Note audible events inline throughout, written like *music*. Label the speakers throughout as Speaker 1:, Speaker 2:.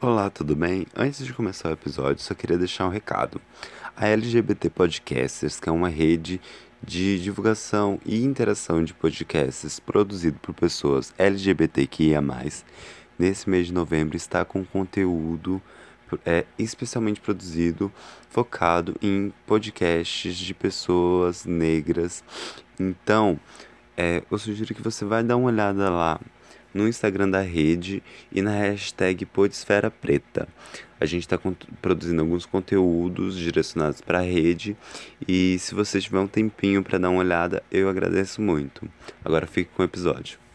Speaker 1: Olá, tudo bem? Antes de começar o episódio, só queria deixar um recado. A LGBT Podcasters, que é uma rede de divulgação e interação de podcasts produzido por pessoas LGBTQIA+, nesse mês de novembro está com conteúdo é, especialmente produzido focado em podcasts de pessoas negras. Então, é, eu sugiro que você vá dar uma olhada lá no Instagram da rede e na hashtag Podesfera Preta. A gente está produzindo alguns conteúdos direcionados para a rede e se você tiver um tempinho para dar uma olhada, eu agradeço muito. Agora fique com o episódio.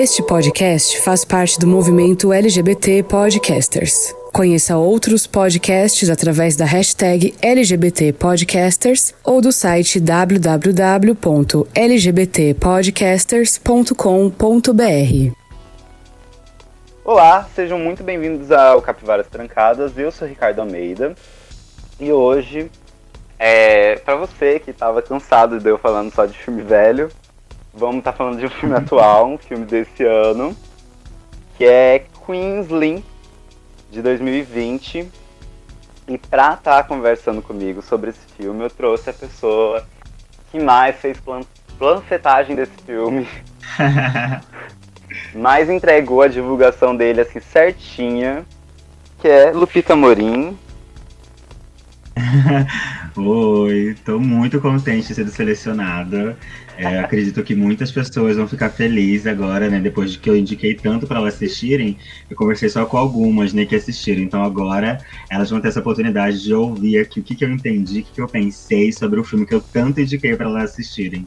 Speaker 2: Este podcast faz parte do movimento LGBT Podcasters. Conheça outros podcasts através da hashtag LGBT Podcasters ou do site www.lgbtpodcasters.com.br.
Speaker 3: Olá, sejam muito bem-vindos ao Capivaras Trancadas. Eu sou Ricardo Almeida e hoje, é, para você que estava cansado de eu falando só de filme velho, vamos estar tá falando de um filme atual, um filme desse ano, que é Queensland, de 2020. E pra estar tá conversando comigo sobre esse filme, eu trouxe a pessoa que mais fez plan planfetagem desse filme. *laughs* mais entregou a divulgação dele assim certinha, que é Lupita Morim. *laughs*
Speaker 4: Oi, tô muito contente de ser selecionada. É, acredito que muitas pessoas vão ficar felizes agora, né? Depois de que eu indiquei tanto para elas assistirem, eu conversei só com algumas, né, que assistiram. Então agora elas vão ter essa oportunidade de ouvir aqui o que, que eu entendi, o que, que eu pensei sobre o filme que eu tanto indiquei para elas assistirem.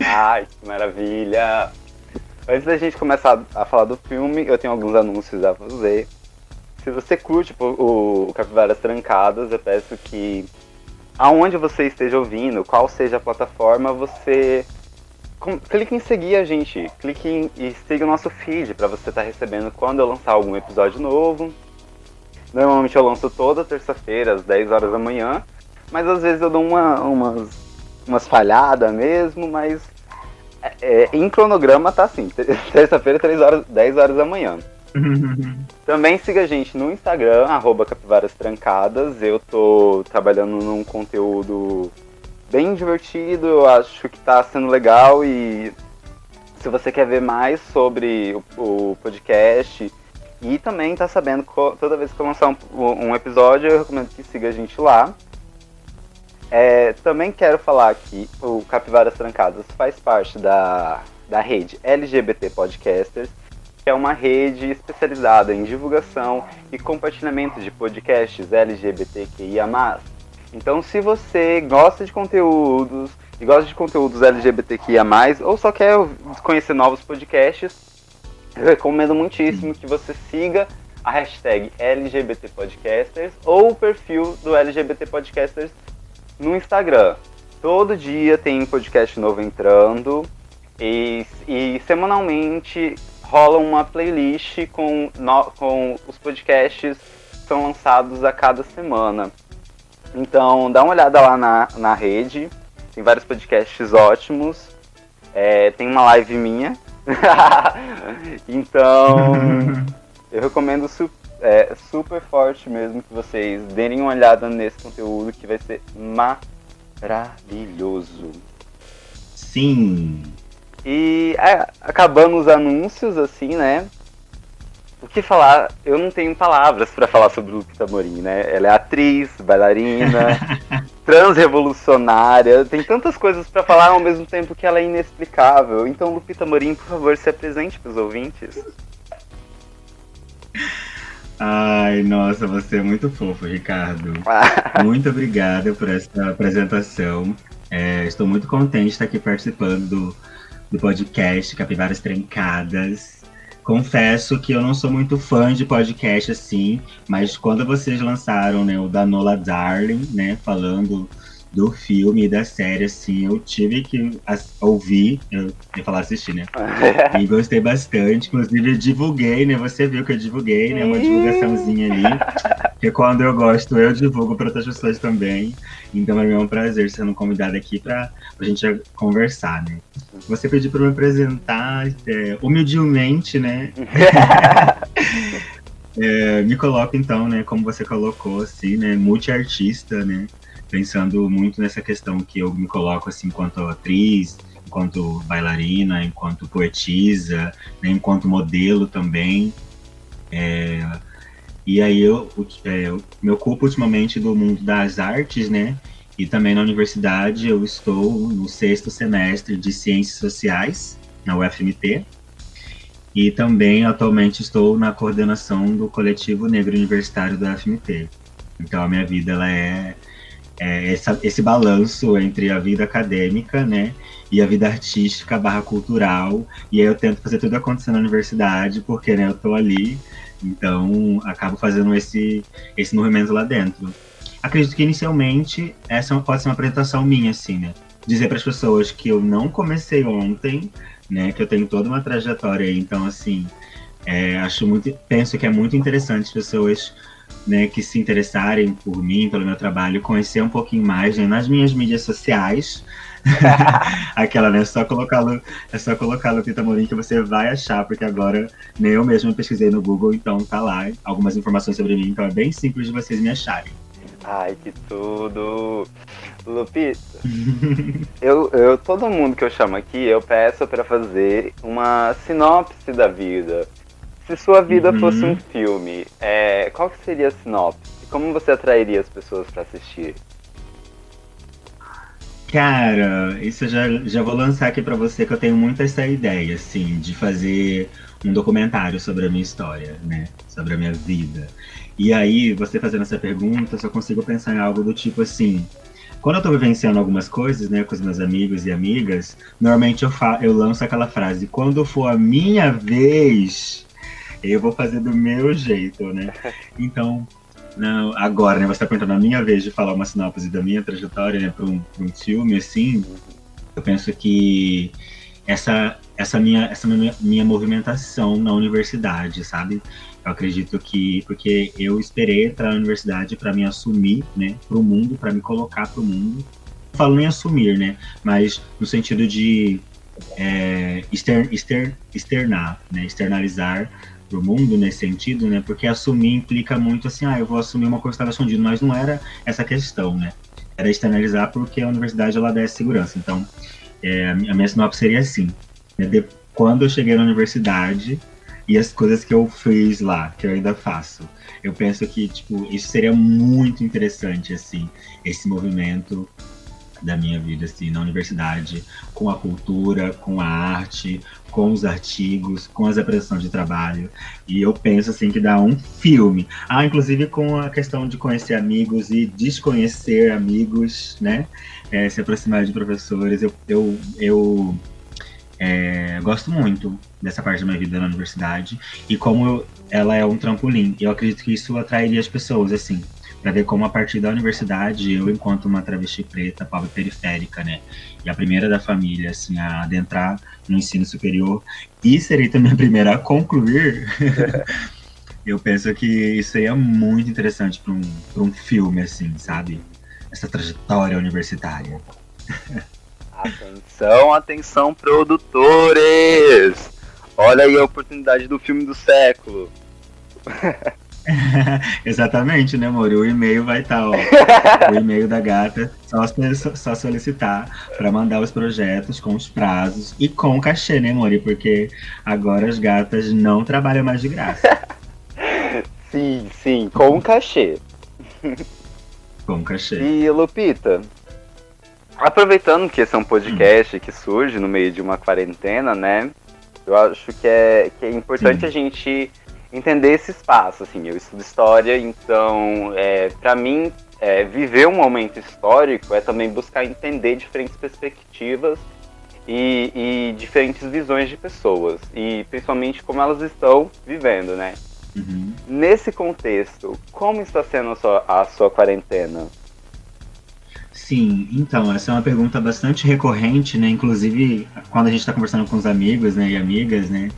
Speaker 3: Ai, que maravilha! Antes da gente começar a falar do filme, eu tenho alguns anúncios a fazer. Se você curte o, o Capivaras Trancadas, eu peço que aonde você esteja ouvindo, qual seja a plataforma, você com, clique em seguir a gente, clique em, e siga o nosso feed para você estar tá recebendo quando eu lançar algum episódio novo. Normalmente eu lanço toda terça-feira às 10 horas da manhã, mas às vezes eu dou uma, umas, umas falhadas mesmo, mas é, é, em cronograma tá assim, *laughs* terça-feira, 3 horas, 10 horas da manhã. *laughs* Também siga a gente no Instagram, arroba Capivaras Trancadas. Eu tô trabalhando num conteúdo bem divertido, eu acho que tá sendo legal e se você quer ver mais sobre o, o podcast e também tá sabendo toda vez que eu lançar um, um, episódio, eu recomendo que siga a gente lá. É, também quero falar aqui, o Capivaras Trancadas faz parte da, da rede LGBT Podcasters que é uma rede especializada em divulgação e compartilhamento de podcasts LGBTQIA+. Então, se você gosta de conteúdos e gosta de conteúdos LGBTQIA+, ou só quer conhecer novos podcasts, eu recomendo muitíssimo que você siga a hashtag LGBT Podcasters ou o perfil do LGBT Podcasters no Instagram. Todo dia tem podcast novo entrando e, e semanalmente rola uma playlist com, no, com os podcasts que são lançados a cada semana. Então dá uma olhada lá na, na rede, tem vários podcasts ótimos, é, tem uma live minha. *laughs* então eu recomendo su é, super forte mesmo que vocês deem uma olhada nesse conteúdo que vai ser maravilhoso.
Speaker 4: Sim.
Speaker 3: E é, acabando os anúncios, assim, né? O que falar? Eu não tenho palavras para falar sobre Lupita Morim, né? Ela é atriz, bailarina, *laughs* transrevolucionária, tem tantas coisas para falar ao mesmo tempo que ela é inexplicável. Então, Lupita Morim, por favor, se apresente para os ouvintes.
Speaker 4: Ai, nossa, você é muito fofo, Ricardo. *laughs* muito obrigada por essa apresentação. É, estou muito contente de estar aqui participando do do podcast Capivaras Trancadas. Confesso que eu não sou muito fã de podcast assim, mas quando vocês lançaram né, o da Nola Darling, né, falando do filme e da série, assim, eu tive que ouvir, eu ia falar assistir, né? *laughs* e gostei bastante, inclusive eu divulguei, né? Você viu que eu divulguei, né? Uma divulgaçãozinha ali. Porque quando eu gosto, eu divulgo para outras pessoas também. Então é um prazer sendo convidada aqui para a gente conversar, né? Você pediu para me apresentar é, humildemente, né? *laughs* *laughs* é, me coloco então, né? Como você colocou, assim, né? Multiartista, né? Pensando muito nessa questão que eu me coloco assim enquanto atriz, enquanto bailarina, enquanto poetisa, né, enquanto modelo também. É, e aí eu é, me ocupo ultimamente do mundo das artes, né? E também na universidade eu estou no sexto semestre de Ciências Sociais, na UFMT. E também atualmente estou na coordenação do coletivo negro universitário da UFMT. Então a minha vida ela é é, essa, esse balanço entre a vida acadêmica, né, e a vida artística barra cultural, e aí eu tento fazer tudo acontecer na universidade, porque, né, eu tô ali, então acabo fazendo esse, esse movimento lá dentro. Acredito que inicialmente essa pode ser uma apresentação minha, assim, né, dizer para as pessoas que eu não comecei ontem, né, que eu tenho toda uma trajetória aí, então, assim, é, acho muito, penso que é muito interessante as pessoas né, que se interessarem por mim, pelo meu trabalho, conhecer um pouquinho mais né, nas minhas mídias sociais. *laughs* Aquela, né? É só colocar é só colocar Lupita Morim que você vai achar, porque agora né, eu mesmo pesquisei no Google, então tá lá algumas informações sobre mim, então é bem simples de vocês me acharem.
Speaker 3: Ai, que tudo! Lupita, *laughs* eu, eu, todo mundo que eu chamo aqui, eu peço para fazer uma sinopse da vida. Se sua vida uhum. fosse um filme, é, qual que seria a sinopse? Como você atrairia as pessoas para assistir?
Speaker 4: Cara, isso eu já, já vou lançar aqui para você que eu tenho muito essa ideia, assim, de fazer um documentário sobre a minha história, né? Sobre a minha vida. E aí, você fazendo essa pergunta, eu só consigo pensar em algo do tipo assim. Quando eu tô vivenciando algumas coisas, né, com os meus amigos e amigas, normalmente eu, fa eu lanço aquela frase: quando for a minha vez, eu vou fazer do meu jeito, né? Então, não, agora, né, você tá perguntando a minha vez de falar uma sinopse da minha trajetória, né, para um, um filme, assim, eu penso que essa, essa, minha, essa minha, minha movimentação na universidade, sabe? Eu acredito que, porque eu esperei entrar na universidade para me assumir, né, para o mundo, para me colocar para o mundo. Falo nem assumir, né, mas no sentido de é, exter, exter, externar, né, externalizar pro mundo nesse sentido, né? Porque assumir implica muito assim, ah, eu vou assumir uma estava escondida, mas não era essa questão, né? Era externalizar porque a universidade ela dá segurança. Então, é, a minha sinopse seria assim: né? de, quando eu cheguei na universidade e as coisas que eu fiz lá, que eu ainda faço, eu penso que tipo isso seria muito interessante, assim, esse movimento da minha vida assim na universidade, com a cultura, com a arte, com os artigos, com as apresentações de trabalho. E eu penso assim que dá um filme. Ah, inclusive com a questão de conhecer amigos e desconhecer amigos, né? É, se aproximar de professores. Eu, eu, eu é, gosto muito dessa parte da minha vida na universidade e como eu, ela é um trampolim. Eu acredito que isso atrairia as pessoas, assim para ver como a partir da universidade eu enquanto uma travesti preta pobre periférica né? E a primeira da família assim a adentrar no ensino superior. E serei também a primeira a concluir. *laughs* Eu penso que isso seria muito interessante para um para um filme assim sabe? Essa trajetória universitária. *laughs*
Speaker 3: Atenção atenção produtores! Olha aí a oportunidade do filme do século *laughs* *laughs*
Speaker 4: Exatamente, né, amor? O e-mail vai estar, tá, ó. *laughs* o e-mail da gata, só, só solicitar para mandar os projetos com os prazos e com cachê, né, amor? Porque agora as gatas não trabalham mais de graça. *laughs*
Speaker 3: sim, sim, com cachê.
Speaker 4: Com cachê.
Speaker 3: E Lupita, aproveitando que esse é um podcast hum. que surge no meio de uma quarentena, né? Eu acho que é, que é importante sim. a gente entender esse espaço, assim, eu estudo história, então, é, para mim, é, viver um momento histórico é também buscar entender diferentes perspectivas e, e, diferentes visões de pessoas, e principalmente como elas estão vivendo, né? Uhum. Nesse contexto, como está sendo a sua, a sua quarentena?
Speaker 4: Sim, então, essa é uma pergunta bastante recorrente, né? Inclusive, quando a gente está conversando com os amigos né, e amigas, né?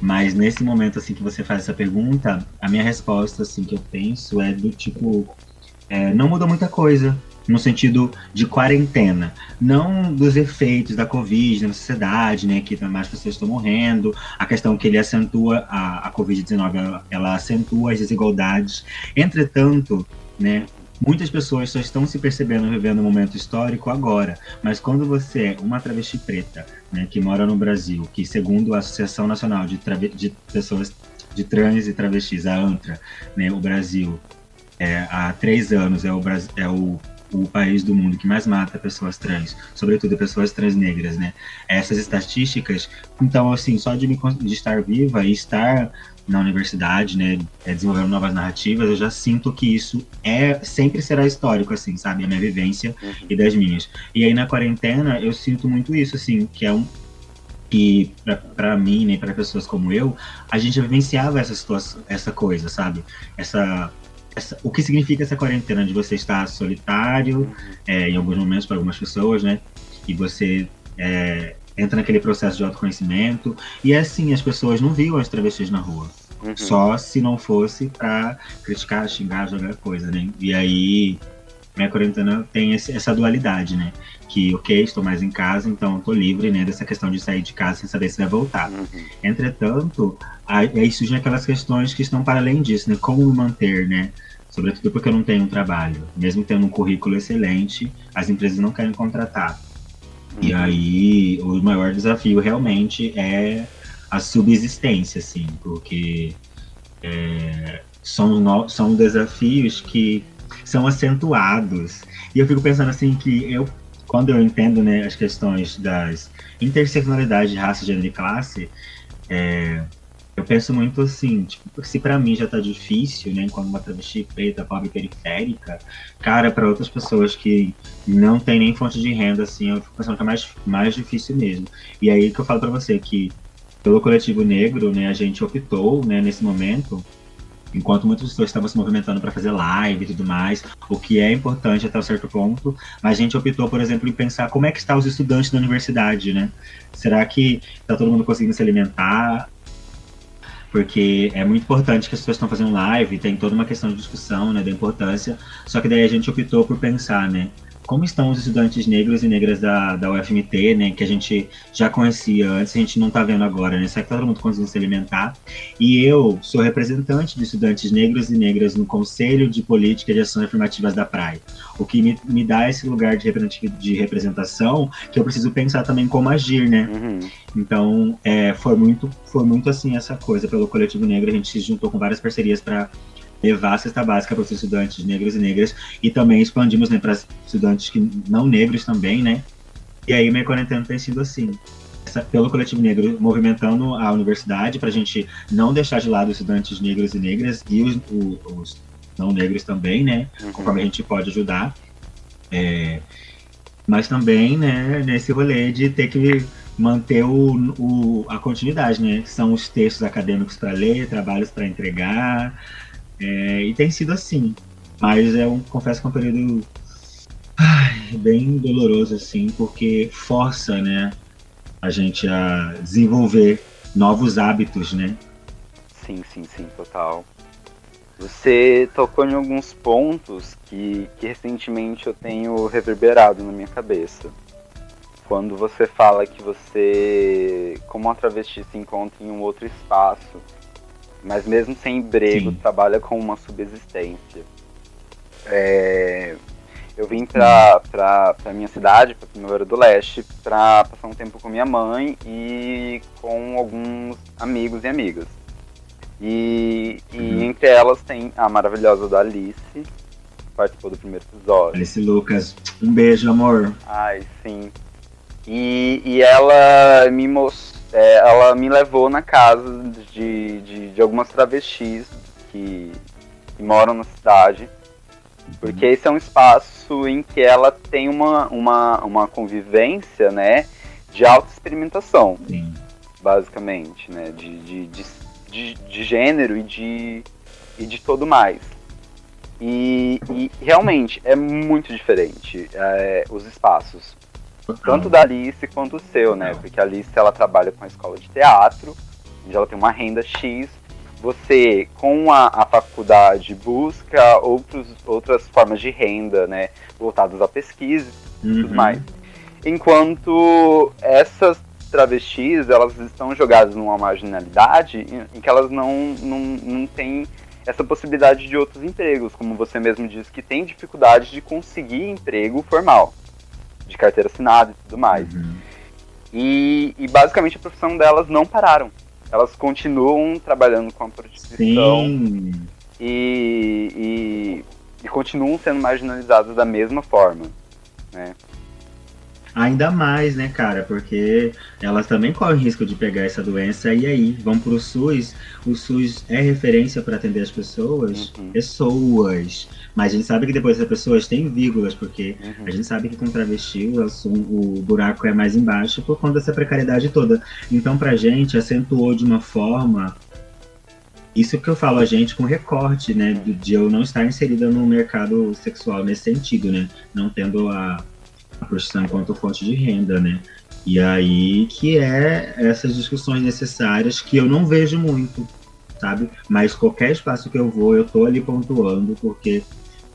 Speaker 4: Mas nesse momento, assim, que você faz essa pergunta, a minha resposta, assim, que eu penso é do tipo, é, não mudou muita coisa, no sentido de quarentena, não dos efeitos da Covid na sociedade, né, que mais pessoas estão morrendo, a questão que ele acentua, a, a Covid-19, ela, ela acentua as desigualdades. Entretanto, né, muitas pessoas só estão se percebendo vivendo um momento histórico agora, mas quando você é uma travesti preta, né, que mora no Brasil, que segundo a Associação Nacional de, de Pessoas de Trans e Travestis, a ANTRA, né, o Brasil, é, há três anos é o, é o o país do mundo que mais mata pessoas trans, sobretudo pessoas trans negras, né? Essas estatísticas, então, assim, só de, me, de estar viva e estar na universidade, né, é, desenvolvendo novas narrativas, eu já sinto que isso é sempre será histórico, assim, sabe, a minha vivência uhum. e das minhas. E aí na quarentena eu sinto muito isso, assim, que é um que para mim, né, para pessoas como eu, a gente vivenciava essa situação, essa coisa, sabe, essa essa, o que significa essa quarentena de você estar solitário é, em alguns momentos para algumas pessoas, né? E você é, entra naquele processo de autoconhecimento. E é assim, as pessoas não viam as travestis na rua. Uhum. Só se não fosse para criticar, xingar, jogar coisa, né? E aí, minha quarentena tem esse, essa dualidade, né? Que, ok, estou mais em casa, então estou livre, né? Dessa questão de sair de casa sem saber se vai voltar. Uhum. Entretanto, aí surgem aquelas questões que estão para além disso, né? Como me manter, né? Sobretudo porque eu não tenho um trabalho. Mesmo tendo um currículo excelente, as empresas não querem contratar. E aí, o maior desafio realmente é a subsistência, assim, porque é, são, no, são desafios que são acentuados. E eu fico pensando assim que eu, quando eu entendo né, as questões das interseccionalidades de raça, gênero e classe, é, eu penso muito assim, tipo, se para mim já tá difícil, né, enquanto uma travesti preta, pobre periférica, cara, para outras pessoas que não tem nem fonte de renda, assim, eu fico pensando que é mais, mais difícil mesmo. E aí que eu falo para você que pelo coletivo negro, né, a gente optou, né, nesse momento, enquanto muitas pessoas estavam se movimentando para fazer live e tudo mais, o que é importante até um certo ponto, mas a gente optou, por exemplo, em pensar como é que estão os estudantes da universidade, né? Será que está todo mundo conseguindo se alimentar? Porque é muito importante que as pessoas estão fazendo live, tem toda uma questão de discussão, né, da importância, só que daí a gente optou por pensar, né, como estão os estudantes negros e negras da, da UFMT, né, que a gente já conhecia antes, a gente não está vendo agora, né, será que tá todo mundo conseguindo se alimentar? E eu sou representante de estudantes negros e negras no Conselho de Política de Ações Afirmativas da Praia, o que me, me dá esse lugar de, de representação que eu preciso pensar também como agir, né? Uhum. Então, é, foi muito, foi muito assim essa coisa pelo coletivo negro, a gente se juntou com várias parcerias para levar a cesta básica para os estudantes negros e negras e também expandimos né, para estudantes que não negros também, né? E aí minha quarentena tem sido assim, essa, pelo coletivo negro movimentando a universidade para a gente não deixar de lado os estudantes negros e negras e os, os, os não negros também, né? Uhum. Conforme a gente pode ajudar. É, mas também, né, nesse rolê de ter que manter o, o, a continuidade, né? São os textos acadêmicos para ler, trabalhos para entregar, é, e tem sido assim. Mas é um, confesso que é um período ai, bem doloroso, assim, porque força, né, a gente a desenvolver novos hábitos, né?
Speaker 3: Sim, sim, sim, total. Você tocou em alguns pontos que, que recentemente eu tenho reverberado na minha cabeça. Quando você fala que você, como uma travesti, se encontra em um outro espaço mas mesmo sem emprego, Sim. trabalha com uma subsistência. É, eu vim pra, pra, pra minha cidade, pra Primavera do Leste, pra passar um tempo com minha mãe e com alguns amigos e amigas. E, e uhum. entre elas tem a maravilhosa da Alice, que participou do primeiro episódio.
Speaker 4: Alice Lucas, um beijo, amor.
Speaker 3: Ai, sim. E, e ela me mostrou é, ela me levou na casa de, de, de algumas travestis que, que, moram na cidade, porque esse é um espaço em que ela tem uma, uma, uma convivência, né, de autoexperimentação, basicamente, né, de, de, de, de, de gênero e de, e de todo mais. E, e realmente é muito diferente é, os espaços. Tanto da Alice quanto o seu, né? Porque a Alice ela trabalha com a escola de teatro, onde ela tem uma renda X. Você, com a, a faculdade, busca outros, outras formas de renda, né? Voltadas à pesquisa e
Speaker 4: Uhum.
Speaker 3: tudo mais. Enquanto essas travestis, elas estão jogadas numa marginalidade em, em que elas não, não, não têm essa possibilidade de outros empregos, como você mesmo disse, que tem dificuldade de conseguir emprego formal, de carteira assinada e tudo mais.
Speaker 4: Uhum.
Speaker 3: E, e basicamente a profissão delas não pararam. Elas continuam trabalhando com a prostituição
Speaker 4: Sim.
Speaker 3: e, e, e continuam sendo marginalizadas da mesma forma. Né?
Speaker 4: Ainda mais, né, cara? Porque elas também correm risco de pegar essa doença e aí vão pro SUS. O SUS é referência para atender as pessoas,
Speaker 3: Uhum.
Speaker 4: pessoas. Mas a gente sabe que depois essas pessoas têm vírgulas, porque
Speaker 3: Uhum.
Speaker 4: a gente sabe que com travesti o, o buraco é mais embaixo por conta dessa precariedade toda. Então, pra gente, acentuou de uma forma. Isso que eu falo a gente com recorte, né? de- De eu não estar inserida no mercado sexual nesse sentido, né? Não tendo a, a prostituição enquanto fonte de renda, né? E aí que é essas discussões necessárias que eu não vejo muito, sabe? Mas qualquer espaço que eu vou, eu tô ali pontuando, porque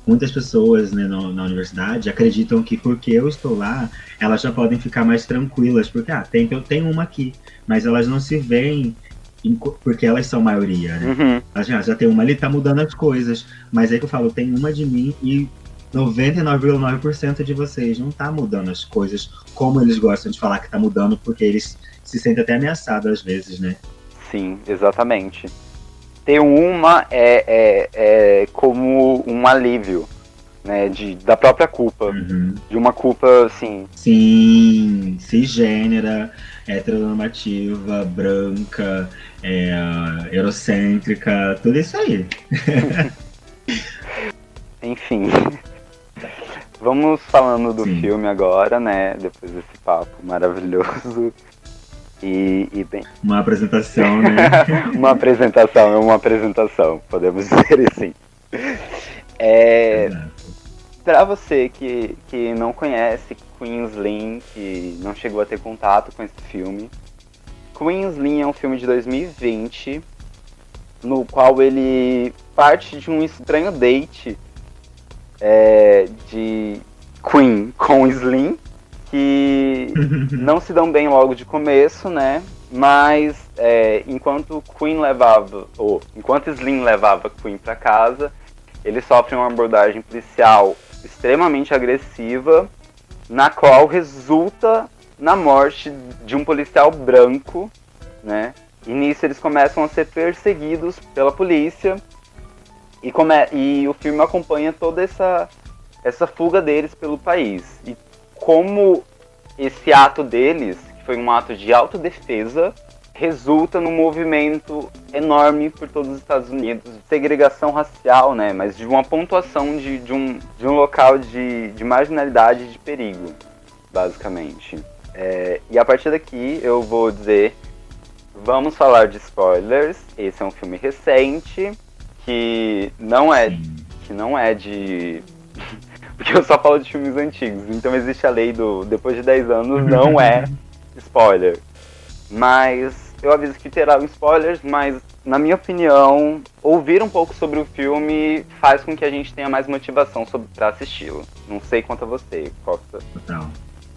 Speaker 4: muitas pessoas né, na, na universidade acreditam que porque eu estou lá, elas já podem ficar mais tranquilas, porque ah, tem, eu tenho uma aqui, mas elas não se veem em porque elas são maioria, né?
Speaker 3: Uhum.
Speaker 4: Ah, Já, já tem uma ali, tá mudando as coisas. Mas aí que eu falo, tem uma de mim e 99,9% de vocês não tá mudando as coisas como eles gostam de falar que tá mudando, porque eles se sentem até ameaçados às vezes, né?
Speaker 3: Sim, exatamente. Ter uma é, é, é como um alívio, né, de, da própria culpa.
Speaker 4: Uhum.
Speaker 3: De uma culpa, assim,
Speaker 4: Sim, cisgênera, heteronormativa, branca, é, eurocêntrica, tudo isso aí. *laughs*
Speaker 3: enfim. Vamos falando do
Speaker 4: Sim.
Speaker 3: filme agora, né, depois desse papo maravilhoso. E, e bem,
Speaker 4: Uma apresentação, né? *laughs*
Speaker 3: uma apresentação, é uma apresentação, podemos *laughs* dizer assim. É. Pra você que, que não conhece Queensland, que não chegou a ter contato com esse filme, Queensland é um filme de 2020, no qual ele parte de um estranho date é, de Queen com Slim, que *laughs* não se dão bem logo de começo, né? Mas é, enquanto Queen levava, ou enquanto Slim levava Queen pra casa, ele sofre uma abordagem policial extremamente agressiva, na qual resulta na morte de um policial branco, né? E nisso eles começam a ser perseguidos pela polícia e, come e o filme acompanha toda essa, essa fuga deles pelo país. E como esse ato deles, que foi um ato de autodefesa, resulta num movimento enorme por todos os Estados Unidos, de segregação racial, né? Mas de uma pontuação de, de, um, de um local de, de marginalidade e de perigo, basicamente. É, e a partir daqui eu vou dizer, vamos falar de spoilers. Esse é um filme recente que não é que não é de. Porque eu só falo de filmes antigos, então existe a lei do depois de 10 anos não é spoiler. Mas eu aviso que terá spoilers, mas na minha opinião, ouvir um pouco sobre o filme faz com que a gente tenha mais motivação pra assisti-lo. Não sei quanto a você, Costa.
Speaker 4: Total.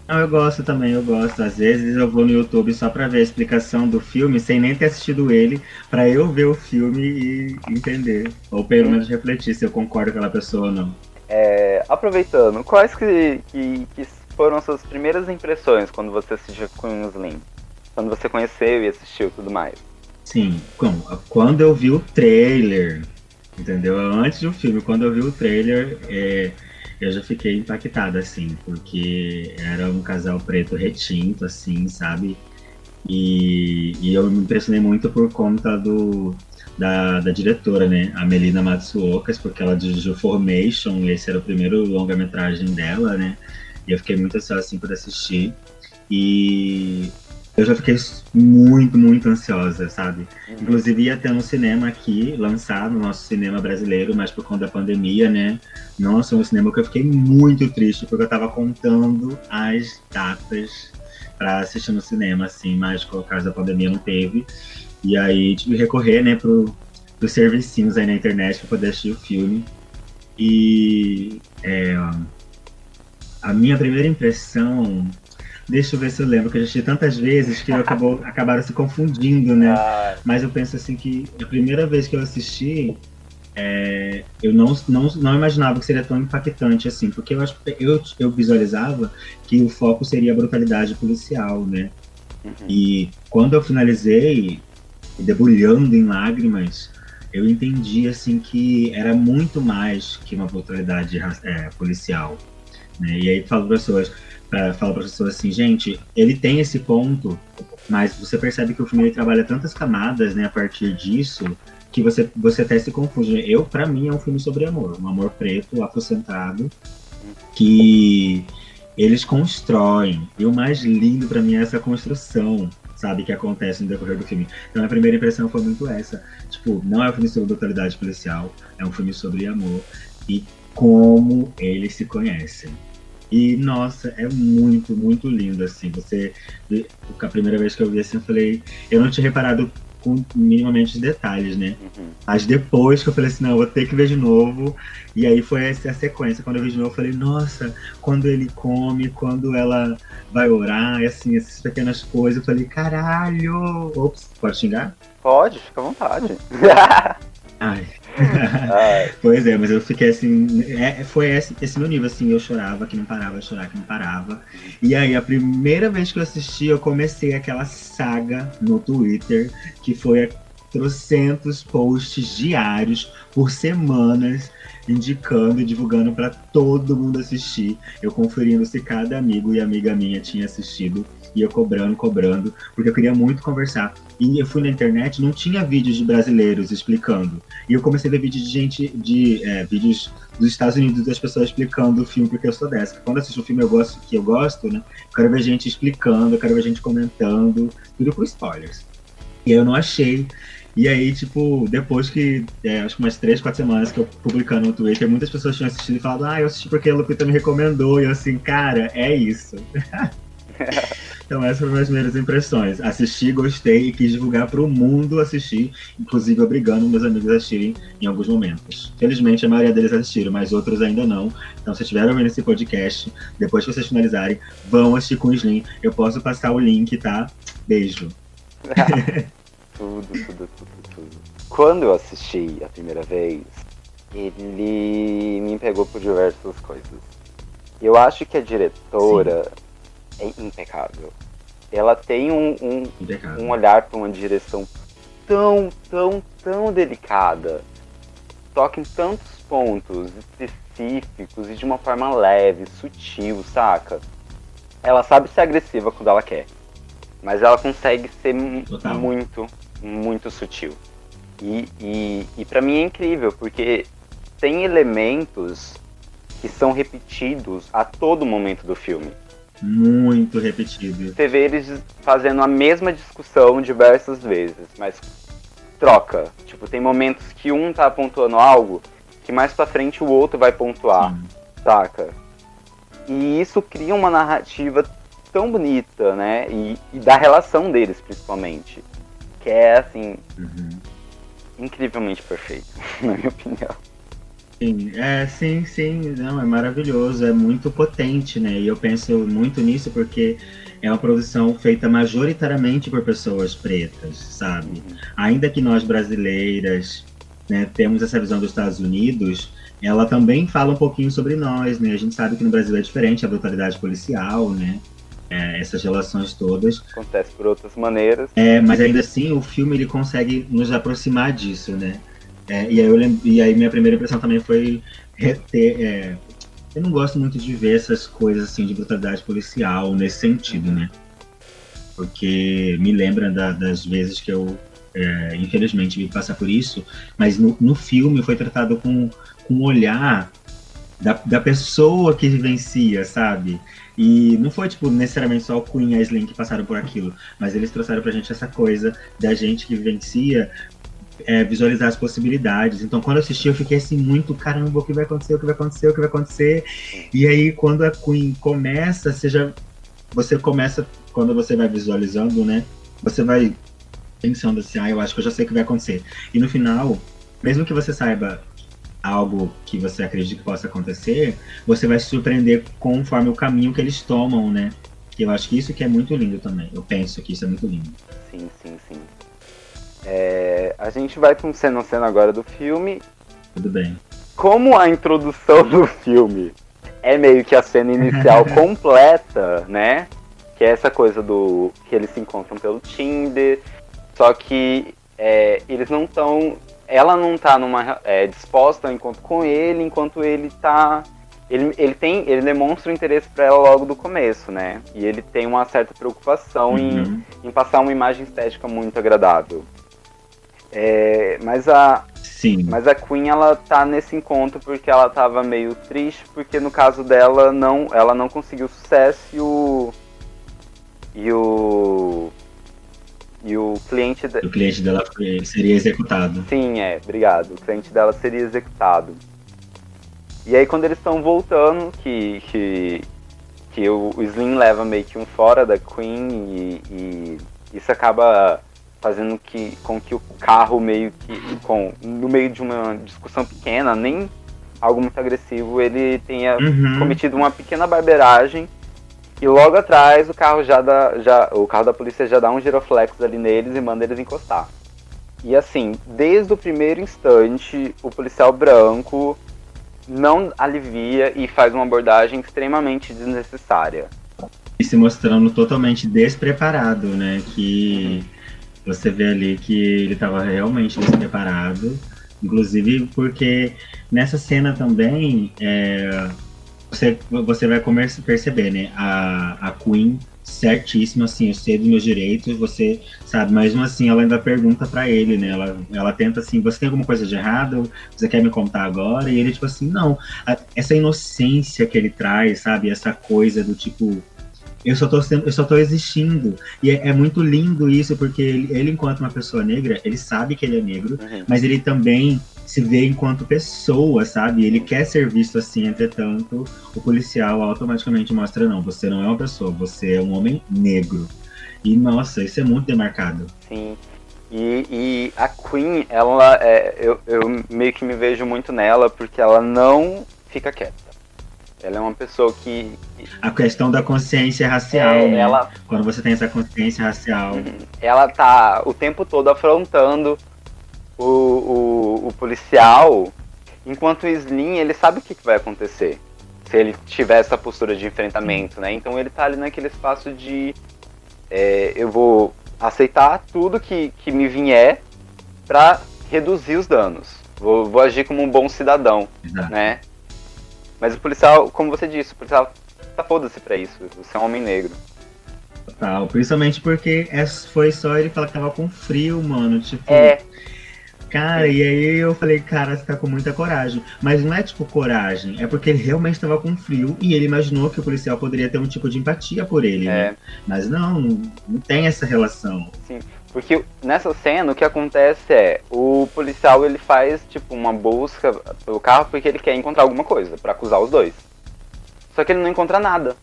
Speaker 4: Não, eu gosto também, eu gosto. Às vezes eu vou no YouTube só pra ver a explicação do filme, sem nem ter assistido ele, pra eu ver o filme e entender. Ou pelo menos refletir se eu concordo com aquela pessoa ou não.
Speaker 3: É, aproveitando, quais que, que, que foram as suas primeiras impressões quando você assistiu Queen Slim? Quando você conheceu e assistiu tudo mais?
Speaker 4: Sim, quando eu vi o trailer, entendeu? Antes do filme, quando eu vi o trailer, é, eu já fiquei impactada, assim, porque era um casal preto retinto, assim, sabe? E, e eu me impressionei muito por conta do, da, da diretora, né? A Melina Matsuokas, porque ela dirigiu Formation, e esse era o primeiro longa-metragem dela, né? E eu fiquei muito ansiosa, assim, por assistir. E eu já fiquei muito, muito ansiosa, sabe? Uhum. Inclusive ia ter um cinema aqui, lançado no nosso cinema brasileiro, mas por conta da pandemia, né? Nossa, um cinema que eu fiquei muito triste, porque eu tava contando as datas para assistir no cinema, assim, mas por causa da pandemia não teve. E aí tive que recorrer, né, pro, pros servicinhos aí na internet para poder assistir o filme. E é, a minha primeira impressão Deixa eu ver se eu lembro, que eu já assisti tantas vezes que acabou, *laughs* acabaram se confundindo, né? Ah. Mas eu penso assim que a primeira vez que eu assisti, é, eu não, não, não imaginava que seria tão impactante assim, porque eu acho eu, eu visualizava que o foco seria a brutalidade policial, né? Uhum. E quando eu finalizei, debulhando em lágrimas, eu entendi assim que era muito mais que uma brutalidade é, policial. Né? E aí falo para as pessoas, falar para as pessoas assim, gente, ele tem esse ponto, mas você percebe que o filme trabalha tantas camadas, né, a partir disso, que você, você até se confunde. Eu, para mim, é um filme sobre amor, um amor preto, afrocentrado, que eles constroem. E o mais lindo para mim é essa construção, sabe, que acontece no decorrer do filme. Então a primeira impressão foi muito essa. Tipo, não é um filme sobre brutalidade policial, é um filme sobre amor e como eles se conhecem. E, nossa, é muito, muito lindo, assim. Você, a primeira vez que eu vi assim, eu falei, eu não tinha reparado com minimamente os detalhes, né? Uhum. Mas depois que eu falei assim, não, eu vou ter que ver de novo. E aí foi essa a sequência. Quando eu vi de novo, eu falei, nossa, quando ele come, quando ela vai orar, e assim, essas pequenas coisas, eu falei, caralho! Ops, pode xingar?
Speaker 3: Pode, fica à vontade.
Speaker 4: Ai. *laughs* pois é, mas eu fiquei assim. É, foi esse, esse meu nível, assim, eu chorava que não parava, chorar que não parava. E aí, a primeira vez que eu assisti, eu comecei aquela saga no Twitter, que foi trocentos posts diários por semanas indicando e divulgando para todo mundo assistir. Eu conferindo se cada amigo e amiga minha tinha assistido ia cobrando, cobrando, porque eu queria muito conversar. E eu fui na internet, não tinha vídeos de brasileiros explicando. E eu comecei a ver vídeos de gente, de é, vídeos dos Estados Unidos das pessoas explicando o filme, porque eu sou dessa. Quando assisto um filme eu gosto, que eu gosto, né? Eu quero ver gente explicando, eu quero ver gente comentando, tudo com spoilers. E aí eu não achei. E aí, tipo, depois que, é, acho que umas três, quatro semanas que eu publicando no Twitter, muitas pessoas tinham assistido e falado, ah, eu assisti porque a Lupita me recomendou. E eu assim, cara, é isso. *laughs* Então essas foram as primeiras impressões. Assisti, gostei e quis divulgar para o mundo assistir, inclusive obrigando meus amigos a assistirem em alguns momentos. Felizmente a maioria deles assistiram, mas outros ainda não. Então se estiverem ouvindo esse podcast, depois que vocês finalizarem, vão assistir com o Slim. Eu posso passar o link, tá? Beijo. *laughs*
Speaker 3: tudo, tudo, tudo, tudo. Quando eu assisti a primeira vez, ele me pegou por diversas coisas. Eu acho que a diretora Sim é impecável. Ela tem um, um, um olhar para uma direção tão, tão, tão delicada. Toca em tantos pontos específicos e de uma forma leve, sutil, saca? Ela sabe ser agressiva quando ela quer. Mas ela consegue ser Total. muito, muito sutil. E, e, e para mim é incrível, porque tem elementos que são repetidos a todo momento do filme
Speaker 4: muito repetido.
Speaker 3: Você vê eles fazendo a mesma discussão diversas vezes, mas troca. Tipo, tem momentos que um tá pontuando algo que mais pra frente o outro vai pontuar, Sim. saca? E isso cria uma narrativa tão bonita, né? E, e da relação deles, principalmente. Que é, assim, uhum. incrivelmente perfeito, *laughs* na minha opinião.
Speaker 4: Sim, é, sim, sim, não, é maravilhoso, é muito potente, né? E eu penso muito nisso porque é uma produção feita majoritariamente por pessoas pretas, sabe? Uhum. Ainda que nós brasileiras né, temos essa visão dos Estados Unidos, ela também fala um pouquinho sobre nós, né? A gente sabe que no Brasil é diferente a brutalidade policial, né? É, essas relações todas.
Speaker 3: Acontece por outras maneiras.
Speaker 4: É, mas ainda assim o filme ele consegue nos aproximar disso, né? É, e, aí eu e aí minha primeira impressão também foi reter. É, eu não gosto muito de ver essas coisas assim de brutalidade policial nesse sentido, né? Porque me lembra da, das vezes que eu, é, infelizmente, vi passar por isso, mas no, no filme foi tratado com, com um olhar da, da pessoa que vivencia, sabe? E não foi, tipo, necessariamente só o Queen e a Slim que passaram por aquilo, mas eles trouxeram pra gente essa coisa da gente que vivencia é, visualizar as possibilidades. Então, quando eu assisti, eu fiquei assim, muito caramba, o que vai acontecer, o que vai acontecer, o que vai acontecer. E aí, quando a Queen começa, você já. Você começa, quando você vai visualizando, né? Você vai pensando assim, ah, eu acho que eu já sei o que vai acontecer. E no final, mesmo que você saiba algo que você acredita que possa acontecer, você vai se surpreender conforme o caminho que eles tomam, né? Eu acho que isso que é muito lindo também. Eu penso que isso é muito lindo.
Speaker 3: Sim, sim, sim. É, a gente vai com cena a cena agora do filme.
Speaker 4: Tudo bem.
Speaker 3: Como a introdução *laughs* do filme é meio que a cena inicial *laughs* completa, né? Que é essa coisa do que eles se encontram pelo Tinder, só que é, eles não estão ela não tá numa é, disposta ao encontro com ele, enquanto ele tá ele, ele tem ele demonstra o interesse para ela logo do começo, né? E ele tem uma certa preocupação uhum. em, em passar uma imagem estética muito agradável. É, mas a
Speaker 4: Sim.
Speaker 3: mas a Queen ela tá nesse encontro porque ela tava meio triste porque no caso dela não ela não conseguiu sucesso e o e o e o cliente.
Speaker 4: De... O cliente dela seria executado.
Speaker 3: Sim, é, obrigado. O cliente dela seria executado. E aí quando eles estão voltando, que, que, que o, o Slim leva meio que um fora da Queen e, e isso acaba fazendo que, com que o carro meio que, com, no meio de uma discussão pequena, nem algo muito agressivo, ele tenha uhum. cometido uma pequena barbeiragem e logo atrás o carro já dá, já, o carro da polícia já dá um giroflex ali neles e manda eles encostar. E assim, desde o primeiro instante, o policial branco não alivia e faz uma abordagem extremamente desnecessária.
Speaker 4: E se mostrando totalmente despreparado, né? Que uhum. Você vê ali que ele estava realmente despreparado. Inclusive porque nessa cena também é, você, você vai perceber, né? A, a Queen certíssima, assim, eu sei dos meus direitos, você sabe, mas assim ela ainda pergunta para ele, né? Ela, ela tenta assim, você tem alguma coisa de errado? Você quer me contar agora? E ele, tipo assim, não. A, essa inocência que ele traz, sabe? Essa coisa do tipo, eu só tô sendo, eu só tô existindo. E é, é muito lindo isso, porque ele, ele, enquanto uma pessoa negra, ele sabe que ele é negro, uhum. mas ele também se vê enquanto pessoa, sabe? Ele quer ser visto assim, entretanto, o policial automaticamente mostra: não, você não é uma pessoa, você é um homem negro. E nossa, isso é muito demarcado.
Speaker 3: Sim. E, e a Queen, ela é, eu, eu meio que me vejo muito nela porque ela não fica quieta. Ela é uma pessoa que.
Speaker 4: A questão da consciência racial, é, né? Ela... Quando você tem essa consciência racial. Uhum.
Speaker 3: Ela tá o tempo todo afrontando o, o, o policial, enquanto o Slim, ele sabe o que, que vai acontecer se ele tiver essa postura de enfrentamento, né? Então ele tá ali naquele espaço de é, eu vou aceitar tudo que, que me vier para reduzir os danos. Vou, vou, agir como um bom cidadão, Exato. né? Mas o policial, como você disse, o policial tá foda-se pra isso. Você é um homem negro.
Speaker 4: Total, principalmente porque é, foi só ele falar que tava com frio, mano. Tipo,
Speaker 3: é,
Speaker 4: Cara, e aí eu falei, cara, você tá com muita coragem. Mas não é tipo coragem, é porque ele realmente estava com frio e ele imaginou que o policial poderia ter um tipo de empatia por ele, é. né? Mas não, não tem essa relação.
Speaker 3: Sim, porque nessa cena o que acontece é, o policial ele faz tipo uma busca pelo carro porque ele quer encontrar alguma coisa para acusar os dois. Só que ele não encontra nada.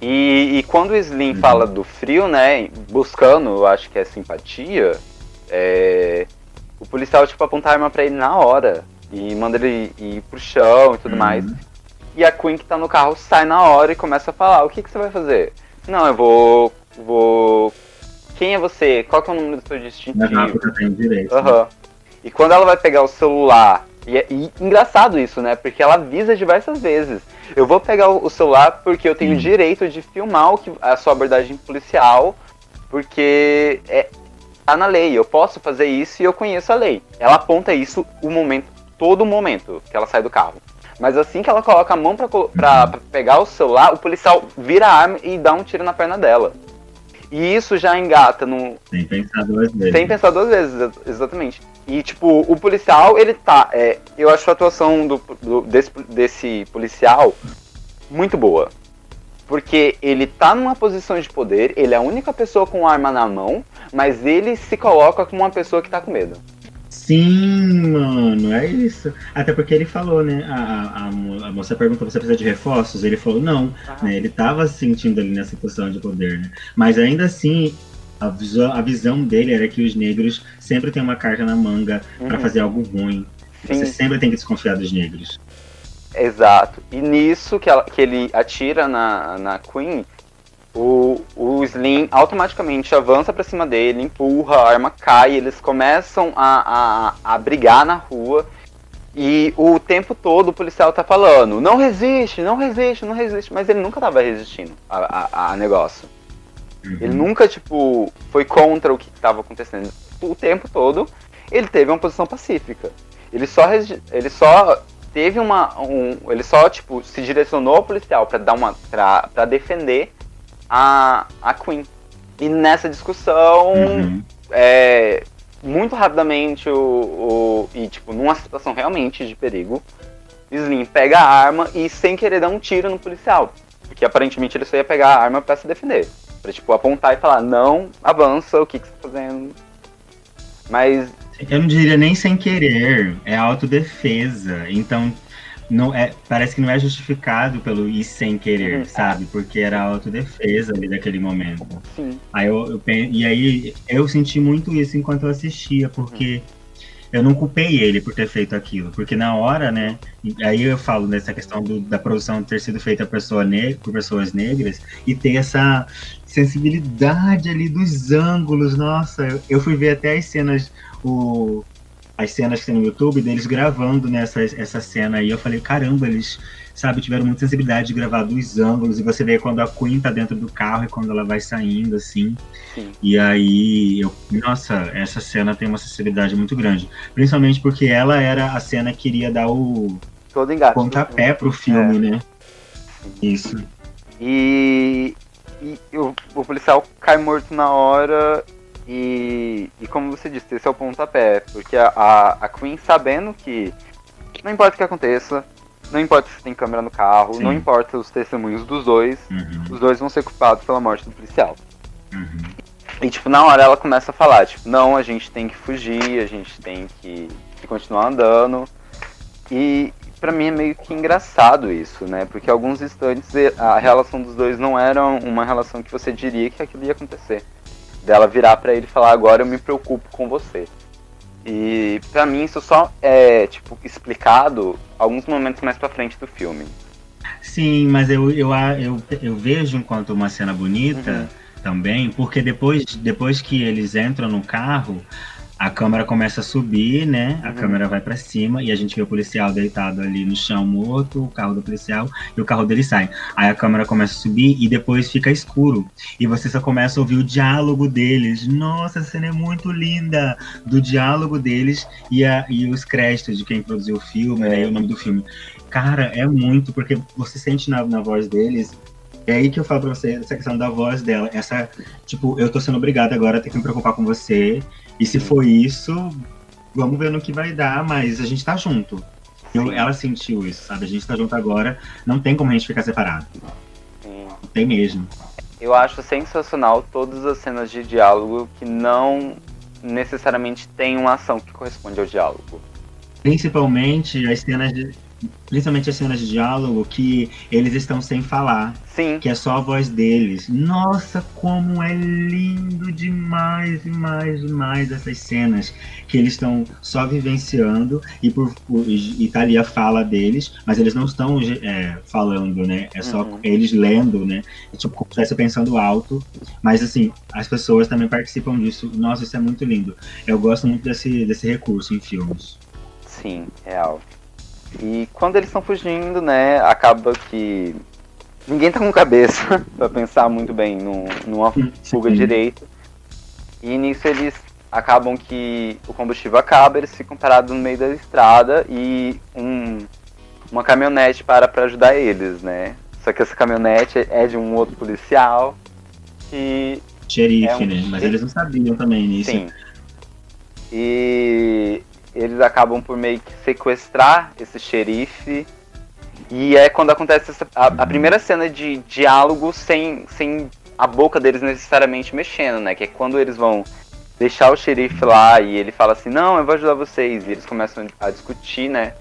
Speaker 3: E, e quando o Slim uhum. fala do frio, né, buscando, eu acho que é simpatia, é, o policial, tipo, aponta a arma pra ele na hora. E manda ele ir pro chão e tudo uhum. mais. E a Queen que tá no carro sai na hora e começa a falar, o que, que você vai fazer? Não, eu vou. vou. Quem é você? Qual que é o número do seu distintivo?
Speaker 4: Na tem direito.
Speaker 3: Uhum. E quando ela vai pegar o celular. E, é, e, engraçado isso, né? Porque ela avisa diversas vezes. Eu vou pegar o, o celular porque eu tenho o direito de filmar o que, a sua abordagem policial. Porque é, tá na lei, eu posso fazer isso e eu conheço a lei. Ela aponta isso o momento, todo momento que ela sai do carro. Mas assim que ela coloca a mão pra, pra, pra pegar o celular, o policial vira a arma e dá um tiro na perna dela. E isso já engata no.
Speaker 4: Sem pensar duas vezes.
Speaker 3: Sem pensar duas vezes, exatamente. E, tipo, o policial, ele tá. É, eu acho a atuação do, do- desse, desse policial muito boa. Porque ele tá numa posição de poder, ele é a única pessoa com arma na mão, mas ele se coloca como uma pessoa que tá com medo.
Speaker 4: Sim, mano, é isso. Até porque ele falou, né? A, a, a mo- a moça perguntou: você precisa de reforços? Ele falou: não. né, ele tava se sentindo ali nessa posição de poder, né? Mas ainda assim, a visão, a visão dele era que os negros sempre têm uma carta na manga pra
Speaker 3: Uhum.
Speaker 4: fazer algo ruim. Você
Speaker 3: Sim.
Speaker 4: sempre tem que desconfiar dos negros.
Speaker 3: Exato. E nisso que, ela- que ele atira na, na Queen, o, o Slim automaticamente avança pra cima dele, empurra, a arma cai, eles começam a, a, a brigar na rua. E o tempo todo o policial tá falando, não resiste, não resiste, não resiste. Mas ele nunca tava resistindo a, a, a negócio. Ele nunca, tipo, foi contra o que estava acontecendo. O tempo todo, ele teve uma posição pacífica. Ele só, ele só teve uma. Um, ele só, tipo, se direcionou ao policial pra dar uma. pra, pra defender a, a Queen. E nessa discussão,
Speaker 4: Uhum.
Speaker 3: é, muito rapidamente, o, o- e tipo, numa situação realmente de perigo, Slim pega a arma e sem querer dar um tiro no policial. Porque aparentemente ele só ia pegar a arma pra se defender. Pra tipo, apontar e falar, não, avança, o que, que você tá fazendo? Mas
Speaker 4: Eu não diria nem sem querer, é autodefesa. Então, não é, parece que não é justificado pelo ir sem querer,
Speaker 3: Uhum.
Speaker 4: sabe? Porque era autodefesa ali daquele momento.
Speaker 3: sim.
Speaker 4: Aí eu, eu e aí eu senti muito isso enquanto eu assistia, porque eu não culpei ele por ter feito aquilo, porque na hora, né? Aí eu falo nessa questão do- da produção ter sido feita pessoa por pessoas negras e ter essa sensibilidade ali dos ângulos. Nossa, eu, eu fui ver até as cenas, o, as cenas que tem no YouTube deles gravando nessa essa cena aí. Eu falei, caramba, eles sabe, tiveram muita sensibilidade de gravar dos ângulos, e você vê quando a Queen tá dentro do carro e quando ela vai saindo, assim.
Speaker 3: Sim.
Speaker 4: E aí, eu, nossa, essa cena tem uma sensibilidade muito grande. Principalmente porque ela era a cena que iria dar o
Speaker 3: Todo engate.
Speaker 4: pontapé pro filme,
Speaker 3: É.
Speaker 4: né? Isso.
Speaker 3: E, e o, o policial cai morto na hora. E, e como você disse, esse é o pontapé. Porque a, a, a Queen sabendo que não importa o que aconteça, não importa se tem câmera no carro,
Speaker 4: Sim.
Speaker 3: não importa os testemunhos dos dois,
Speaker 4: Uhum,
Speaker 3: os dois vão ser culpados pela morte do policial.
Speaker 4: uhum.
Speaker 3: E tipo, na hora ela começa a falar, tipo, não, a gente tem que fugir, a gente tem que, que continuar andando. E pra mim é meio que engraçado isso, né? Porque alguns instantes a relação dos dois não era uma relação que você diria que aquilo ia acontecer. Dela virar pra ele e falar, agora eu me preocupo com você. E pra mim isso só é, tipo, explicado alguns momentos mais pra frente do filme.
Speaker 4: Sim, mas eu, eu, eu, eu vejo enquanto uma cena bonita
Speaker 3: Uhum.
Speaker 4: também, porque depois, depois que eles entram no carro, a câmera começa a subir, né? A
Speaker 3: Uhum.
Speaker 4: câmera vai pra cima e a gente vê o policial deitado ali no chão morto, o carro do policial e o carro dele sai. Aí a câmera começa a subir e depois fica escuro. E você só começa a ouvir o diálogo deles. Nossa, essa cena é muito linda! Do diálogo deles e, a, e os créditos de quem produziu o filme, né? E o nome do filme. Cara, é muito, porque você sente na, na voz deles. É aí que eu falo pra você, essa questão da voz dela. Essa, tipo, eu tô sendo obrigada agora a ter que me preocupar com você. E se for isso, vamos ver no que vai dar, mas a gente tá junto. Eu- ela sentiu isso, sabe? A gente tá junto agora, não tem como a gente ficar separado.
Speaker 3: Sim.
Speaker 4: Não tem mesmo.
Speaker 3: Eu acho sensacional todas as cenas de diálogo que não necessariamente tem uma ação que corresponde ao diálogo.
Speaker 4: Principalmente as cenas de. Principalmente as cenas de diálogo que eles estão sem falar.
Speaker 3: Sim,
Speaker 4: que é só a voz deles. Nossa, como é lindo demais, demais, demais essas cenas que eles estão só vivenciando e por, por e tá ali a fala deles, mas eles não estão é, falando, né? É só
Speaker 3: Uhum.
Speaker 4: eles lendo, né? É tipo como se pensando alto, mas assim as pessoas também participam disso. Nossa, isso é muito lindo. Eu gosto muito desse desse recurso em filmes.
Speaker 3: sim, real. E quando eles estão fugindo, né, acaba que ninguém tá com cabeça *laughs* pra pensar muito bem num, numa fuga direito. E nisso eles acabam que o combustível acaba, eles ficam parados no meio da estrada e um, uma caminhonete para pra ajudar eles, né? Só que essa caminhonete é de um outro policial que
Speaker 4: Xerife,
Speaker 3: É um
Speaker 4: né? Mas eles não sabiam também nisso.
Speaker 3: Sim. E eles acabam por meio que sequestrar esse xerife. E é quando acontece essa, a, a, primeira cena de diálogo sem, sem a boca deles necessariamente mexendo, né? Que é quando eles vão deixar o xerife lá e ele fala assim, não, eu vou ajudar vocês. E eles começam a discutir, né?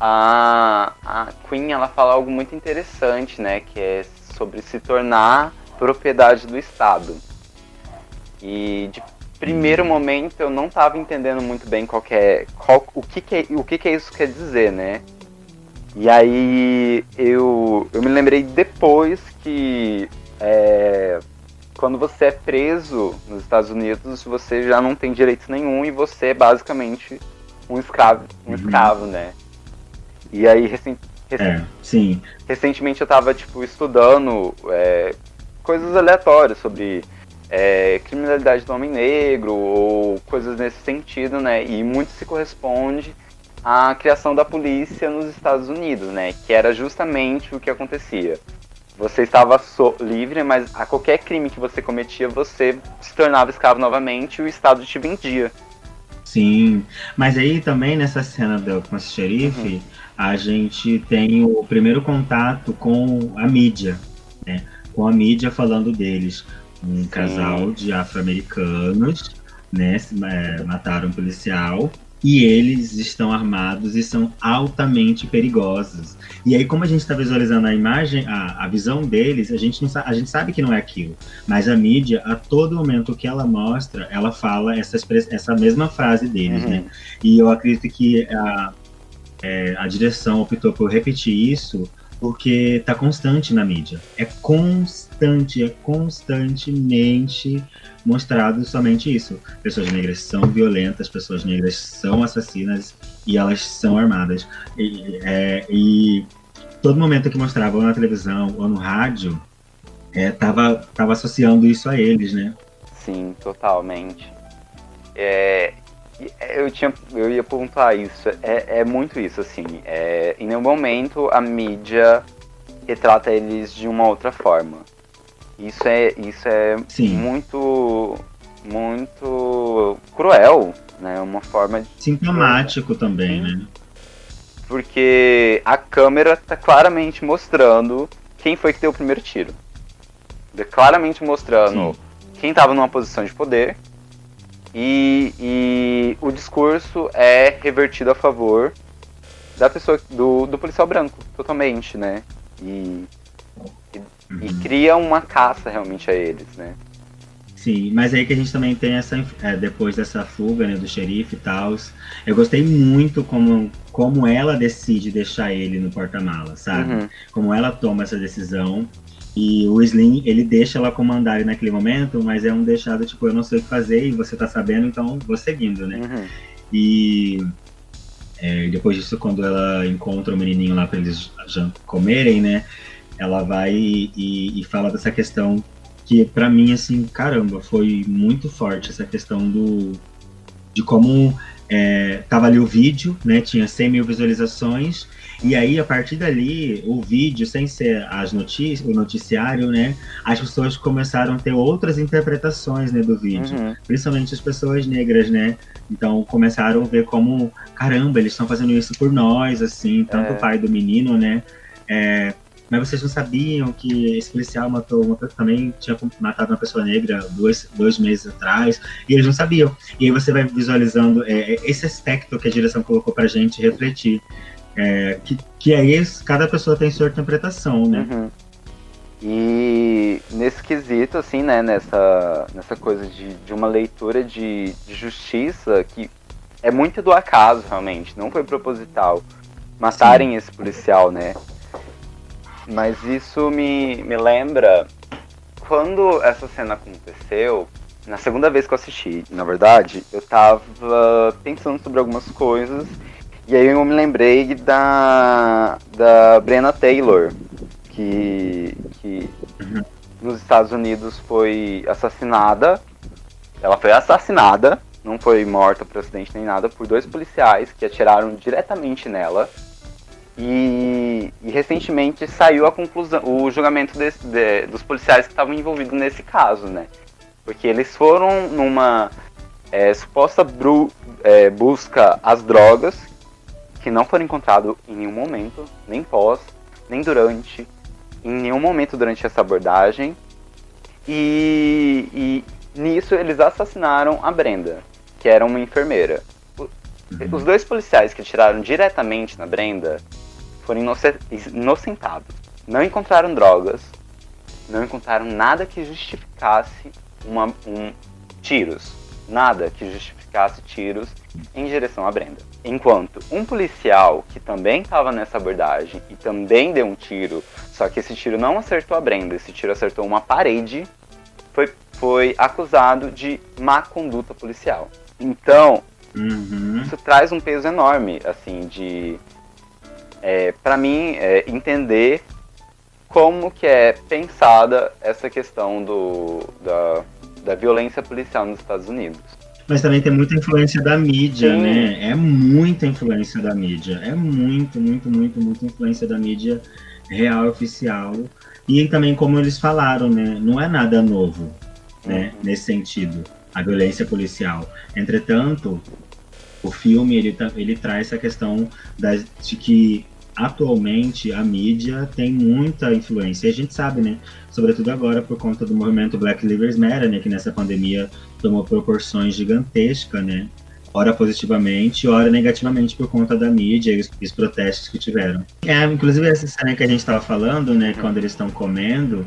Speaker 3: A, a Queen, ela fala algo muito interessante, né? Que é sobre se tornar propriedade do Estado. E de primeiro momento eu não estava entendendo muito bem qual é, qual, o, que, que, é, o que, que é isso quer dizer, né? E aí eu, eu me lembrei depois que é, quando você é preso nos Estados Unidos, você já não tem direito nenhum e você é basicamente um escravo, um uhum. escravo, né? E aí recent,
Speaker 4: recent, é, sim.
Speaker 3: recentemente eu tava tipo estudando é, coisas aleatórias sobre é, criminalidade do homem negro ou coisas nesse sentido, né? E muito se corresponde à criação da polícia nos Estados Unidos, né? Que era justamente o que acontecia. Você estava so livre, mas a qualquer crime que você cometia, você se tornava escravo novamente e o Estado te vendia.
Speaker 4: Sim, mas aí também nessa cena do, com esse xerife, uhum. a gente tem o primeiro contato com a mídia, né? Com a mídia falando deles um Sim. casal de afro-americanos, né? É, mataram um policial e eles estão armados e são altamente perigosos. E aí, como a gente está visualizando a imagem, a, a visão deles, a gente, não a gente sabe que não é aquilo. Mas a mídia, a todo momento que ela mostra, ela fala essa, essa mesma frase deles, uhum. né? E eu acredito que a, é, a direção optou por repetir isso porque tá constante na mídia. É constante, é constantemente mostrado somente isso. Pessoas negras são violentas, pessoas negras são assassinas e elas são armadas. E, é, e todo momento que mostravam na televisão ou no rádio, é, tava, tava associando isso a eles, né?
Speaker 3: Sim, totalmente. É, eu, tinha, eu ia pontuar isso. É, é muito isso, assim. É, em nenhum momento a mídia retrata eles de uma outra forma. Isso é, isso é muito, muito cruel, né? Uma forma de...
Speaker 4: Sintomático também, Sim. né?
Speaker 3: Porque a câmera está claramente mostrando quem foi que deu o primeiro tiro. Claramente mostrando Sim. quem estava numa posição de poder e, e o discurso é revertido a favor da pessoa, do, do policial branco, totalmente, né? E, e, uhum. e, cria uma caça realmente a eles, né?
Speaker 4: Sim, mas aí que a gente também tem essa, é, depois dessa fuga, né, do xerife e tal, eu gostei muito como, como ela decide deixar ele no porta-mala, sabe? Uhum. Como ela toma essa decisão e o Slim, ele deixa ela comandar naquele momento, mas é um deixado, tipo, eu não sei o que fazer e você tá sabendo, então vou seguindo, né? Uhum. E é, depois disso, quando ela encontra o menininho lá para eles comerem, né? Ela vai e, e fala dessa questão que, para mim, assim, caramba, foi muito forte essa questão do de como é, tava ali o vídeo, né? Tinha 100 mil visualizações e aí, a partir dali, o vídeo, sem ser as notícias, o noticiário, né? As pessoas começaram a ter outras interpretações né, do vídeo. Uhum. Principalmente as pessoas negras, né? Então começaram a ver como, caramba, eles estão fazendo isso por nós, assim, tanto é. o pai do menino, né? É, mas vocês não sabiam que esse policial matou uma, também tinha matado uma pessoa negra dois, dois meses atrás, e eles não sabiam. E aí você vai visualizando é, é esse aspecto que a direção colocou pra gente refletir. É, que, que aí cada pessoa tem sua interpretação, né? Uhum.
Speaker 3: E nesse quesito, assim, né, nessa, nessa coisa de, de uma leitura de, de justiça que é muito do acaso, realmente, não foi proposital matarem Sim. esse policial, né? Mas isso me, me lembra quando essa cena aconteceu, na segunda vez que eu assisti, na verdade, eu tava pensando sobre algumas coisas e aí eu me lembrei da, da Brenna Taylor, que, que uhum. nos Estados Unidos foi assassinada. Ela foi assassinada, não foi morta por acidente nem nada, por dois policiais que atiraram diretamente nela. E, e recentemente saiu a conclusão, o julgamento desse, de, dos policiais que estavam envolvidos nesse caso, né? Porque eles foram numa é, suposta bru, é, busca às drogas, que não foram encontradas em nenhum momento, nem pós, nem durante, em nenhum momento durante essa abordagem. E, e nisso eles assassinaram a Brenda, que era uma enfermeira. Os dois policiais que tiraram diretamente na Brenda foram inocentados. Não encontraram drogas, não encontraram nada que justificasse uma, um, tiros. Nada que justificasse tiros em direção a Brenda. Enquanto um policial que também estava nessa abordagem e também deu um tiro, só que esse tiro não acertou a Brenda, esse tiro acertou uma parede, foi, foi acusado de má conduta policial. Então, uhum. isso traz um peso enorme, assim, de. É, para mim, é, entender como que é pensada essa questão do, da, da violência policial nos Estados Unidos.
Speaker 4: Mas também tem muita influência da mídia, Sim. né? É muita influência da mídia. É muito, muito, muito, muita influência da mídia real oficial. E também, como eles falaram, né? Não é nada novo, né? Uhum. Nesse sentido, a violência policial. Entretanto, o filme ele, ele traz essa questão das, de que atualmente a mídia tem muita influência. A gente sabe, né? Sobretudo agora por conta do movimento Black Lives Matter, né? Que nessa pandemia tomou proporções gigantescas, né? Ora positivamente, ora negativamente por conta da mídia e os, os protestos que tiveram. É, inclusive essa cena que a gente estava falando, né? Quando eles estão comendo,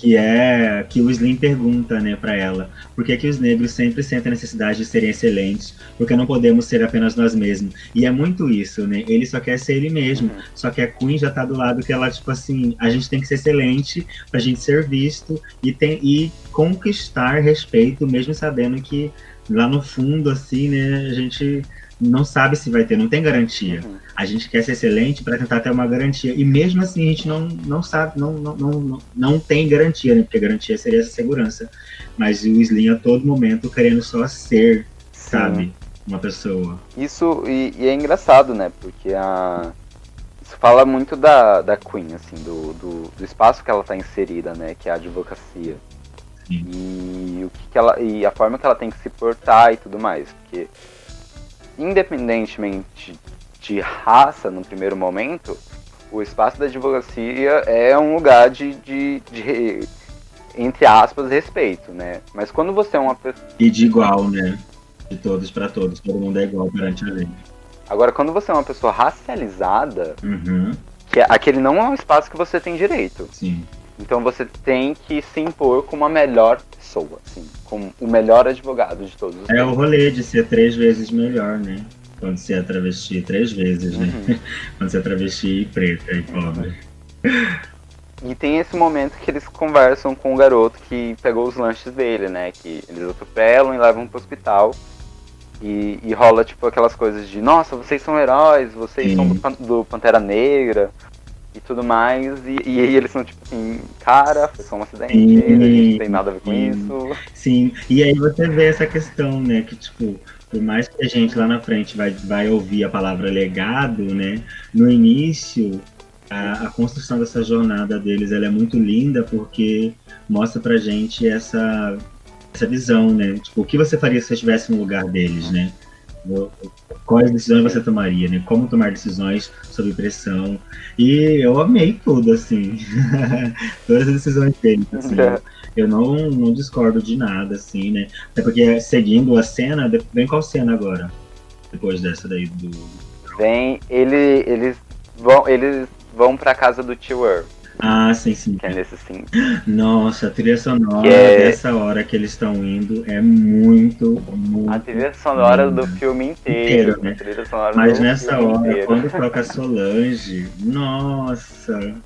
Speaker 4: que é que o Slim pergunta, né, para ela, por que que os negros sempre sentem a necessidade de serem excelentes, porque não podemos ser apenas nós mesmos. E é muito isso, né? Ele só quer ser ele mesmo, uhum. só que a Queen já tá do lado que ela tipo assim, a gente tem que ser excelente pra gente ser visto e tem e conquistar respeito, mesmo sabendo que lá no fundo assim, né, a gente não sabe se vai ter, não tem garantia. Uhum. A gente quer ser excelente para tentar ter uma garantia. E mesmo assim a gente não, não sabe, não, não, não, não tem garantia, né? Porque garantia seria essa segurança. Mas o Slim a todo momento querendo só ser, Sim. sabe? Uma pessoa.
Speaker 3: Isso, e, e, é engraçado, né? Porque a. Isso fala muito da, da Queen, assim, do, do, do espaço que ela está inserida, né? Que é a advocacia. Sim. E, o que, que ela, e a forma que ela tem que se portar e tudo mais. Porque independentemente de raça no primeiro momento, o espaço da advocacia é um lugar de, de, de entre aspas, respeito, né? Mas quando você é uma pessoa.
Speaker 4: E de igual, né? De todos para todos, todo mundo é igual perante a lei.
Speaker 3: Agora, quando você é uma pessoa racializada,
Speaker 4: uhum.
Speaker 3: que é, aquele não é um espaço que você tem direito.
Speaker 4: Sim.
Speaker 3: Então você tem que se impor como a melhor pessoa, assim, como o melhor advogado de todos os
Speaker 4: É tempos. o rolê de ser três vezes melhor, né? Quando você é travesti três vezes, né? Uhum. *laughs* Quando você é travesti preta e pobre. *laughs*
Speaker 3: E tem esse momento que eles conversam com o garoto que pegou os lanches dele, né? Que eles atropelam e levam pro hospital. E, e rola, tipo, aquelas coisas de, nossa, vocês são heróis, vocês Sim. são do, do Pantera Negra e tudo mais. E, e aí eles são tipo assim, cara, foi só um acidente, sim, a gente não tem nada a ver com sim, isso.
Speaker 4: Sim, e aí você vê essa questão, né, que tipo, por mais que a gente lá na frente vai, vai ouvir a palavra legado, né, no início a, a construção dessa jornada deles ela é muito linda porque mostra pra gente essa, essa visão, né, tipo, o que você faria se você estivesse no lugar deles, né, quais decisões você tomaria, né? Como tomar decisões sob pressão. E eu amei tudo, assim. *laughs* Todas as decisões dele, assim. Eu não, não discordo de nada, assim, né? Até porque seguindo a cena, vem qual cena agora? Depois dessa daí do.
Speaker 3: Vem, ele, eles vão, eles vão pra casa do tio Earl.
Speaker 4: Ah, sim, sim.
Speaker 3: Que é nesse sim.
Speaker 4: Nossa, a trilha sonora é... dessa hora que eles estão indo é muito, muito.
Speaker 3: A trilha sonora do filme inteiro. inteiro né?
Speaker 4: Mas nessa hora, inteiro. quando toca Solange, nossa.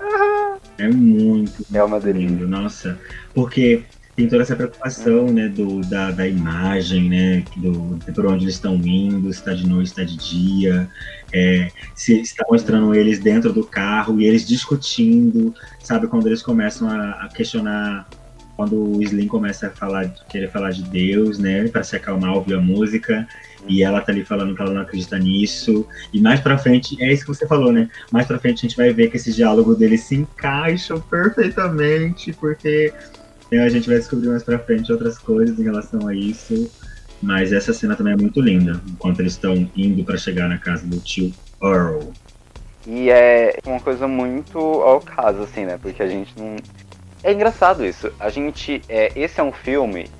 Speaker 4: *laughs* É muito.
Speaker 3: É uma delícia. Lindo,
Speaker 4: nossa. Porque tem toda essa preocupação, né, do, da, da imagem, né, do, por onde eles estão indo, se está de noite, se está de dia, é, se está mostrando eles dentro do carro e eles discutindo, sabe, quando eles começam a, a questionar, quando o Slim começa a falar, querer falar de Deus, né, para se acalmar, ouvir a música, e ela tá ali falando que ela não acredita nisso. E mais pra frente, é isso que você falou, né? Mais pra frente a gente vai ver que esse diálogo deles se encaixam perfeitamente, porque a gente vai descobrir mais pra frente outras coisas em relação a isso. Mas essa cena também é muito linda, enquanto eles estão indo para chegar na casa do tio Earl.
Speaker 3: E é uma coisa muito ao caso, assim, né? Porque a gente não. É engraçado isso. A gente. É, esse é um filme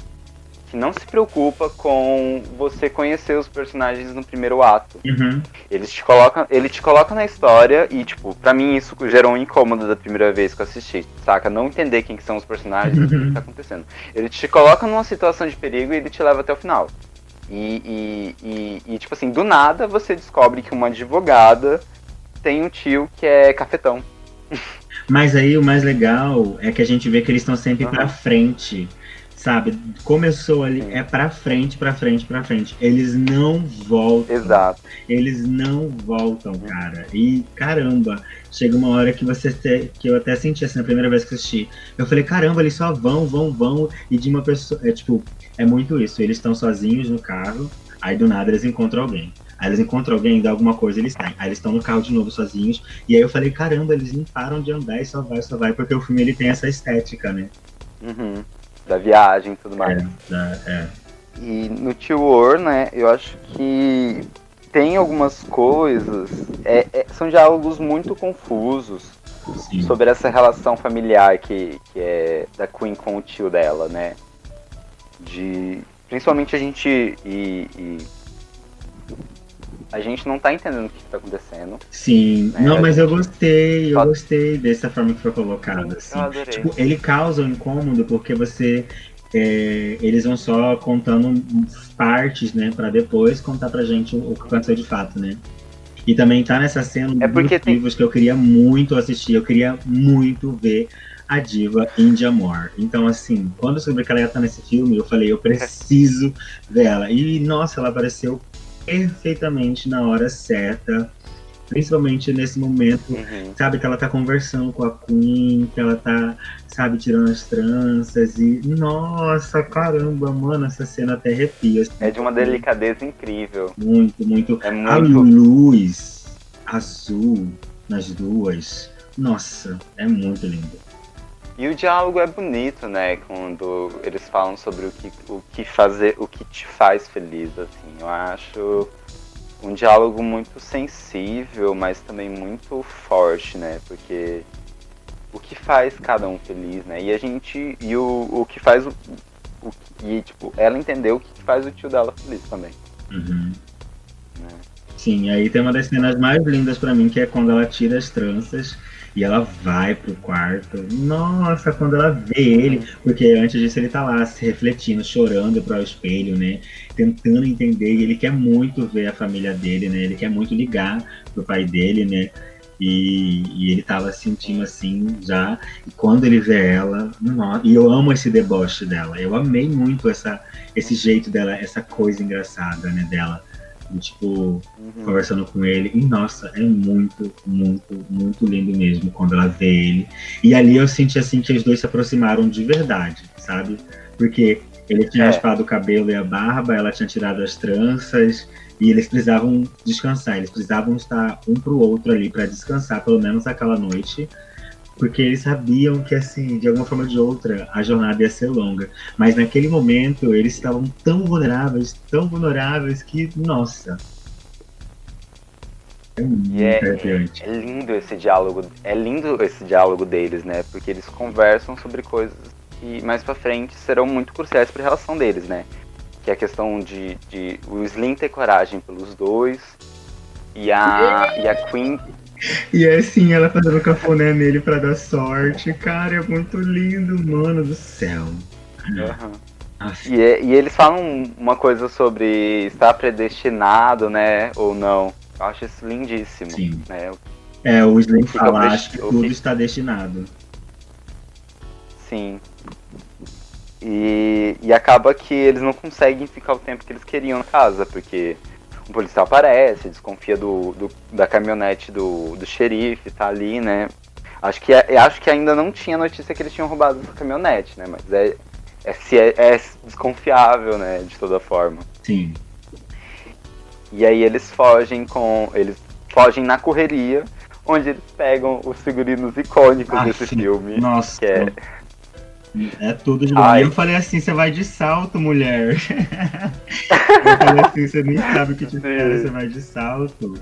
Speaker 3: que não se preocupa com você conhecer os personagens no primeiro ato.
Speaker 4: Uhum.
Speaker 3: Eles te colocam, ele te coloca na história e, tipo, pra mim isso gerou um incômodo da primeira vez que eu assisti, saca? Não entender quem que são os personagens e o que tá acontecendo. Ele te coloca numa situação de perigo e ele te leva até o final. E, e, e, e, tipo assim, do nada você descobre que uma advogada tem um tio que é cafetão.
Speaker 4: Mas aí o mais legal é que a gente vê que eles estão sempre
Speaker 3: Uhum.
Speaker 4: pra frente. Sabe? Começou ali,
Speaker 3: Sim.
Speaker 4: é pra frente, pra frente, pra frente. Eles não voltam.
Speaker 3: Exato.
Speaker 4: Eles não voltam, cara. E caramba, chega uma hora que você te- que eu até senti assim na primeira vez que assisti. Eu falei, caramba, eles só vão, vão, vão. E de uma pessoa. É tipo, é muito isso. Eles estão sozinhos no carro, aí do nada eles encontram alguém. Aí eles encontram alguém, dá alguma coisa, eles saem. Aí eles estão no carro de novo sozinhos. E aí eu falei, caramba, eles não param de andar e só vai, só vai, porque o filme ele tem essa estética, né?
Speaker 3: Uhum. Da viagem e tudo mais.
Speaker 4: É, da- é.
Speaker 3: E no Tio War, né, eu acho que tem algumas coisas. é- é- são diálogos muito confusos
Speaker 4: Sim.
Speaker 3: sobre essa relação familiar que, que é da Queen com o tio dela, né? De. Principalmente a gente. E, e- a gente não tá entendendo o que tá acontecendo.
Speaker 4: Sim,
Speaker 3: É,
Speaker 4: não, mas eu gostei, eu
Speaker 3: Só-
Speaker 4: gostei dessa forma que foi colocada. Assim. Tipo, ele causa um incômodo porque você. é, eles vão só contando partes, né, Pra depois contar pra gente o, que aconteceu de fato, né? E também tá nessa cena
Speaker 3: É porque tem-
Speaker 4: motivos que eu queria muito assistir, eu queria muito ver a diva India Moore. Então, assim, quando eu soube que ela ia estar nesse filme, eu falei, eu preciso ver ela. E, nossa, ela apareceu perfeitamente na hora certa, principalmente nesse momento
Speaker 3: Uhum.
Speaker 4: sabe, que ela tá conversando com a Queen, que ela tá, sabe, tirando as tranças e. Nossa, caramba, mano, essa cena até arrepia. assim.
Speaker 3: É de uma delicadeza incrível.
Speaker 4: Muito, muito.
Speaker 3: É
Speaker 4: A
Speaker 3: muito.
Speaker 4: luz azul nas duas. Nossa, é muito lindo.
Speaker 3: E o diálogo é bonito, né? Quando eles falam sobre o que, o que fazer, o que te faz feliz, assim. Eu acho um diálogo muito sensível, mas também muito forte, né? Porque o que faz cada um feliz, né? E a gente. E o, o que faz o. o e, tipo, ela entendeu o que faz o tio dela feliz também.
Speaker 4: Uhum.
Speaker 3: Né?
Speaker 4: Sim, aí tem uma das cenas mais lindas pra mim, que é quando ela tira as tranças e ela vai pro quarto. Nossa, quando ela vê ele, porque antes disso ele tá lá se refletindo, chorando pro espelho, né? Tentando entender, e ele quer muito ver a família dele, né? Ele quer muito ligar pro pai dele, né? E, e ele tava sentindo assim já. E quando ele vê ela, nossa, e eu amo esse deboche dela. Eu amei muito essa, esse jeito dela, essa coisa engraçada, né, dela. E, tipo,
Speaker 3: Uhum.
Speaker 4: conversando com ele. E nossa, é muito, muito, muito lindo mesmo quando ela vê ele. E ali eu senti assim que os dois se aproximaram de verdade, sabe? Porque ele tinha
Speaker 3: É.
Speaker 4: raspado o cabelo e a barba, ela tinha tirado as tranças. E eles precisavam descansar, eles precisavam estar um pro outro ali para descansar, pelo menos aquela noite, porque eles sabiam que, assim, de alguma forma ou de outra, a jornada ia ser longa. Mas naquele momento, eles estavam tão vulneráveis, tão vulneráveis, que, nossa. É muito
Speaker 3: é, é lindo esse diálogo, é lindo esse diálogo deles, né? Porque eles conversam sobre coisas que mais pra frente serão muito cruciais pra relação deles, né? Que é a questão de, de o Slim ter coragem pelos dois e a, e a Queen
Speaker 4: E é assim, ela fazendo cafuné nele pra dar sorte. Cara, é muito lindo, mano do céu. Nossa,
Speaker 3: E, e eles falam uma coisa sobre estar predestinado, né? Ou não. Eu acho isso lindíssimo.
Speaker 4: Sim.
Speaker 3: Né?
Speaker 4: É, o Slim fala, acho que
Speaker 3: o
Speaker 4: tudo
Speaker 3: que-
Speaker 4: está destinado.
Speaker 3: Sim. E, e acaba que eles não conseguem ficar o tempo que eles queriam na casa, porque um policial aparece, desconfia do, do- da caminhonete do, do xerife, tá ali, né? Acho que, é- acho que ainda não tinha notícia que eles tinham roubado essa caminhonete, né? Mas é, é, é, é desconfiável, né? De toda forma.
Speaker 4: Sim.
Speaker 3: E aí eles fogem com. Eles fogem na correria, onde eles pegam os figurinos icônicos
Speaker 4: Ah,
Speaker 3: desse
Speaker 4: sim.
Speaker 3: filme.
Speaker 4: Nossa.
Speaker 3: Que é
Speaker 4: É tudo de. E eu falei assim, você vai de salto, mulher. *laughs* eu falei assim, você nem sabe o que te espera, você vai de salto.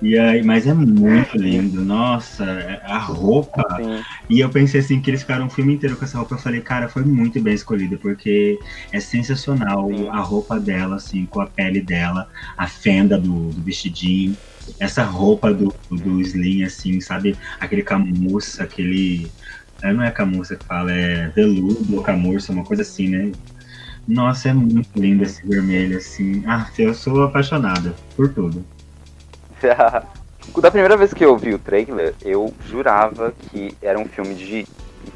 Speaker 4: E aí, mas é muito lindo, nossa, a roupa. Sim. E eu pensei assim, que eles ficaram o filme inteiro com essa roupa. Eu falei, cara, foi muito bem escolhido, porque é sensacional Sim. a roupa dela, assim, com a pele dela, a fenda do, do vestidinho essa roupa do, do Slim, assim, sabe? Aquele camurça, aquele. É, não é camurça que fala, é veludo ou camurça, uma coisa assim, né? Nossa, é muito lindo esse vermelho, assim. Ah, eu sou apaixonada por tudo. *laughs*
Speaker 3: da primeira vez que eu vi o trailer, eu jurava que era um filme de.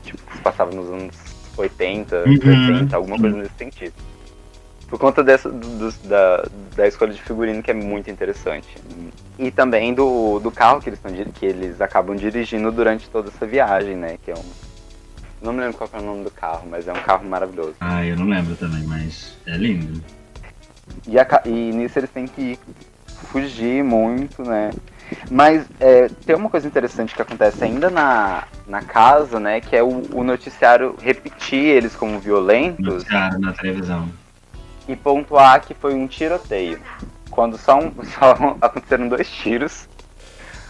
Speaker 3: Tipo, que se passava nos anos 80, uhum. 80, alguma coisa nesse sentido. Por conta dessa, do, da, da escolha de figurino que é muito interessante. E também do, do carro que eles, tão, que eles acabam dirigindo durante toda essa viagem, né? Que é um. Não me lembro qual é o nome do carro, mas é um carro maravilhoso.
Speaker 4: Ah, eu não lembro também, mas é lindo.
Speaker 3: E, a, e nisso eles têm que fugir muito, né? Mas é, tem uma coisa interessante que acontece ainda na, na casa, né? Que é o, o noticiário repetir eles como violentos.
Speaker 4: Noticiário na televisão
Speaker 3: e pontuar que foi um tiroteio. Quando só, um, *laughs* só aconteceram dois tiros.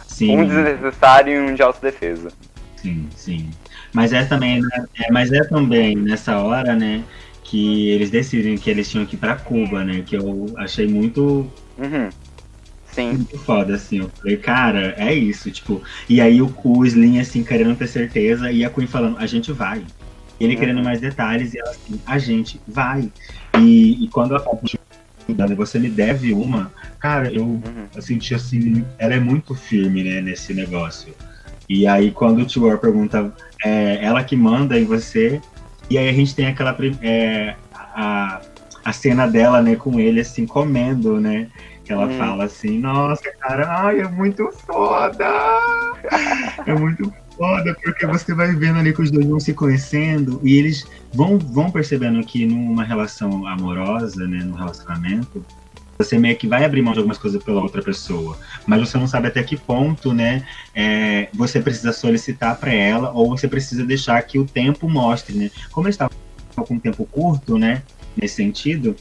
Speaker 3: Sim. Um desnecessário e um de autodefesa.
Speaker 4: Sim, sim. Mas é também, né, é, mas é também nessa hora, né, que eles decidem que eles tinham que ir pra Cuba, né? Que eu achei muito.
Speaker 3: Uhum. Sim.
Speaker 4: Muito foda, assim. Eu falei, cara, é isso, tipo. E aí o, o Slim, assim, querendo ter certeza, e a Queen falando, a gente vai. Ele uhum. querendo mais detalhes, e ela assim, a gente vai. E, e quando ela fala, você me deve uma, cara, eu, uhum. eu senti assim, ela é muito firme, né, nesse negócio. E aí quando o Tior pergunta, é ela que manda em você, e aí a gente tem aquela é, a, a cena dela, né, com ele assim comendo, né? Que ela hum. fala assim, nossa, cara, ai, é muito foda! *laughs* é muito foda, porque você vai vendo ali que os dois vão se conhecendo e eles vão, vão percebendo que numa relação amorosa, né, num relacionamento, você meio que vai abrir mão de algumas coisas pela outra pessoa, mas você não sabe até que ponto, né, é, você precisa solicitar para ela ou você precisa deixar que o tempo mostre, né? Como eles estavam com um tempo curto, né, nesse sentido,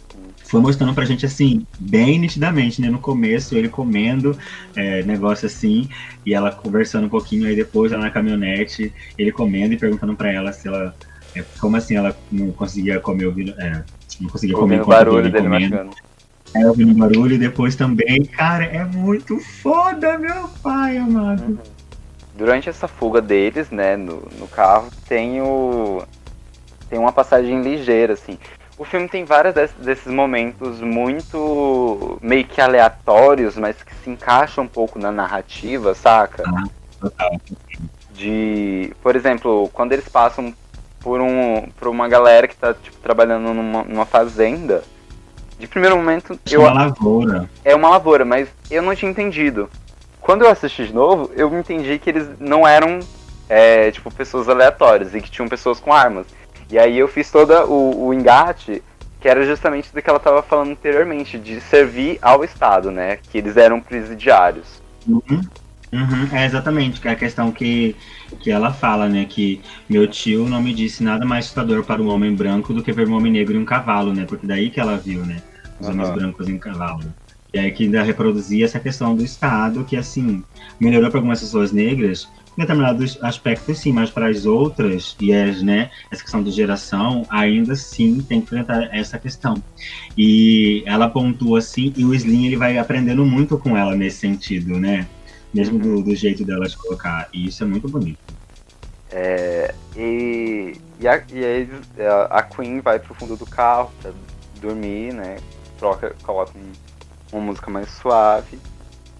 Speaker 4: foi mostrando pra gente assim, bem nitidamente, né? No começo, ele comendo, é, negócio assim, e ela conversando um pouquinho, aí depois ela na caminhonete, ele comendo e perguntando pra ela se ela. É, como assim ela não conseguia comer ouvindo. É, não conseguia comer
Speaker 3: o barulho dele comendo.
Speaker 4: É, ouvindo barulho e depois também, cara, é muito foda, meu pai amado. Uhum.
Speaker 3: Durante essa fuga deles, né, no, no carro, tem o. Tem uma passagem ligeira, assim. O filme tem vários desses momentos muito meio que aleatórios, mas que se encaixam um pouco na narrativa, saca? De, por exemplo, quando eles passam por um por uma galera que tá tipo, trabalhando numa, numa fazenda, de primeiro momento
Speaker 4: é uma lavoura.
Speaker 3: É uma lavoura, mas eu não tinha entendido. Quando eu assisti de novo, eu entendi que eles não eram é, tipo pessoas aleatórias e que tinham pessoas com armas. E aí eu fiz todo o, o engate, que era justamente do que ela estava falando anteriormente, de servir ao Estado, né? Que eles eram presidiários.
Speaker 4: Uhum. Uhum, é exatamente, que é a questão que, que ela fala, né? Que meu tio não me disse nada mais assustador para um homem branco do que ver um homem negro em um cavalo, né? Porque daí que ela viu, né? Os uhum. homens brancos em cavalo. E aí que ainda reproduzia essa questão do Estado, que assim, melhorou para algumas pessoas negras, em determinados aspectos sim, mas para as outras, e as, né, essa questão de geração, ainda sim tem que enfrentar essa questão. E ela pontua assim, e o Slim ele vai aprendendo muito com ela nesse sentido, né? Mesmo do, do jeito dela de colocar, e isso é muito bonito.
Speaker 3: É, e, e, a, e aí a Queen vai pro fundo do carro pra dormir, né? Troca, coloca um, uma música mais suave.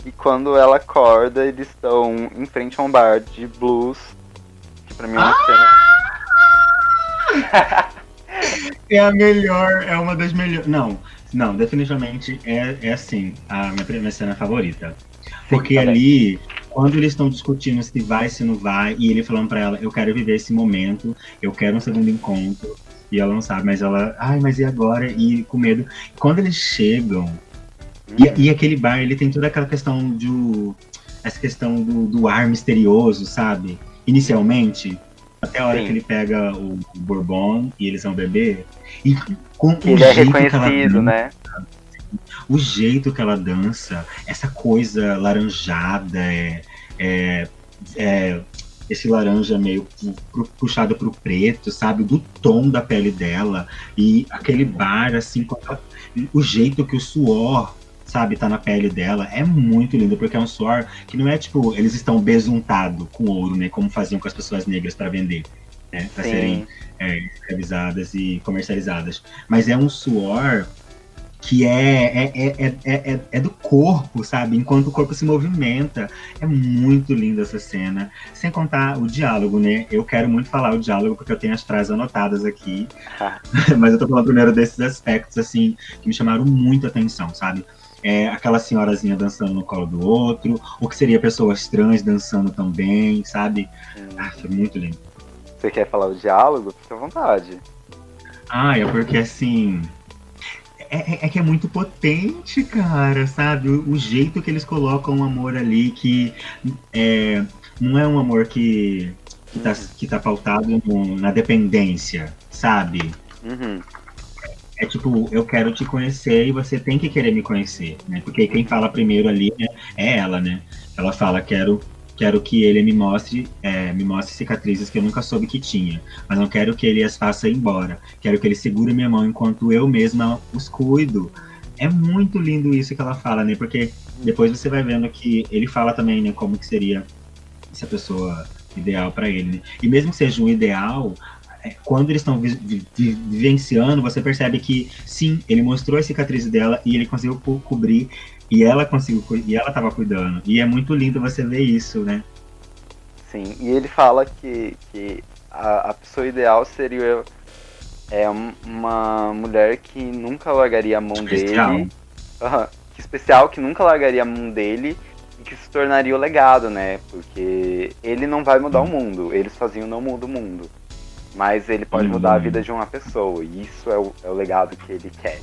Speaker 3: E quando ela acorda, eles estão em frente a um bar de blues. Que pra mim é uma
Speaker 4: ah! cena. *laughs* é a melhor, é uma das melhores. Não, não, definitivamente é, é assim, a minha primeira cena favorita. Porque ali, quando eles estão discutindo se vai, se não vai, e ele falando para ela, eu quero viver esse momento, eu quero um segundo encontro, e ela não sabe, mas ela, ai, mas e agora? E com medo. Quando eles chegam e, e, aquele bar, ele tem toda aquela questão do. Essa questão do, do ar misterioso, sabe? Inicialmente. Até a hora
Speaker 3: Sim.
Speaker 4: que ele pega o Bourbon e eles são bebê. E com
Speaker 3: Que
Speaker 4: o
Speaker 3: é
Speaker 4: jeito que ela
Speaker 3: reconhecido,
Speaker 4: dança,
Speaker 3: né?
Speaker 4: o jeito que ela dança, essa coisa laranjada, é, é, é, esse laranja meio pu- pu- puxado pro preto, sabe? Do tom da pele dela. E aquele bar, assim, o jeito que o suor, sabe, tá na pele dela, é muito lindo, porque é um suor que não é tipo, eles estão besuntados com ouro, né? Como faziam com as pessoas negras para vender, né? Pra serem
Speaker 3: Sim.
Speaker 4: é, escravizadas e comercializadas. Mas é um suor que é, é, é, é, é, é do corpo, sabe? Enquanto o corpo se movimenta. É muito linda essa cena. Sem contar o diálogo, né? Eu quero muito falar o diálogo, porque eu tenho as frases anotadas aqui. *laughs* Mas eu tô falando primeiro desses aspectos, assim, que me chamaram muito a atenção, sabe? É, aquela senhorazinha dançando no colo do outro, o que seria pessoas trans dançando também, sabe? Ah, foi muito lindo.
Speaker 3: Você quer falar o diálogo? Fica à vontade.
Speaker 4: Ah, é porque assim. É, é- é que é muito potente, cara, sabe? O, o jeito que eles colocam o amor ali, que é, não é um amor que, que, tá, que tá pautado no- na dependência, sabe?
Speaker 3: Uhum.
Speaker 4: É tipo, eu quero te conhecer e você tem que querer me conhecer, né? Porque quem fala primeiro ali né, é ela, né? Ela fala, quero, quero que ele me mostre, é, me mostre cicatrizes que eu nunca soube que tinha, mas não quero que ele as faça embora. Quero que ele segure minha mão enquanto eu mesma os cuido. É muito lindo isso que ela fala, né? Porque depois você vai vendo que ele fala também, né, como que seria essa pessoa ideal para ele, né? E mesmo que seja um ideal, quando eles estão vi- vi- vi- vivenciando, você percebe que sim, ele mostrou as cicatrizes dela e ele conseguiu co- cobrir e ela conseguiu e ela tava cuidando. E é muito lindo você ver isso, né?
Speaker 3: Sim, e ele fala que, que a, a pessoa ideal seria é, um- uma mulher que nunca largaria a mão
Speaker 4: Especial.
Speaker 3: dele. Aham, que especial, que nunca largaria a mão dele e que se tornaria o legado, né? Porque ele não vai mudar o mundo, eles sozinhos não mudam o mundo. Mas ele pode mudar a
Speaker 4: Hum.
Speaker 3: vida de uma pessoa, e isso é o, é o legado que ele quer.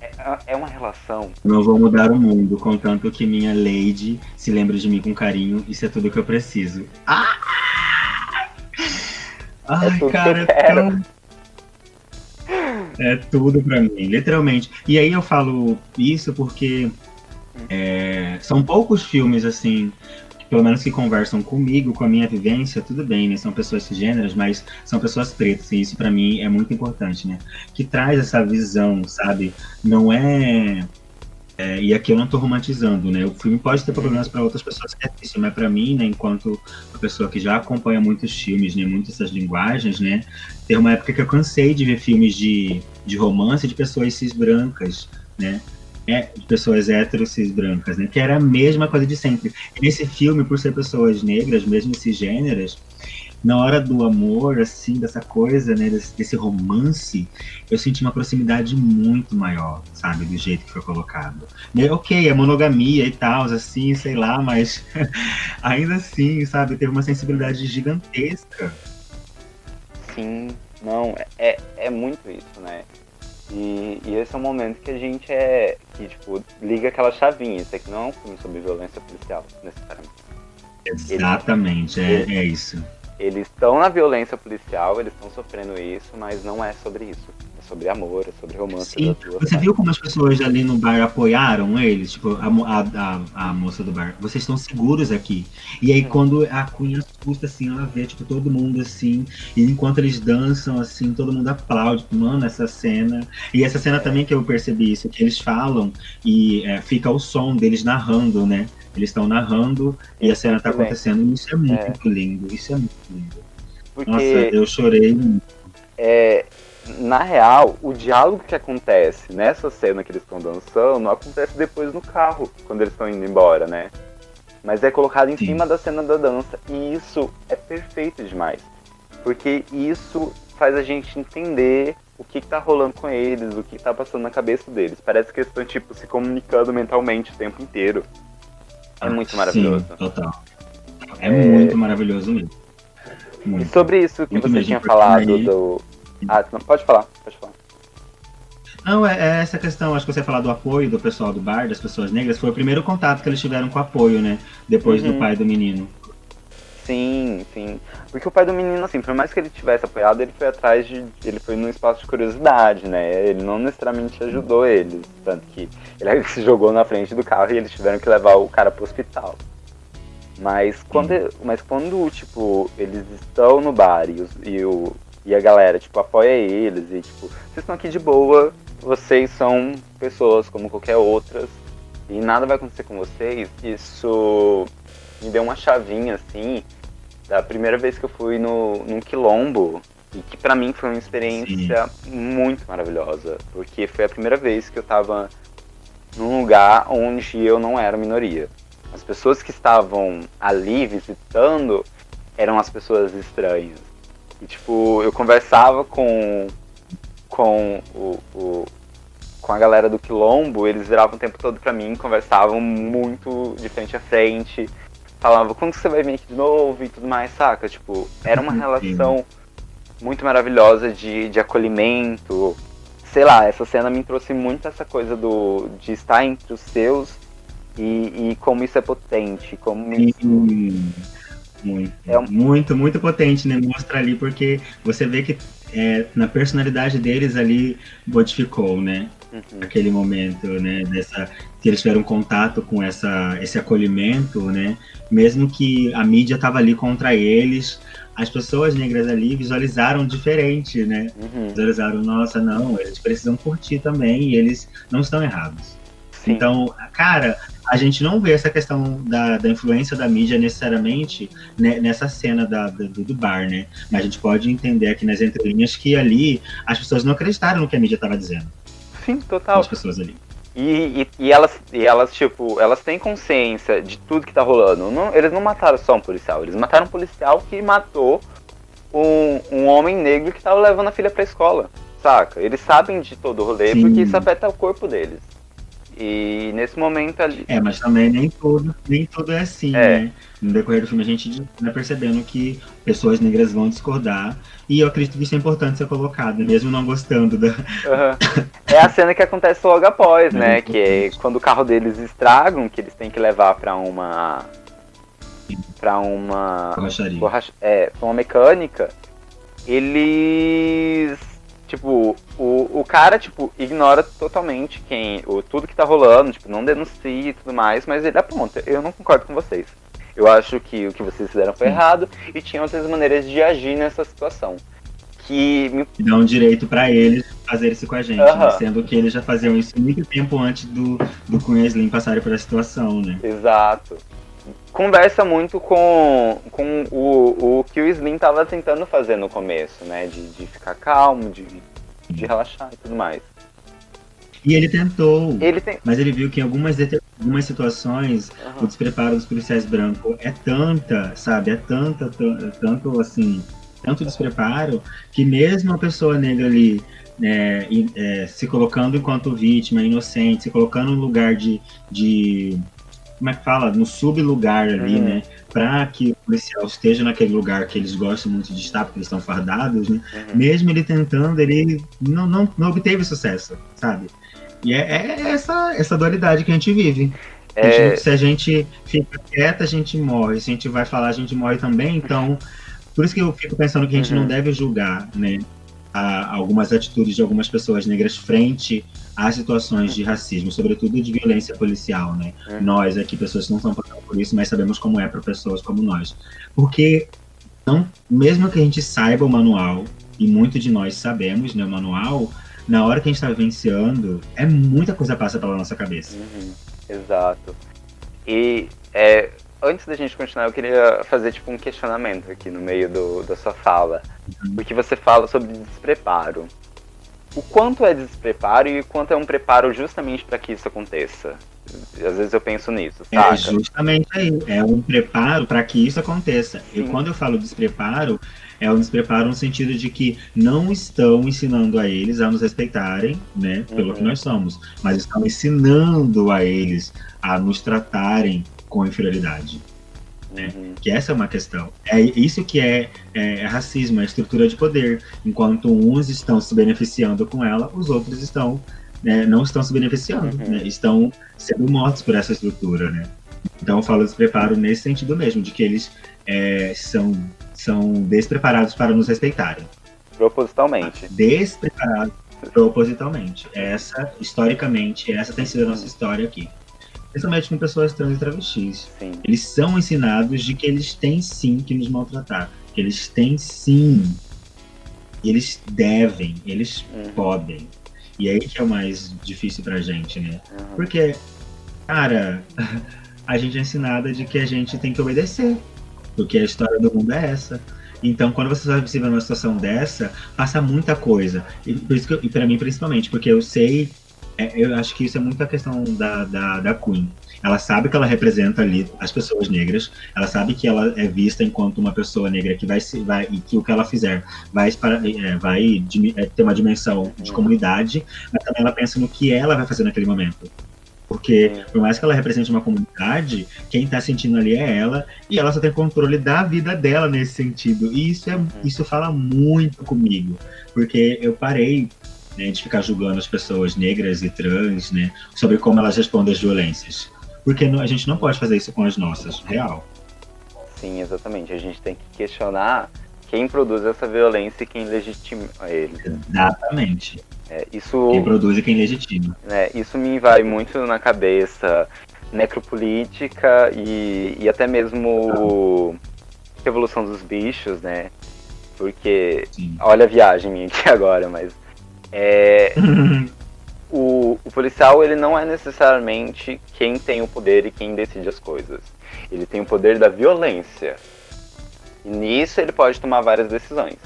Speaker 3: É, é uma relação
Speaker 4: Não vou mudar o mundo, contanto que minha Lady se lembre de mim com carinho. Isso é tudo que eu preciso. Ah! Ai,
Speaker 3: tudo que
Speaker 4: cara,
Speaker 3: eu
Speaker 4: é tão... É tudo pra mim, literalmente. E aí eu falo isso porque é, são poucos filmes, assim, que pelo menos que conversam comigo, com a minha vivência, tudo bem, né? São pessoas cisgêneras, mas são pessoas pretas, e isso pra mim é muito importante, né? Que traz essa visão, sabe? Não é. é, e aqui eu não tô romantizando, né? O filme pode ter problemas para outras pessoas que assistem, mas pra mim, né, enquanto uma pessoa que já acompanha muitos filmes, né, muitas essas linguagens, né, tem uma época que eu cansei de ver filmes de, de romance de pessoas cis brancas, né? É, pessoas héteros cis brancas, né? Que era a mesma coisa de sempre. E nesse filme, por ser pessoas negras, mesmo cisgêneras, na hora do amor, assim, dessa coisa, né, desse, desse romance, eu senti uma proximidade muito maior, sabe, do jeito que foi colocado. Né, Ok, é monogamia e tal, assim, sei lá, mas *laughs* ainda assim, sabe, teve uma sensibilidade gigantesca.
Speaker 3: Sim, não, é, é muito isso, né? E, e esse é o momento que a gente é. que, tipo, liga aquela chavinha. Isso aqui não é um filme sobre violência policial, necessariamente.
Speaker 4: Exatamente, é, é isso.
Speaker 3: Eles estão na violência policial, eles estão sofrendo isso, mas não é sobre isso. É sobre amor, é sobre romance
Speaker 4: Sim, você viu como as pessoas ali no bar apoiaram eles? Tipo, a, a, a, a moça do bar. Vocês estão seguros aqui. E aí, quando a Cunha assusta, assim, ela vê, tipo, todo mundo, assim. E enquanto eles dançam, assim, todo mundo aplaude. Mano, essa cena. E essa cena também que eu percebi isso, que eles falam e é, fica o som deles narrando, né? Eles estão narrando e a cena tá
Speaker 3: bem.
Speaker 4: acontecendo. E isso é muito
Speaker 3: É.
Speaker 4: lindo. Isso é muito lindo.
Speaker 3: Porque
Speaker 4: Nossa, eu chorei.
Speaker 3: é, na real, o diálogo que acontece nessa cena que eles estão dançando acontece depois no carro, quando eles estão indo embora, né? Mas é colocado em
Speaker 4: Sim.
Speaker 3: cima da cena da dança. E isso é perfeito demais. Porque isso faz a gente entender o que, que tá rolando com eles, o que tá passando na cabeça deles. Parece que eles estão, tipo, se comunicando mentalmente o tempo inteiro. É muito maravilhoso.
Speaker 4: Sim, total. É, muito maravilhoso mesmo.
Speaker 3: E
Speaker 4: Muito.
Speaker 3: sobre isso que
Speaker 4: Muito
Speaker 3: você tinha falado
Speaker 4: aí-
Speaker 3: do. Ah, não, pode falar, pode falar.
Speaker 4: Não, é, é essa questão, acho que você falar do apoio do pessoal do bar, das pessoas negras, foi o primeiro contato que eles tiveram com o apoio, né? Depois
Speaker 3: Uhum.
Speaker 4: do pai do menino.
Speaker 3: Sim, sim. Porque o pai do menino, assim, por mais que ele tivesse apoiado, ele foi atrás de. Ele foi num espaço de curiosidade, né? Ele não necessariamente ajudou eles. Tanto que ele *laughs* se jogou na frente do carro e eles tiveram que levar o cara pro hospital. Mas quando, mas quando tipo, eles estão no bar e, os, e, o, e a galera, tipo, apoia eles e, tipo, vocês estão aqui de boa, vocês são pessoas como qualquer outras e nada vai acontecer com vocês, isso me deu uma chavinha, assim, da primeira vez que eu fui no, num quilombo e que para mim foi uma experiência Sim. muito maravilhosa, porque foi a primeira vez que eu tava num lugar onde eu não era minoria. As pessoas que estavam ali visitando eram as pessoas estranhas. E, tipo, eu conversava com, com o, o com a galera do Quilombo, eles viravam o tempo todo pra mim, conversavam muito de frente a frente, falavam quando você vai vir aqui de novo e tudo mais, saca? Tipo, era uma relação muito maravilhosa de, de acolhimento. Sei lá, essa cena me trouxe muito essa coisa do de estar entre os seus e, e como isso é potente, como
Speaker 4: isso... Muito, é um... muito, muito potente, né? Mostra ali, porque você vê que é, na personalidade deles ali modificou, né? Uhum. Aquele momento, né? Dessa, que eles tiveram contato com essa, esse acolhimento, né? Mesmo que a mídia estava ali contra eles, as pessoas negras ali visualizaram diferente, né? Uhum. Visualizaram, nossa, não, eles precisam curtir também e eles não estão errados. Sim. Então, cara, a gente não vê essa questão da, da influência da mídia necessariamente né, nessa cena da, do, do, bar, né? Mas a gente pode entender aqui nas entrelinhas que ali as pessoas não acreditaram no que a mídia estava dizendo.
Speaker 3: Sim, total.
Speaker 4: As pessoas ali.
Speaker 3: E, e, e, elas, e elas, tipo, elas têm consciência de tudo que tá rolando. Não, eles não mataram só um policial, eles mataram um policial que matou um, um homem negro que tava levando a filha pra escola, saca? Eles sabem de todo o rolê Sim. porque isso afeta o corpo deles. E nesse momento ali.
Speaker 4: É, mas também nem tudo, nem tudo é assim, é. né? No decorrer do filme a gente vai percebendo que pessoas negras vão discordar. E eu acredito que isso é importante ser colocado, mesmo não gostando da. Uhum.
Speaker 3: É a cena que acontece logo após, né? É que é quando o carro deles estragam, que eles têm que levar para uma. para uma.
Speaker 4: Borracharia.
Speaker 3: Borracha... É, pra uma mecânica. Eles Tipo, o, o cara, tipo, ignora totalmente quem, o, tudo que tá rolando, tipo, não denuncia e tudo mais, mas ele aponta, eu não concordo com vocês. Eu acho que o que vocês fizeram foi errado e tinha outras maneiras de agir nessa situação. Que me...
Speaker 4: E dão direito para eles fazer isso com a gente, né? sendo que eles já faziam isso muito tempo antes do, do Cunha Slim passarem por essa situação, né?
Speaker 3: Exato conversa muito com, com o, o que o Slim estava tentando fazer no começo, né? De, de ficar calmo, de, de relaxar e tudo mais.
Speaker 4: E ele tentou,
Speaker 3: ele tem...
Speaker 4: mas ele viu que em algumas, algumas situações uhum. o despreparo dos policiais brancos é tanta, sabe? É tanta, tanto assim, tanto despreparo, que mesmo a pessoa negra ali é, é, se colocando enquanto vítima, inocente, se colocando no lugar de, de como é que fala, no sublugar ali, uhum. né? Para que o policial esteja naquele lugar que eles gostam muito de estar, porque eles estão fardados, né? Uhum. Mesmo ele tentando, ele não, não, não obteve sucesso, sabe? E é, é essa, essa dualidade que a gente vive. É... A gente, se a gente fica quieta, a gente morre. Se a gente vai falar, a gente morre também. Então, por isso que eu fico pensando que a gente uhum. não deve julgar, né? A, algumas atitudes de algumas pessoas negras frente às situações de racismo, sobretudo de violência policial, né? Uhum. Nós aqui, pessoas que não estão passando por isso, mas sabemos como é para pessoas como nós. Porque, não, mesmo que a gente saiba o manual, e muito de nós sabemos, né, o manual, na hora que a gente está vivenciando, é muita coisa passa pela nossa cabeça.
Speaker 3: Uhum. Exato. E é, antes da gente continuar, eu queria fazer tipo um questionamento aqui no meio do, da sua fala. Uhum. Porque você fala sobre despreparo o quanto é despreparo e o quanto é um preparo justamente para que isso aconteça. Às vezes eu penso nisso, é saca?
Speaker 4: É justamente aí, é um preparo para que isso aconteça. Sim. E quando eu falo despreparo, é um despreparo no sentido de que não estão ensinando a eles a nos respeitarem, né, pelo uhum. que nós somos, mas estão ensinando a eles a nos tratarem com inferioridade. Né? Uhum. Que essa é uma questão. É isso que é, é, racismo, é estrutura de poder. Enquanto uns estão se beneficiando com ela, os outros estão né, não estão se beneficiando, uhum. né? estão sendo mortos por essa estrutura, né? Então eu falo despreparo nesse sentido mesmo, de que eles é, são, são despreparados para nos respeitarem.
Speaker 3: Propositalmente.
Speaker 4: Despreparados propositalmente. Essa, historicamente, essa tem sido a nossa história aqui. Principalmente com pessoas trans e travestis.
Speaker 3: Sim.
Speaker 4: Eles são ensinados de que eles têm sim que nos maltratar. Que eles têm sim. Eles devem, eles
Speaker 3: Uhum.
Speaker 4: podem. E aí que é o mais difícil pra gente, né?
Speaker 3: Uhum.
Speaker 4: Porque, cara, *laughs* a gente é ensinada de que a gente tem que obedecer. Porque a história do mundo é essa. Então, quando você vai se ver numa situação dessa, passa muita coisa. E, por isso que, eu- e pra mim, principalmente, porque eu sei, é, eu acho que isso é muito a questão da, da, da Queen. Ela sabe que ela representa ali as pessoas negras, ela sabe que ela é vista enquanto uma pessoa negra que vai se vai e que o que ela fizer vai, para- é, vai é, ter uma dimensão de comunidade, mas também ela pensa no que ela vai fazer naquele momento. Porque, por mais que ela represente uma comunidade, quem tá sentindo ali é ela, e ela só tem controle da vida dela nesse sentido. E isso, é, isso fala muito comigo, porque eu parei né, de ficar julgando as pessoas negras e trans, né, sobre como elas respondem às violências. Porque a gente não pode fazer isso com as nossas, real.
Speaker 3: Sim, exatamente. A gente tem que questionar quem produz essa violência e quem legitima eles.
Speaker 4: Exatamente.
Speaker 3: É, isso,
Speaker 4: Quem produz e quem legitima.
Speaker 3: né, isso me vai muito na cabeça necropolítica e, e até mesmo Revolução dos Bichos, né? Porque,
Speaker 4: Sim.
Speaker 3: olha a viagem minha aqui *laughs* agora, mas é, *laughs* o, o policial ele não é necessariamente quem tem o poder e quem decide as coisas. Ele tem o poder da violência. E nisso ele pode tomar várias decisões.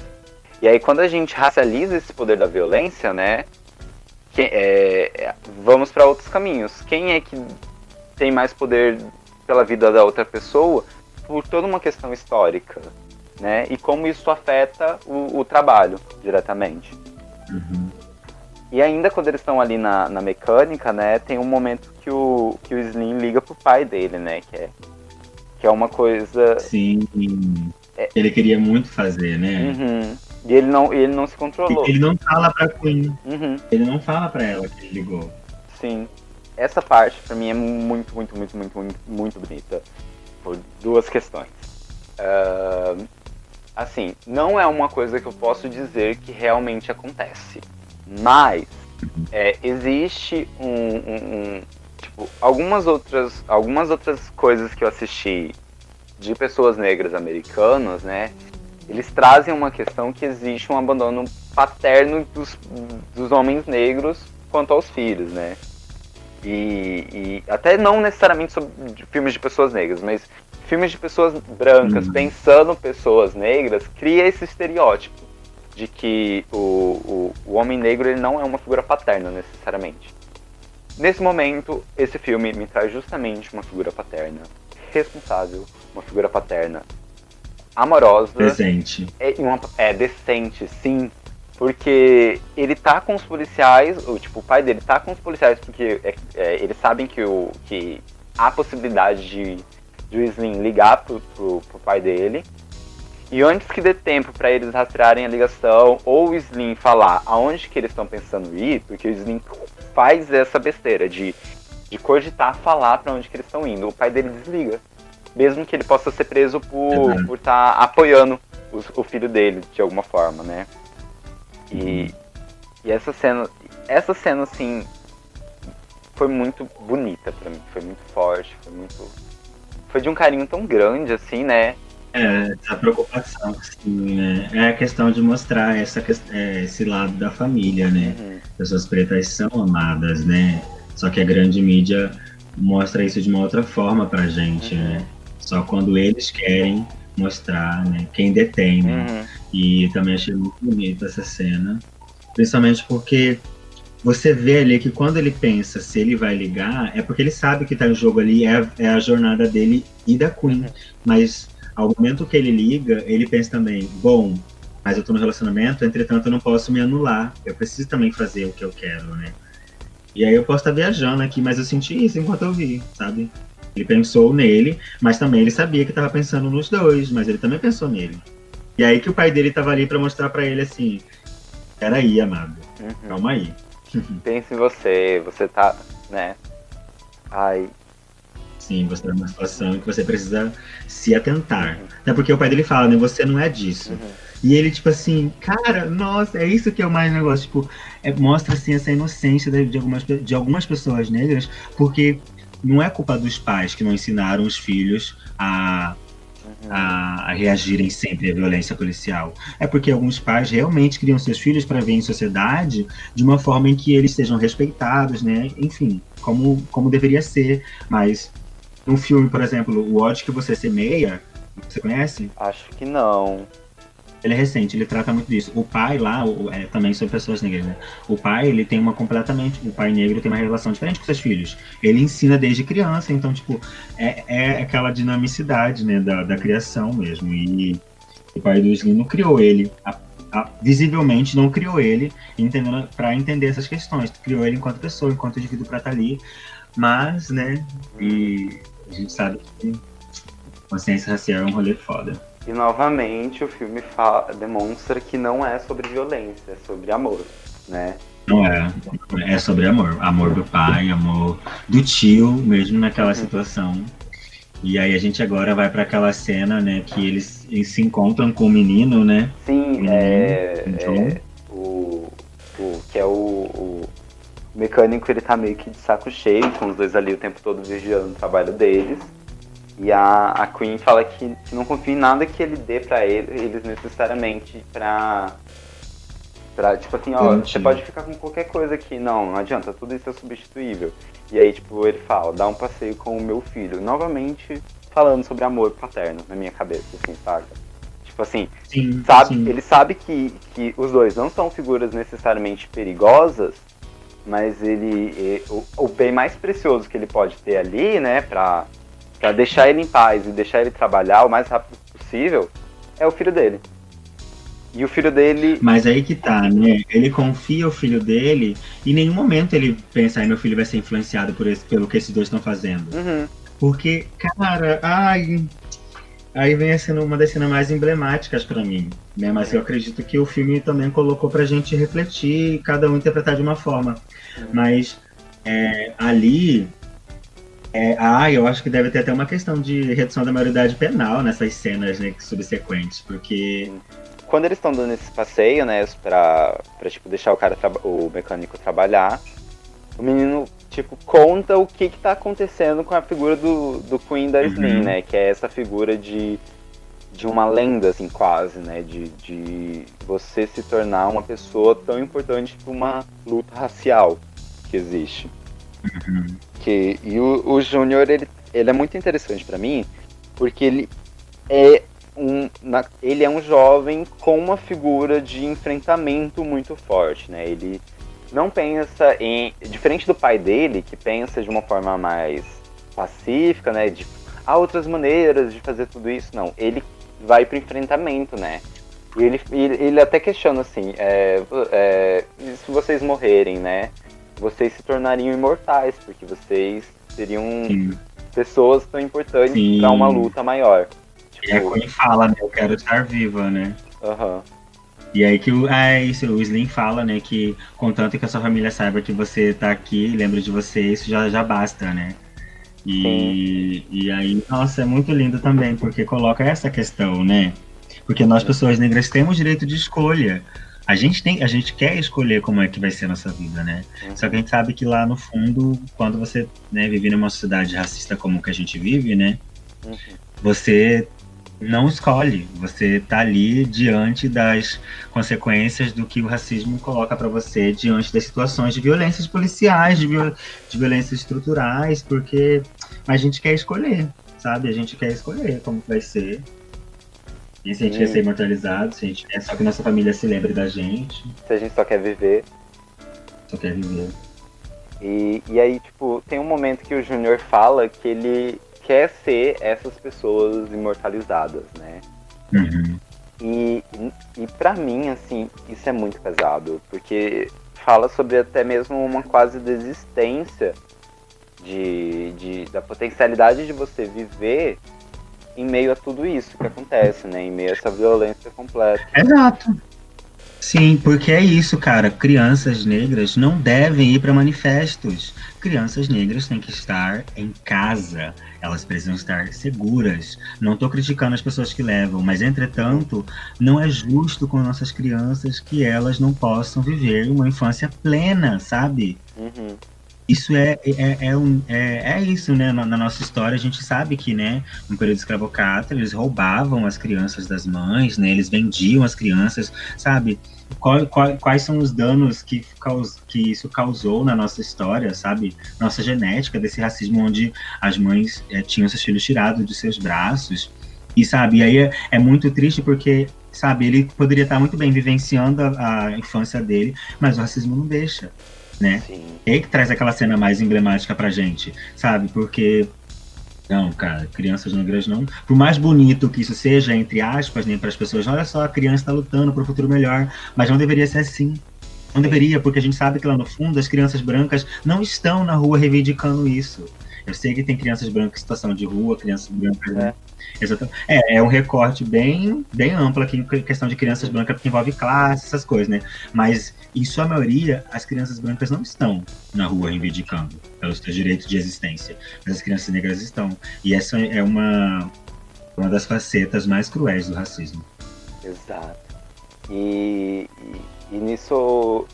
Speaker 3: E aí quando a gente racializa esse poder da violência, né? que- é, é, vamos para outros caminhos. Quem é que tem mais poder pela vida da outra pessoa por toda uma questão histórica, né? E como isso afeta o, o trabalho diretamente.
Speaker 4: Uhum.
Speaker 3: E ainda quando eles estão ali na, na mecânica, né, tem um momento que o, que o Slim liga pro pai dele, né, que é, que é uma coisa...
Speaker 4: Sim. Ele queria muito fazer, né?
Speaker 3: Uhum. E ele não, ele não se controlou.
Speaker 4: Ele não fala pra Queen.
Speaker 3: Uhum.
Speaker 4: Ele não fala pra ela que ele ligou.
Speaker 3: Sim. Essa parte, pra mim, é muito, muito, muito, muito, muito, muito bonita. Por duas questões. Assim, não é uma coisa que eu posso dizer que realmente acontece. Mas, é, existe um, um- um- Tipo, algumas outras, algumas outras coisas que eu assisti de pessoas negras americanas, né? Eles trazem uma questão que existe um abandono paterno dos, dos homens negros quanto aos filhos, né? E, e até não necessariamente sobre filmes de pessoas negras, mas filmes de pessoas brancas,
Speaker 4: Uhum.
Speaker 3: pensando pessoas negras, cria esse estereótipo de que o, o, o homem negro ele não é uma figura paterna necessariamente. Nesse momento, esse filme me traz justamente uma figura paterna responsável, uma figura paterna amorosa,
Speaker 4: Presente.
Speaker 3: é, uma- é decente, sim. Porque ele tá com os policiais, o tipo, o pai dele tá com os policiais porque é- é, eles sabem que, o, que há possibilidade de, de o Slim ligar pro, pro, pro pai dele. E antes que dê tempo para eles rastrearem a ligação, ou o Slim falar aonde que eles estão pensando ir, porque o Slim faz essa besteira de, de cogitar falar para onde que eles estão indo. O pai dele desliga. Mesmo que ele possa ser preso por
Speaker 4: Uhum.
Speaker 3: por estar apoiando os- o filho dele de alguma forma, né? E, e essa cena, essa cena assim foi muito bonita pra mim, foi muito forte, foi muito foi de um carinho tão grande assim, né?
Speaker 4: É, essa preocupação, sim, né? É a questão de mostrar essa, é, esse lado da família, né?
Speaker 3: Uhum.
Speaker 4: Pessoas pretas são amadas, né? Só que a grande mídia mostra isso de uma outra forma pra gente,
Speaker 3: Uhum.
Speaker 4: né? Só quando eles querem mostrar, né? Quem detém, né?
Speaker 3: Uhum.
Speaker 4: E também achei muito bonita essa cena. Principalmente porque você vê ali que quando ele pensa se ele vai ligar, é porque ele sabe que tá em jogo ali, é, é a jornada dele e da Queen.
Speaker 3: Uhum.
Speaker 4: Mas ao momento que ele liga, ele pensa também, bom, mas eu tô no relacionamento, entretanto eu não posso me anular. Eu preciso também fazer o que eu quero, né? E aí eu posso estar viajando aqui, mas eu senti isso enquanto eu vi, sabe? Ele pensou nele, mas também ele sabia que estava pensando nos dois, mas ele também pensou nele. E aí que o pai dele tava ali para mostrar para ele assim: peraí, amado,
Speaker 3: Uhum.
Speaker 4: calma aí.
Speaker 3: Pense em você, você tá, né? Ai,
Speaker 4: Sim, você tá numa situação que você precisa se atentar. Até porque o pai dele fala, né? Você não é disso.
Speaker 3: Uhum.
Speaker 4: E ele, tipo assim, cara, nossa, é isso que é o mais negócio. Tipo, é, mostra, assim, essa inocência de, de, algumas, de algumas pessoas negras, porque não é culpa dos pais que não ensinaram os filhos a, a, a reagirem sempre à violência policial. É porque alguns pais realmente criam seus filhos para ver em sociedade de uma forma em que eles sejam respeitados, né? Enfim, como, como deveria ser. Mas num filme, por exemplo, O ódio que você semeia, você conhece?
Speaker 3: Acho que não.
Speaker 4: Ele é recente, ele trata muito disso. O pai lá, o, é, também sobre pessoas negras, né? O pai, ele tem uma completamente. O pai negro tem uma relação diferente com seus filhos. Ele ensina desde criança, então, tipo, é, é aquela dinamicidade, né, da, da criação mesmo. E o pai do Slim não criou ele. A, a, visivelmente não criou ele para entender essas questões. Criou ele enquanto pessoa, enquanto indivíduo para estar tá ali. Mas, né, e a gente sabe que consciência racial é um rolê foda.
Speaker 3: E novamente o filme fala, demonstra que não é sobre violência, é sobre amor, né?
Speaker 4: Não é. É sobre amor. Amor do pai, amor do tio, mesmo naquela uhum. situação. E aí a gente agora vai para aquela cena, né, que eles, eles, se encontram com o menino, né?
Speaker 3: Sim, o menino, é, é, o, o que é o, o, mecânico, ele tá meio que de saco cheio, com os dois ali o tempo todo vigiando o trabalho deles. E a, a Queen fala que, que não confia em nada que ele dê para ele, eles necessariamente pra. Pra, tipo assim, ó, você pode ficar com qualquer coisa aqui. Não, não adianta, tudo isso é substituível. E aí, tipo, ele fala, dá um passeio com o meu filho. Novamente falando sobre amor paterno na minha cabeça, assim, saca? Tipo assim, sim, sabe, sim. ele sabe que, que os dois não são figuras necessariamente perigosas, mas ele. O, o bem mais precioso que ele pode ter ali, né, pra para deixar ele em paz e deixar ele trabalhar o mais rápido possível, é o filho dele. E o filho dele.
Speaker 4: Mas aí que tá, né? Ele confia o filho dele e em nenhum momento ele pensa, ai, meu filho vai ser influenciado por esse, pelo que esses dois estão fazendo.
Speaker 3: Uhum.
Speaker 4: Porque, cara, ai. Aí vem sendo uma das cenas mais emblemáticas para mim, né? Mas eu acredito que o filme também colocou pra gente refletir, cada um interpretar de uma forma. Uhum. Mas é, ali é, ah, eu acho que deve ter até uma questão de redução da maioridade penal nessas cenas né, subsequentes, porque.
Speaker 3: Quando eles estão dando esse passeio, né, pra, pra tipo, deixar o cara, o mecânico trabalhar, o menino, tipo, conta o que que tá acontecendo com a figura do, do Queen da Slim, uhum. né, que é essa figura de, de uma lenda, assim, quase, né, de, de você se tornar uma pessoa tão importante para uma luta racial que existe. Uhum. Que, e o, o Júnior, ele, ele é muito interessante para mim, porque ele é um, na, ele é um jovem com uma figura de enfrentamento muito forte, né? Ele não pensa em. Diferente do pai dele, que pensa de uma forma mais pacífica, né? De há outras maneiras de fazer tudo isso. Não, ele vai pro enfrentamento, né? E ele, ele, ele até questiona assim, é, é, se vocês morrerem, né? Vocês se tornariam imortais, porque vocês seriam Sim. pessoas tão importantes para uma luta maior.
Speaker 4: Tipo... E a Queen fala, né? Eu quero estar viva, né?
Speaker 3: Aham. Uhum.
Speaker 4: E aí que o, é isso, o Slim fala, né, que contanto que a sua família saiba que você tá aqui, lembra de você, isso já, já basta, né? E, e aí, nossa, é muito lindo também, porque coloca essa questão, né? Porque nós, pessoas negras, temos direito de escolha a gente tem, a gente quer escolher como é que vai ser a nossa vida, né? Uhum. Só que a gente sabe que lá no fundo, quando você né, vive numa sociedade racista como que a gente vive, né? Uhum. Você não escolhe, você tá ali diante das consequências do que o racismo coloca para você, diante das situações de violências policiais, de, viol de violências estruturais, porque a gente quer escolher, sabe? A gente quer escolher como vai ser e se a gente quer ser imortalizado, se a gente quer só que nossa família se lembre da gente.
Speaker 3: Se a gente só quer viver.
Speaker 4: Só quer viver.
Speaker 3: E, e aí, tipo, tem um momento que o Júnior fala que ele quer ser essas pessoas imortalizadas, né?
Speaker 4: Uhum.
Speaker 3: E, e para mim, assim, isso é muito pesado, porque fala sobre até mesmo uma quase desistência de, de, da potencialidade de você viver em meio a tudo isso que acontece, né? Em meio a essa violência completa.
Speaker 4: Exato. Sim, porque é isso, cara. Crianças negras não devem ir para manifestos. Crianças negras têm que estar em casa. Elas precisam estar seguras. Não estou criticando as pessoas que levam, mas entretanto, não é justo com nossas crianças que elas não possam viver uma infância plena, sabe?
Speaker 3: Uhum.
Speaker 4: Isso é, é, é, um, é, é isso, né? Na, na, nossa história, a gente sabe que, né, no período escravocrata, eles roubavam as crianças das mães, né? Eles vendiam as crianças, sabe? Qual, qual, quais são os danos que, caus, que isso causou na nossa história, sabe? Nossa genética desse racismo onde as mães é, tinham seus filhos tirados de seus braços. E, sabe, e aí é, é muito triste porque sabe? Ele poderia estar muito bem vivenciando a, a, infância dele, mas o racismo não deixa né? Sim. E que traz aquela cena mais emblemática pra gente, sabe? Porque não, cara, crianças negras não. Por mais bonito que isso seja, entre aspas, nem né, para as pessoas, olha só, a criança está lutando para o futuro melhor, mas não deveria ser assim. Não deveria, porque a gente sabe que lá no fundo as crianças brancas não estão na rua reivindicando isso. Eu sei que tem crianças brancas em situação de rua, crianças brancas. É. Exatamente. É, é um recorte bem, bem amplo aqui em questão de crianças brancas, porque envolve classe, essas coisas, né? Mas em sua maioria, as crianças brancas não estão na rua reivindicando pelos seus direitos de existência, mas as crianças negras estão. E essa é uma, uma das facetas mais cruéis do racismo.
Speaker 3: Exato. E, e, e nisso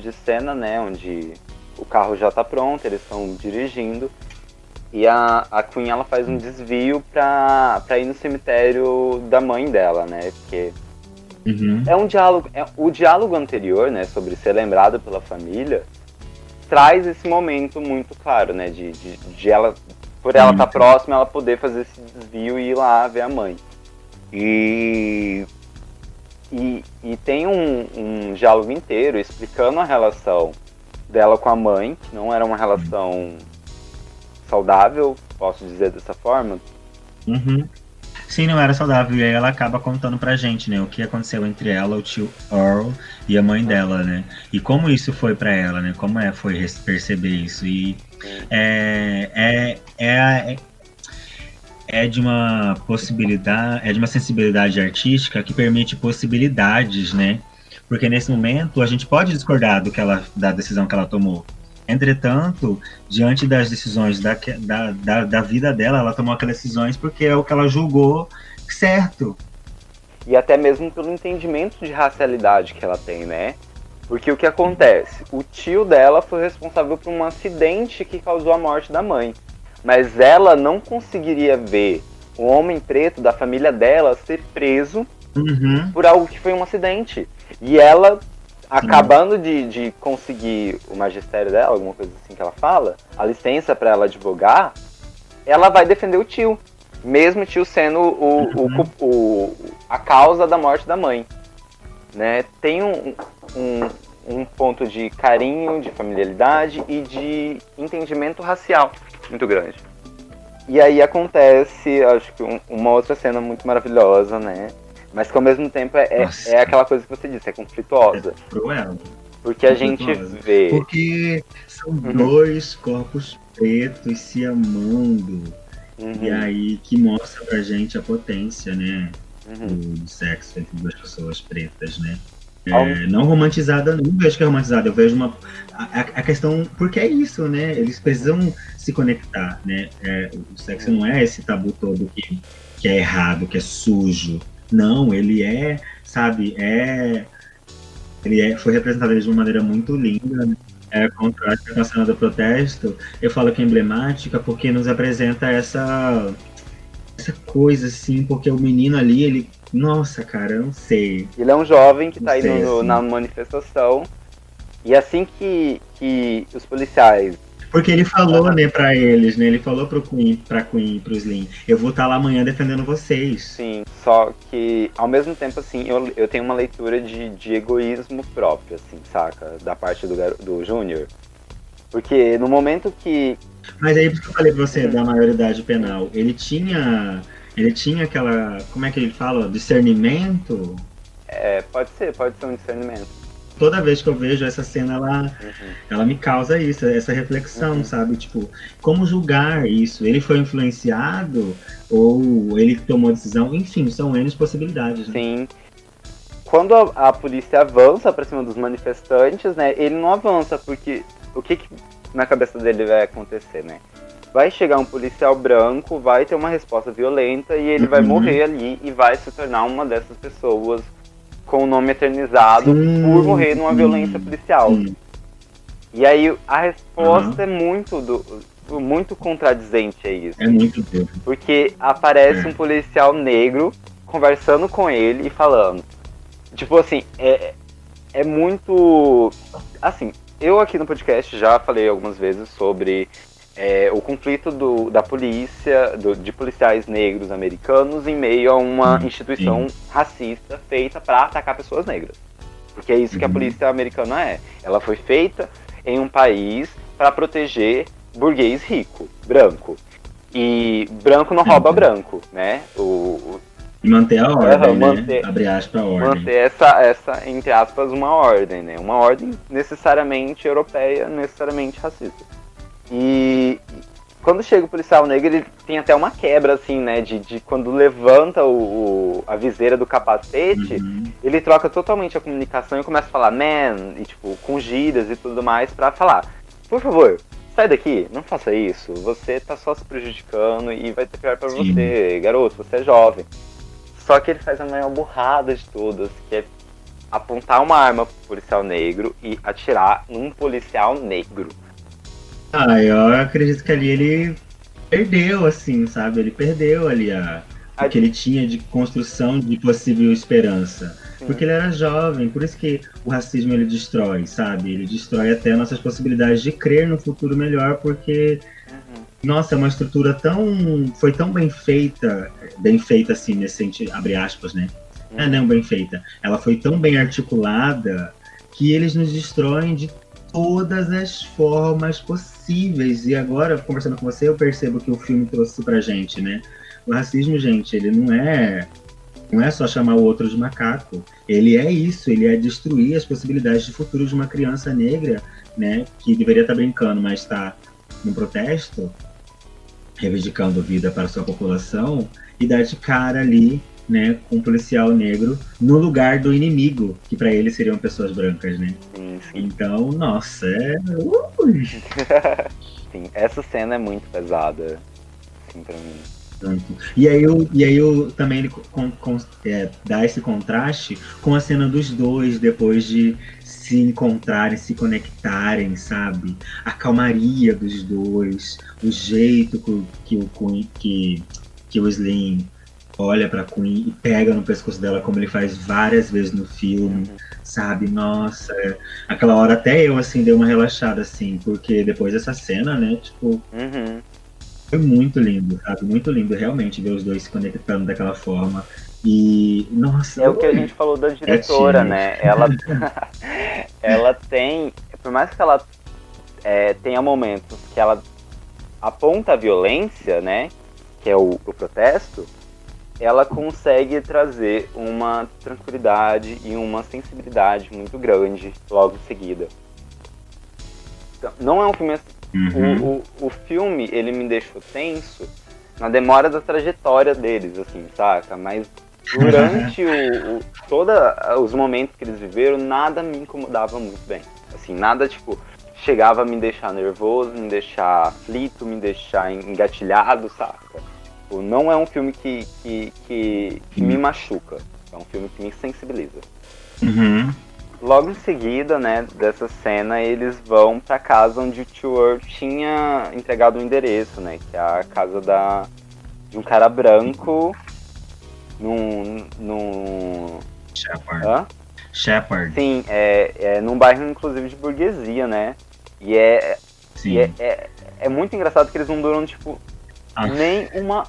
Speaker 3: de cena, né, onde o carro já está pronto, eles estão dirigindo e a, a Queen ela faz um desvio pra, pra ir no cemitério da mãe dela, né? Porque Uhum. É um diálogo. É, o diálogo anterior, né, sobre ser lembrado pela família, traz esse momento muito claro, né? De, de, de ela, por ela estar tá próxima, ela poder fazer esse desvio e ir lá ver a mãe. E. E, e tem um, um diálogo inteiro explicando a relação dela com a mãe, que não era uma relação saudável, posso dizer dessa forma.
Speaker 4: Uhum. Sim, não era saudável. E aí ela acaba contando pra gente, né? O que aconteceu entre ela, o tio Earl e a mãe dela, né? E como isso foi para ela, né? Como é, foi perceber isso. E é, é, é, é de uma possibilidade, é de uma sensibilidade artística que permite possibilidades, né? Porque nesse momento a gente pode discordar do que ela, da decisão que ela tomou. Entretanto, diante das decisões da, da, da, da, vida dela, ela tomou aquelas decisões porque é o que ela julgou certo.
Speaker 3: E até mesmo pelo entendimento de racialidade que ela tem, né? Porque o que acontece? O tio dela foi responsável por um acidente que causou a morte da mãe. Mas ela não conseguiria ver o homem preto da família dela ser preso uhum. por algo que foi um acidente. E ela acabando de, de conseguir o magistério dela, alguma coisa assim que ela fala, a licença para ela advogar, ela vai defender o tio. Mesmo o tio sendo o, uhum. o, o, a causa da morte da mãe. Né? Tem um, um, um ponto de carinho, de familiaridade e de entendimento racial muito grande. E aí acontece, acho que um, uma outra cena muito maravilhosa, né? Mas que ao mesmo tempo é, é, é aquela coisa que você disse, é conflituosa. É
Speaker 4: cruel.
Speaker 3: Porque a gente vê.
Speaker 4: Porque são uhum. dois corpos pretos se amando. Uhum. E aí que mostra pra gente a potência, né? Uhum. Do sexo entre duas pessoas pretas, né? É, não romantizada, não vejo que é romantizada, eu vejo uma. A, a, questão. Porque é isso, né? Eles precisam se conectar, né? É, o sexo não é esse tabu todo que, que é errado, que é sujo, não, ele é, sabe, é. Ele é, foi representado de uma maneira muito linda, né? é, contraste com a cena do protesto. Eu falo que é emblemática porque nos apresenta essa essa coisa assim, porque o menino ali, ele, nossa, cara, eu não sei.
Speaker 3: Ele é um jovem que está indo assim. na manifestação e assim que, que os policiais
Speaker 4: porque ele falou, né, pra eles, né? Ele falou pro Queen, pra Queen e pro Slim, eu vou estar tá lá amanhã defendendo vocês.
Speaker 3: Sim, só que ao mesmo tempo, assim, eu, eu tenho uma leitura de, de egoísmo próprio, assim, saca? Da parte do, do Júnior. Porque no momento que.
Speaker 4: Mas aí, por que eu falei pra você hum. da maioridade penal, ele tinha. Ele tinha aquela. Como é que ele fala? Discernimento?
Speaker 3: É, pode ser, pode ser um discernimento
Speaker 4: toda vez que eu vejo essa cena, ela, uhum. ela me causa isso, essa reflexão, uhum. sabe? Tipo, como julgar isso? Ele foi influenciado ou ele tomou decisão? Enfim, são N possibilidades.
Speaker 3: Né? Sim. quando a, a polícia avança pra cima dos manifestantes, né? Ele não avança, porque o que, que na cabeça dele vai acontecer, né? Vai chegar um policial branco, vai ter uma resposta violenta e ele vai
Speaker 4: Uhum.
Speaker 3: morrer ali e vai se tornar uma dessas pessoas com o nome eternizado
Speaker 4: Sim,
Speaker 3: por morrer numa
Speaker 4: sim,
Speaker 3: violência policial.
Speaker 4: Sim.
Speaker 3: E aí a resposta é muito do, muito contradizente a isso.
Speaker 4: É muito doido.
Speaker 3: Porque aparece
Speaker 4: É.
Speaker 3: um policial negro conversando com ele e falando. Tipo assim, é, é muito. Assim, eu aqui no podcast já falei algumas vezes sobre é, o conflito do, da polícia, do- de policiais negros americanos em meio a uma
Speaker 4: Hum,
Speaker 3: instituição racista feita para atacar pessoas negras. Porque é isso que a
Speaker 4: Uhum.
Speaker 3: polícia americana é. Ela foi feita em um país para proteger burguês rico, branco. E branco não rouba
Speaker 4: Uhum.
Speaker 3: branco, né? O, o-
Speaker 4: E manter a ordem, né?
Speaker 3: manter-
Speaker 4: Abre aspas a ordem.
Speaker 3: manter essa, essa, entre aspas, uma ordem, né? Uma ordem necessariamente europeia, necessariamente racista. E quando chega o policial negro, ele tem até uma quebra, assim, né? De, de quando levanta o, o- a viseira do capacete,
Speaker 4: Uhum.
Speaker 3: ele troca totalmente a comunicação e começa a falar man, e tipo, com gírias e tudo mais pra falar, por favor, sai daqui, não faça isso, você tá só se prejudicando e vai ter pior pra
Speaker 4: Sim.
Speaker 3: você, garoto, você é jovem. Só que ele faz a maior burrada de todas, que é apontar uma arma pro policial negro e atirar num policial negro.
Speaker 4: Ah, eu acredito que ali ele perdeu, assim, sabe? Ele perdeu ali a,
Speaker 3: A-
Speaker 4: o que ele tinha de construção de possível esperança.
Speaker 3: Sim.
Speaker 4: Porque ele era jovem, por isso que o racismo ele destrói, sabe? Ele destrói até nossas possibilidades de crer no futuro melhor, porque,
Speaker 3: Uhum.
Speaker 4: nossa, é uma estrutura tão. foi tão bem feita, bem feita assim, nesse sentido, abre aspas, né? É, não, bem feita. Ela foi tão bem articulada que eles nos destroem de todas as formas possíveis. E agora, conversando com você, eu percebo que o filme trouxe pra gente, né? O racismo, gente, ele não é não é só chamar o outro de macaco. Ele é isso, ele é destruir as possibilidades de futuro de uma criança negra, né, que deveria estar brincando, mas está num protesto, reivindicando vida para sua população e dar de cara ali né, com um policial negro no lugar do inimigo, que para ele seriam pessoas brancas, né?
Speaker 3: Sim, sim,
Speaker 4: Então, nossa, é. Ui, *laughs*
Speaker 3: sim. Essa cena é muito pesada, assim, pra mim.
Speaker 4: E aí, eu, e aí eu, também ele con- con- é, dá esse contraste com a cena dos dois depois de se encontrarem, se conectarem, sabe? A calmaria dos dois, o jeito que, que, que, que o Slim olha pra Queen e pega no pescoço dela, como ele faz várias vezes no filme. sabe? Nossa, é- aquela hora até eu, assim, dei uma relaxada, assim, porque depois dessa cena, né, tipo,
Speaker 3: Uhum.
Speaker 4: foi muito lindo, sabe? Muito lindo, realmente, ver os dois se conectando daquela forma. E, nossa,
Speaker 3: É o que a gente falou da diretora,
Speaker 4: time.
Speaker 3: né? Ela, *laughs* *laughs* ela tem, por mais que ela é, tenha momentos que ela aponta a violência, né? Que é o, o protesto, ela consegue trazer uma tranquilidade e uma sensibilidade muito grande logo em seguida. Então, não é um filme assim
Speaker 4: Uhum.
Speaker 3: o, o, o filme, ele me deixou tenso na demora da trajetória deles, assim, saca? Mas durante o, o, toda os momentos que eles viveram, nada me incomodava muito bem. Assim, nada, tipo, chegava a me deixar nervoso, me deixar aflito, me deixar engatilhado, saca? Tipo, não é um filme que, que, que, que me machuca. É um filme que me sensibiliza.
Speaker 4: Uhum.
Speaker 3: Logo em seguida, né, dessa cena, eles vão pra casa onde o Earth tinha entregado o endereço, né, que é a casa da de um cara branco num num
Speaker 4: Shepard.
Speaker 3: hã?
Speaker 4: Shepard,
Speaker 3: Sim, é, é num bairro inclusive de burguesia, né? E é,
Speaker 4: sim.
Speaker 3: e é, é, é muito engraçado que eles não duram tipo
Speaker 4: Ah.
Speaker 3: nem uma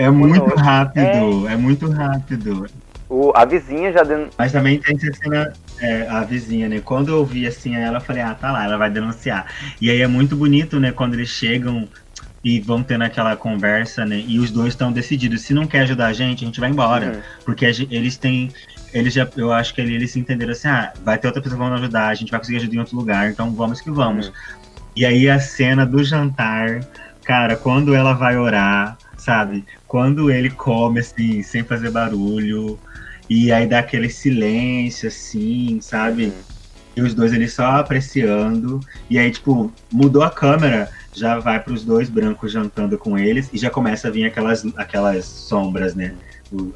Speaker 4: É muito rápido, é... muito rápido.
Speaker 3: o, a vizinha já den...
Speaker 4: Mas também tem essa cena, é, a vizinha, né? Quando eu vi assim ela, eu falei, ah, tá lá, ela vai denunciar. E aí é muito bonito, né, quando eles chegam e vão tendo aquela conversa, né? E os dois estão decididos. Se não quer ajudar a gente, a gente vai embora.
Speaker 3: Uhum.
Speaker 4: Porque a gen- eles têm. Eles já, eu acho que eles se entenderam assim, ah, vai ter outra pessoa que vai nos ajudar, a gente vai conseguir ajuda em outro lugar, então vamos que vamos.
Speaker 3: Uhum.
Speaker 4: E aí a cena do jantar, cara, quando ela vai orar, sabe? Quando ele come assim, sem fazer barulho. E aí dá aquele silêncio, assim, sabe?
Speaker 3: Uhum.
Speaker 4: E os dois eles só apreciando. E aí, tipo, mudou a câmera, já vai para os dois brancos jantando com eles e já começa a vir aquelas, aquelas sombras, né?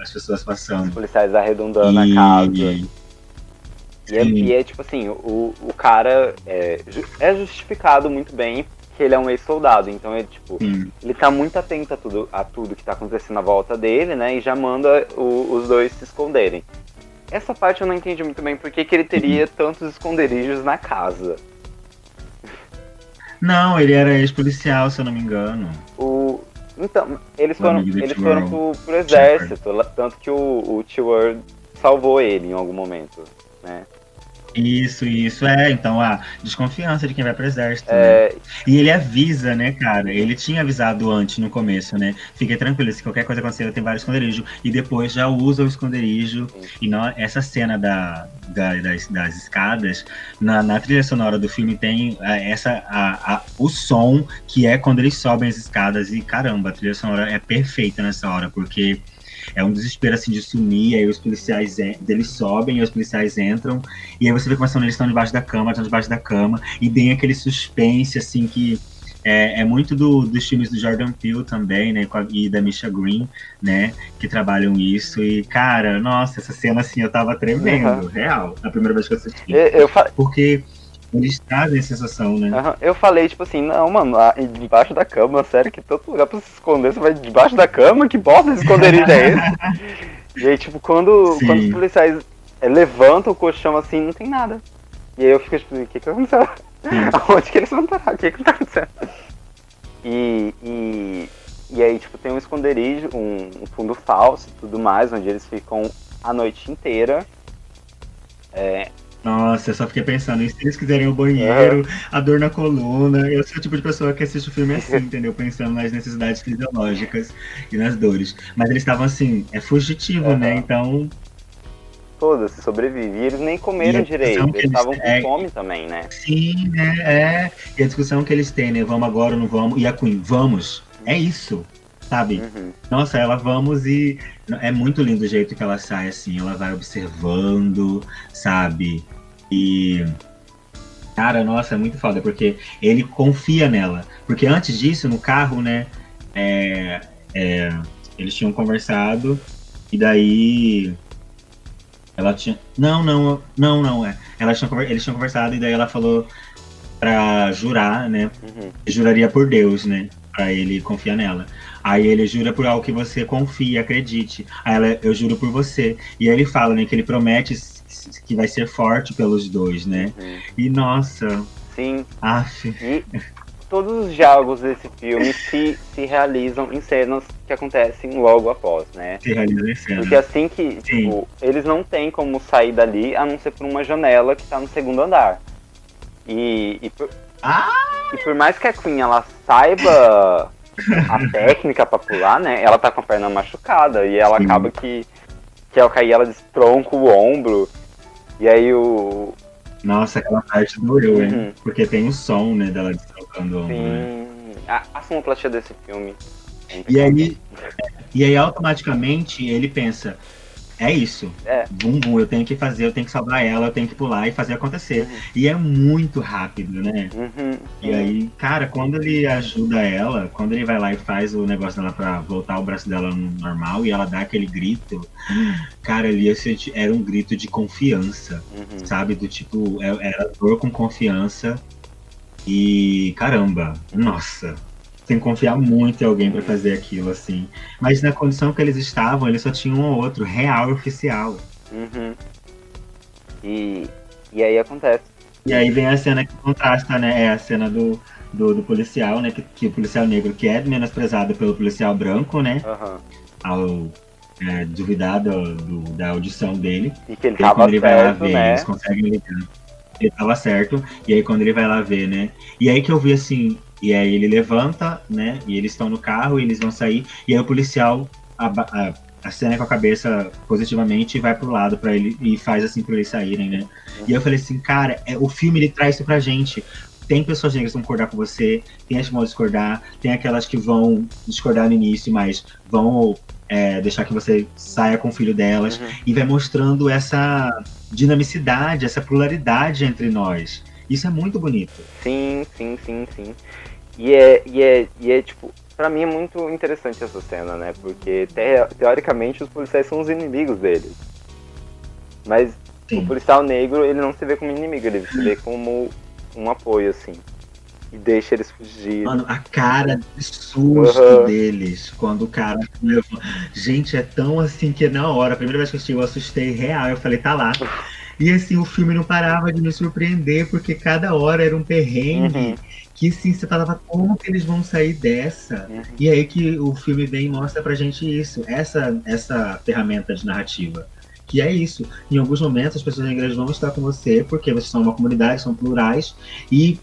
Speaker 4: As pessoas
Speaker 3: Os
Speaker 4: passando.
Speaker 3: policiais arredondando
Speaker 4: E-
Speaker 3: a casa. E é, e é, tipo assim, o, o cara é, é justificado muito bem que ele é um ex-soldado. Então ele, tipo,
Speaker 4: Sim.
Speaker 3: ele tá muito atento a tudo, a tudo que tá acontecendo à volta dele, né? E já manda o- os dois se esconderem. Essa parte eu não entendi muito bem por que ele teria tantos esconderijos na casa.
Speaker 4: Não, ele era ex-policial, se eu não me engano.
Speaker 3: O, então, eles foram, eles foram pro, pro exército, tanto que o, o Earl salvou ele em algum momento, né?
Speaker 4: Isso, isso, é. Então, a desconfiança de quem vai pro exército. né?
Speaker 3: É,
Speaker 4: E ele avisa, né, cara? Ele tinha avisado antes no começo, né? Fique tranquilo, se qualquer coisa acontecer, tem vários esconderijos. E depois já usa o esconderijo.
Speaker 3: Sim.
Speaker 4: E não, essa cena da, da- das, das escadas, na, na trilha sonora do filme tem é, essa, a, a- o som que é quando eles sobem as escadas. E caramba, a trilha sonora é perfeita nessa hora, porque é um desespero assim de sumir, aí os policiais en- eles sobem, aí os policiais entram, e aí você vê como são, eles estão debaixo da cama, estão debaixo da cama, e tem aquele suspense assim que é, é muito do- dos filmes do Jordan Peele também, né, com a- e da Misha Green, né, que trabalham isso, e cara, nossa, essa cena assim, eu tava tremendo,
Speaker 3: Uhum.
Speaker 4: real, a primeira vez que eu assisti,
Speaker 3: eu, eu, fa-
Speaker 4: porque eles trazem a sensação, né,
Speaker 3: aham, eu falei, tipo assim, não, mano, lá debaixo da cama, sério, que tanto lugar pra se esconder, você vai debaixo da cama? Que bosta de esconderijo é esse? *laughs* E aí, tipo, quando,
Speaker 4: Sim.
Speaker 3: quando os policiais é, levantam o colchão assim, não tem nada. E aí eu fico tipo, o que que aconteceu? *laughs* Aonde que eles vão parar? O que que tá acontecendo? E, e, e aí, tipo, tem um esconderijo, um, um fundo falso e tudo mais, onde eles ficam a noite inteira. É,
Speaker 4: Nossa, eu só fiquei pensando, e se eles quiserem o banheiro, a dor na coluna, eu sou o tipo de pessoa que assiste o filme assim, *laughs* entendeu? Pensando nas necessidades fisiológicas e nas dores. Mas eles estavam assim, é fugitivo, né? Então,
Speaker 3: Foda-se, sobrevive. E eles nem comeram direito, eles estavam com
Speaker 4: têm-
Speaker 3: fome também, né?
Speaker 4: sim, né? É. E a discussão que eles têm, né? Vamos agora ou não vamos? E a Queen, vamos. É isso, sabe?
Speaker 3: Uhum.
Speaker 4: Nossa, ela vamos e é muito lindo o jeito que ela sai assim, ela vai observando, sabe? E cara, nossa, é muito foda porque ele confia nela. Porque antes disso, no carro, né, é, é, eles tinham conversado e daí ela tinha, não, não, não, não é. Ela tinha, eles tinham conversado e daí ela falou pra jurar, né?
Speaker 3: Uhum.
Speaker 4: juraria por Deus, né? Pra ele confiar nela. Aí ele jura por algo que você confia, acredite. Aí ela, eu juro por você. E aí ele fala, né, que ele promete que vai ser forte pelos dois, né?
Speaker 3: Uhum.
Speaker 4: E nossa,
Speaker 3: Sim,
Speaker 4: af,
Speaker 3: E todos os diálogos desse filme se, se realizam em cenas que acontecem logo após, né?
Speaker 4: se realiza em cena.
Speaker 3: Porque assim que, tipo, eles não têm como sair dali a não ser por uma janela que tá no segundo andar. E, e, por,
Speaker 4: Ah!
Speaker 3: e por mais que a Queen ela saiba a *laughs* técnica pra pular, né? Ela tá com a perna machucada e ela
Speaker 4: Sim.
Speaker 3: acaba que, que ao cair ela destronca o ombro. E aí o.
Speaker 4: Nossa, aquela parte doeu, hein?
Speaker 3: Uhum.
Speaker 4: Porque tem o som, né, dela destrocando o ombro, né?
Speaker 3: A, a sonoplastia desse filme. é
Speaker 4: E aí, e aí automaticamente ele pensa, é isso.
Speaker 3: É.
Speaker 4: Bum, bum, eu tenho que fazer, eu tenho que salvar ela, eu tenho que pular e fazer acontecer.
Speaker 3: Uhum.
Speaker 4: E é muito rápido, né?
Speaker 3: Uhum,
Speaker 4: E aí, cara, quando ele ajuda ela, quando ele vai lá e faz o negócio dela pra voltar o braço dela no normal e ela dá aquele grito, cara, ali eu senti, era um grito de confiança,
Speaker 3: Uhum.
Speaker 4: sabe? Do tipo, é- era dor com confiança. E caramba, nossa, tem que confiar muito em alguém pra fazer aquilo, assim. Mas na condição que eles estavam, eles só tinham um ou outro, real e oficial.
Speaker 3: Uhum. E, e aí acontece.
Speaker 4: E aí vem a cena que contrasta, né? É a cena do, do, do policial, né? Que, que o policial negro que é menosprezado pelo policial branco, né?
Speaker 3: Aham.
Speaker 4: Ao é, duvidar do, do- da audição dele.
Speaker 3: E que ele tava
Speaker 4: quando ele vai lá
Speaker 3: certo,
Speaker 4: ver,
Speaker 3: né?
Speaker 4: eles conseguem ligar. Ele tava certo. E aí quando ele vai lá ver, né? E aí que eu vi assim. E aí ele levanta, né? E eles estão no carro, e eles vão sair. E aí o policial acena com a cabeça positivamente e vai pro lado para ele e faz assim pra eles saírem, né? E eu falei assim, cara, é, o filme ele traz isso pra gente. tem pessoas negras que vão concordar com você, tem as que vão discordar, tem aquelas que vão discordar no início, mas vão é, deixar que você saia com o filho delas, uhum. e vai mostrando essa dinamicidade, essa pluralidade entre nós. Isso é muito bonito.
Speaker 3: Sim, sim, sim, sim. E é, e é, e é tipo, pra mim é muito interessante essa cena, né? Porque te, teoricamente os policiais são os inimigos deles. Mas sim. o policial negro, ele não se vê como inimigo, ele se vê como um apoio, assim e deixa eles fugirem.
Speaker 4: Mano, a cara de susto uhum. deles quando o cara levou. Gente, é tão assim que na hora, a primeira vez que eu assisti, eu assustei real. Eu falei, tá lá. E assim, o filme não parava de me surpreender, porque cada hora era um perrengue. Uhum. Que sim, você falava como que eles vão sair dessa. Uhum. E aí que o filme vem e mostra pra gente isso, essa, essa ferramenta de narrativa que é isso. Em alguns momentos as pessoas negras vão estar com você, porque vocês são uma comunidade, são plurais, e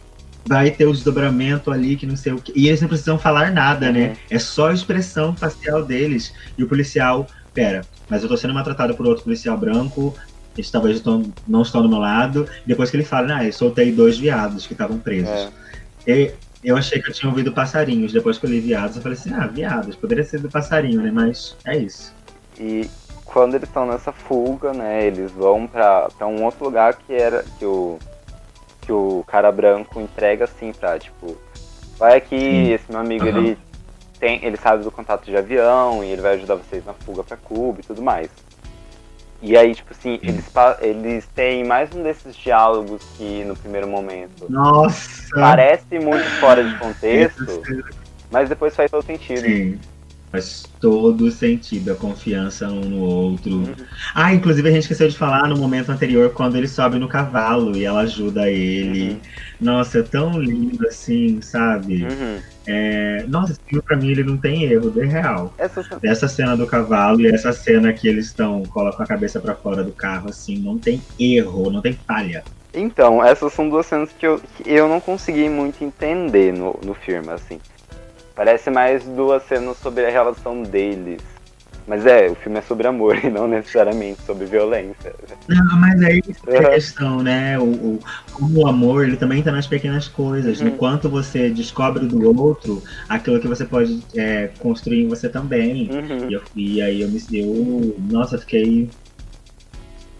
Speaker 4: vai ter o desdobramento ali, que não sei o que. E eles não precisam falar nada, né? uhum. né? É só a expressão facial deles. E o policial, pera, mas eu tô sendo maltratado por outro policial branco, eles talvez não estão do meu lado. Depois que ele fala, ah, eu soltei dois viados que estavam presos. É. E eu achei que eu tinha ouvido passarinhos. Depois que eu li viados, eu falei assim, ah, viados, poderia ser do passarinho, né? Mas é isso.
Speaker 3: E quando eles estão nessa fuga, né, eles vão para um outro lugar que era que o que o cara branco entrega assim pra, tipo, vai aqui, Sim. esse meu amigo, uhum. ele tem, ele sabe do contato de avião e ele vai ajudar vocês na fuga pra Cuba e tudo mais. E aí, tipo assim, eles, eles têm mais um desses diálogos que no primeiro momento.
Speaker 4: Nossa!
Speaker 3: Parece muito fora de contexto, mas depois faz todo sentido.
Speaker 4: Sim. Faz todo sentido a confiança um no outro. Uhum. Ah, inclusive a gente esqueceu de falar no momento anterior, quando ele sobe no cavalo e ela ajuda ele. Uhum. Nossa, é tão lindo assim, sabe? Uhum. É... Nossa, esse filme pra mim ele não tem erro, de real. Essa... Essa cena do cavalo e essa cena que eles estão, colocam a cabeça para fora do carro, assim, não tem erro, não tem falha.
Speaker 3: Então, essas são duas cenas que eu, que eu não consegui muito entender no, no filme, assim. Parece mais duas cenas sobre a relação deles. Mas é, o filme é sobre amor *laughs* e não necessariamente sobre violência.
Speaker 4: Não, mas é isso é a questão, né? O, o, o amor, ele também tá nas pequenas coisas. Uhum. No quanto você descobre do outro aquilo que você pode é, construir em você também. Uhum. E, eu, e, aí eu me. Eu, nossa, fiquei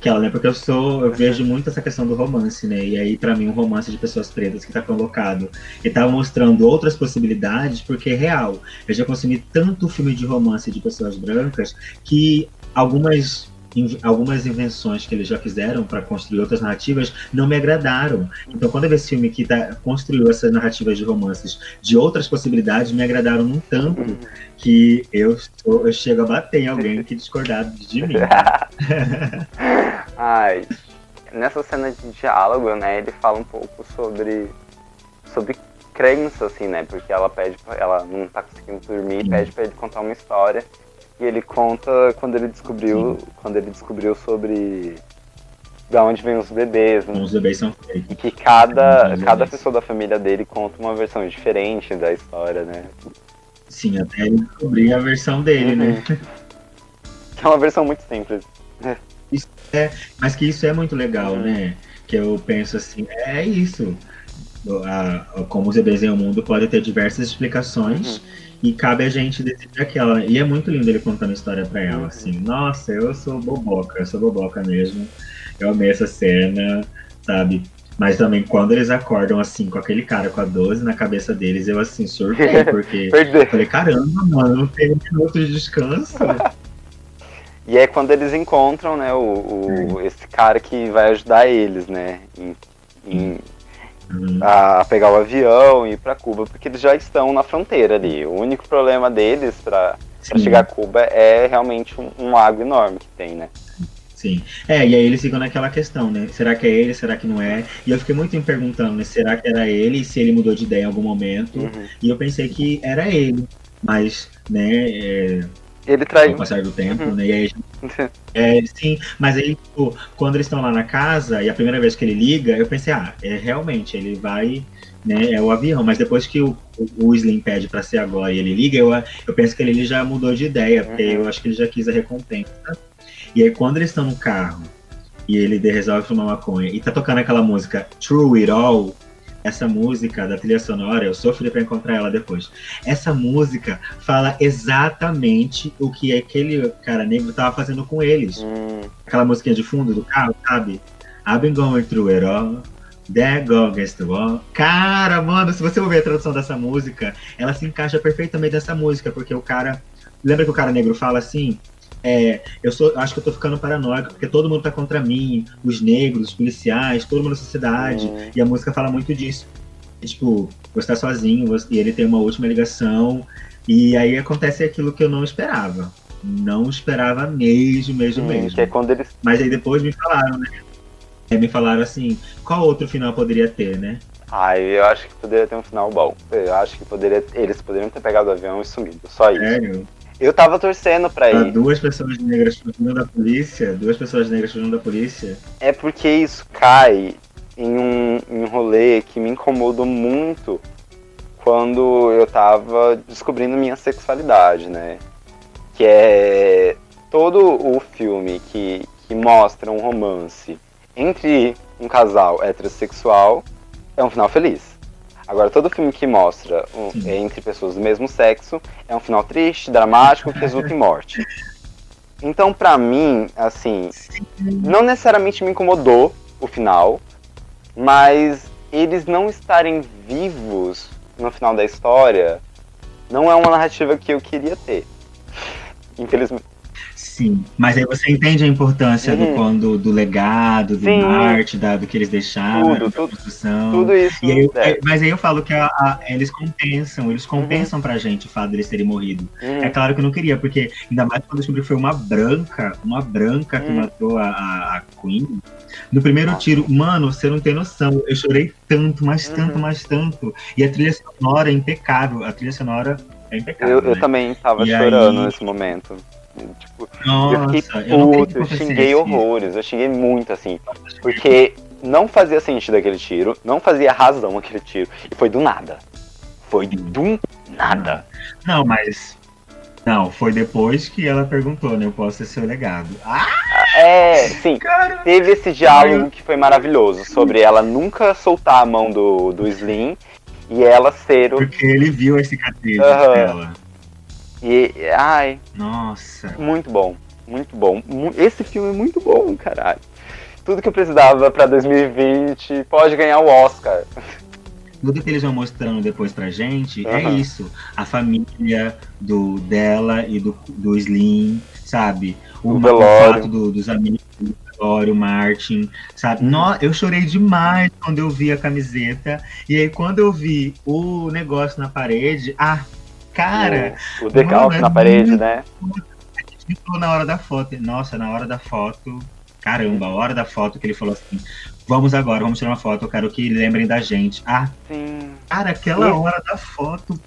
Speaker 4: aquela, né? Porque eu sou, eu vejo muito essa questão do romance, né? E aí, para mim, um romance de pessoas pretas que tá colocado e tá mostrando outras possibilidades, porque é real. Eu já consumi tanto filme de romance de pessoas brancas que algumas algumas invenções que eles já fizeram para construir outras narrativas não me agradaram. Então, quando eu vi esse filme que tá, construiu essas narrativas de romances de outras possibilidades, me agradaram um tanto que eu, estou, eu chego a bater em alguém que discordar de mim. *laughs*
Speaker 3: Ai, nessa cena de diálogo, né, ele fala um pouco sobre sobre crença, assim, né? Porque ela pede, ela não tá conseguindo dormir, pede para ele contar uma história e ele conta quando ele descobriu, Sim. quando ele descobriu sobre da onde vêm os bebês.
Speaker 4: Né? Os bebês são feitos.
Speaker 3: E que cada, cada pessoa da família dele conta uma versão diferente da história, né?
Speaker 4: Sim, até ele descobrir a versão dele, né? uhum. né? *laughs*
Speaker 3: Que é uma versão muito simples.
Speaker 4: Isso é, mas que isso é muito legal, uhum. né? Que eu penso assim, é isso. A, a, como os bebês em o mundo pode ter diversas explicações. Uhum e cabe a gente decidir aquela. E é muito lindo ele contando a história pra ela, assim. Nossa, eu sou boboca, eu sou boboca mesmo. Eu amei essa cena, sabe? Mas também quando eles acordam assim, com aquele cara com a 12 na cabeça deles, eu assim, surtei, *laughs* porque eu falei, caramba, mano, não tem um minuto de descanso. *laughs*
Speaker 3: E é quando eles encontram, né, o, o esse cara que vai ajudar eles, né? Em, em, uhum. a pegar o avião e ir para Cuba, porque eles já estão na fronteira ali. O único problema deles para chegar a Cuba é realmente um, um lago enorme que tem, né?
Speaker 4: Sim. É, e aí eles ficam naquela questão, né? Será que é ele? Será que não é? E eu fiquei muito me perguntando, né? Será que era ele? Se ele mudou de ideia em algum momento? Uhum. E eu pensei que era ele. Mas, né? É,
Speaker 3: ele trai. Com
Speaker 4: o passar do tempo, uhum. né? E aí, *laughs* é, sim, mas aí, tipo, quando eles estão lá na casa, e a primeira vez que ele liga, eu pensei, ah, é realmente, ele vai, né? É o avião. Mas depois que o, o Slim pede pra ser agora e ele liga, eu, eu penso que ele já mudou de ideia, porque uhum. eu acho que ele já quis a recompensa. E aí, quando eles estão no carro e ele resolve fumar maconha e tá tocando aquela música True It All, essa música da trilha sonora, eu sofri para encontrar ela depois. Essa música fala exatamente o que aquele cara negro tava fazendo com eles.
Speaker 3: Hum,
Speaker 4: Aquela musiquinha de fundo do carro, sabe? I've been going through it all. There go against the wall. Cara, mano, se você ouvir a tradução dessa música, ela se encaixa perfeitamente nessa música, porque o cara. Lembra que o cara negro fala assim? É, eu sou, acho que eu tô ficando paranoico, porque todo mundo tá contra mim, os negros, os policiais, todo mundo na sociedade.
Speaker 3: Hum.
Speaker 4: E a música fala muito disso. E, tipo, você tá sozinho, você- e ele tem uma última ligação. E aí acontece aquilo que eu não esperava. Não esperava mesmo, mesmo,
Speaker 3: hum,
Speaker 4: mesmo.
Speaker 3: que é quando eles.
Speaker 4: Mas aí depois me falaram, né? É, me falaram assim, qual outro final poderia ter, né?
Speaker 3: Ai, eu acho que poderia ter um final bom. Eu acho que poderia, eles poderiam ter pegado o avião e sumido. Só isso.
Speaker 4: Sério?
Speaker 3: Eu tava torcendo pra
Speaker 4: Pra
Speaker 3: ir.
Speaker 4: duas pessoas negras fugindo da polícia, duas pessoas negras fugindo da polícia.
Speaker 3: É porque isso cai em um, em um rolê que me incomodou muito quando eu tava descobrindo minha sexualidade, né? Que é todo o filme que, que mostra um romance entre um casal heterossexual é um final feliz. Agora, todo filme que mostra um- entre pessoas do mesmo sexo é um final triste, dramático, que resulta em morte. Então, pra mim, assim, não necessariamente me incomodou o final, mas eles não estarem vivos no final da história não é uma narrativa que eu queria ter. Infelizmente.
Speaker 4: Sim. Mas aí você entende a importância do
Speaker 3: Uhum.
Speaker 4: quando do legado, do
Speaker 3: Sim.
Speaker 4: arte, da, do que eles deixaram,
Speaker 3: Tudo,
Speaker 4: da
Speaker 3: tudo-
Speaker 4: construção.
Speaker 3: Tudo isso.
Speaker 4: Aí, eu-
Speaker 3: é.
Speaker 4: Mas aí eu falo que a- a- eles compensam, eles compensam pra gente o fato deles terem morrido.
Speaker 3: Uhum.
Speaker 4: É claro que eu não queria, porque ainda mais quando eu descobri que foi uma branca, uma branca que
Speaker 3: Hum.
Speaker 4: matou a, a, Queen. No primeiro tiro, mano, você não tem noção. Eu chorei tanto, mas tanto,
Speaker 3: Uhum.
Speaker 4: mas tanto. E a trilha sonora é impecável. A trilha sonora é impecável.
Speaker 3: Eu, eu
Speaker 4: né?
Speaker 3: também tava
Speaker 4: E
Speaker 3: chorando
Speaker 4: aí-
Speaker 3: nesse momento. Tipo,
Speaker 4: Nossa,
Speaker 3: eu fiquei
Speaker 4: eu
Speaker 3: puto, eu
Speaker 4: paciência.
Speaker 3: xinguei horrores, eu xinguei muito, assim. Porque não fazia sentido aquele tiro, não fazia razão aquele tiro. E foi do nada. Foi do nada.
Speaker 4: Não, mas. Não, foi depois que ela perguntou, né? Eu posso ser seu legado. Ah,
Speaker 3: É, sim, teve esse diálogo que foi maravilhoso, sobre ela nunca soltar a mão do, do Slim e ela ser o.
Speaker 4: Porque ele viu as cicatrizes
Speaker 3: Aham.
Speaker 4: dela.
Speaker 3: E, ai,
Speaker 4: Nossa.
Speaker 3: muito bom, muito bom. Esse filme é muito bom, caralho. Tudo que eu precisava pra 2020 pode ganhar o Oscar.
Speaker 4: Tudo que eles vão mostrando depois pra gente é
Speaker 3: Aham.
Speaker 4: isso. A família do dela e do, do Slim, sabe?
Speaker 3: O
Speaker 4: o
Speaker 3: velório.
Speaker 4: fato do- dos amigos do velório, Martin, sabe?
Speaker 3: Uhum.
Speaker 4: No, eu chorei demais quando eu vi a camiseta. E aí, quando eu vi o negócio na parede, ah, cara,
Speaker 3: o, o decalque
Speaker 4: mano, é
Speaker 3: na parede, né?
Speaker 4: falou na hora da foto. Nossa, na hora da foto. Caramba, a hora da foto que ele falou assim: vamos agora, vamos tirar uma foto, eu quero que lembrem da gente. Ah,
Speaker 3: Sim.
Speaker 4: cara, aquela hora da foto.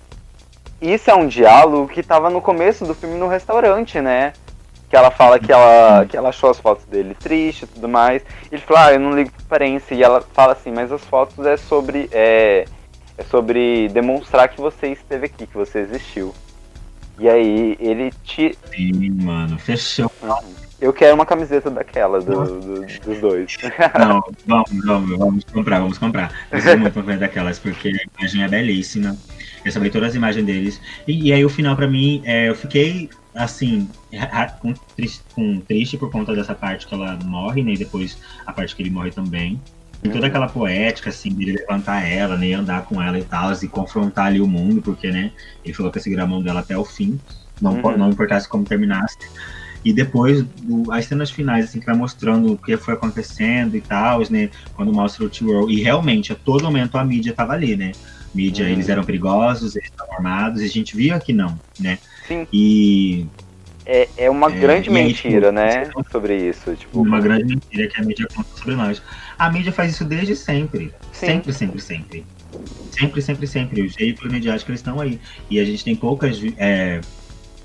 Speaker 3: Isso é um diálogo que tava no começo do filme no restaurante, né? Que ela fala que ela, que ela achou as fotos dele triste e tudo mais. Ele fala, ah, eu não ligo pra aparência. E ela fala assim, mas as fotos é sobre. É, é sobre demonstrar que você esteve aqui, que você existiu. E aí ele te.
Speaker 4: Sim, mano, fechou.
Speaker 3: Eu quero uma camiseta daquela, do- do- dos dois. *laughs*
Speaker 4: Não, vamos, vamos, vamos comprar, vamos comprar. Eu sou muito uma daquelas, porque a imagem é belíssima. Eu sabia todas as imagens deles. E, e aí o final, pra mim, é, eu fiquei assim, com triste, com triste por conta dessa parte que ela morre, né? E depois a parte que ele morre também. E toda aquela poética, assim, de levantar ela, né? E andar com ela e tal, e confrontar ali o mundo, porque, né? Ele falou que ia seguir a mão dela até o fim. Não,
Speaker 3: Uhum.
Speaker 4: não importasse como terminasse. E depois, do- as cenas finais, assim, que vai mostrando o que foi acontecendo e tal, né? Quando mostra o T-World. E realmente, a todo momento, a mídia tava ali, né? Mídia,
Speaker 3: Uhum.
Speaker 4: eles eram perigosos, eles estavam armados, e a gente via que não, né?
Speaker 3: Sim.
Speaker 4: E
Speaker 3: É, é uma
Speaker 4: É,
Speaker 3: grande
Speaker 4: aí,
Speaker 3: mentira,
Speaker 4: tipo,
Speaker 3: né? Sobre isso. Tipo,
Speaker 4: uma grande mentira que a mídia conta sobre nós. A mídia faz isso desde sempre.
Speaker 3: Sim.
Speaker 4: Sempre, sempre, sempre. Sempre, sempre, sempre. Os veículos midiáticos eles estão aí. E a gente tem poucas é,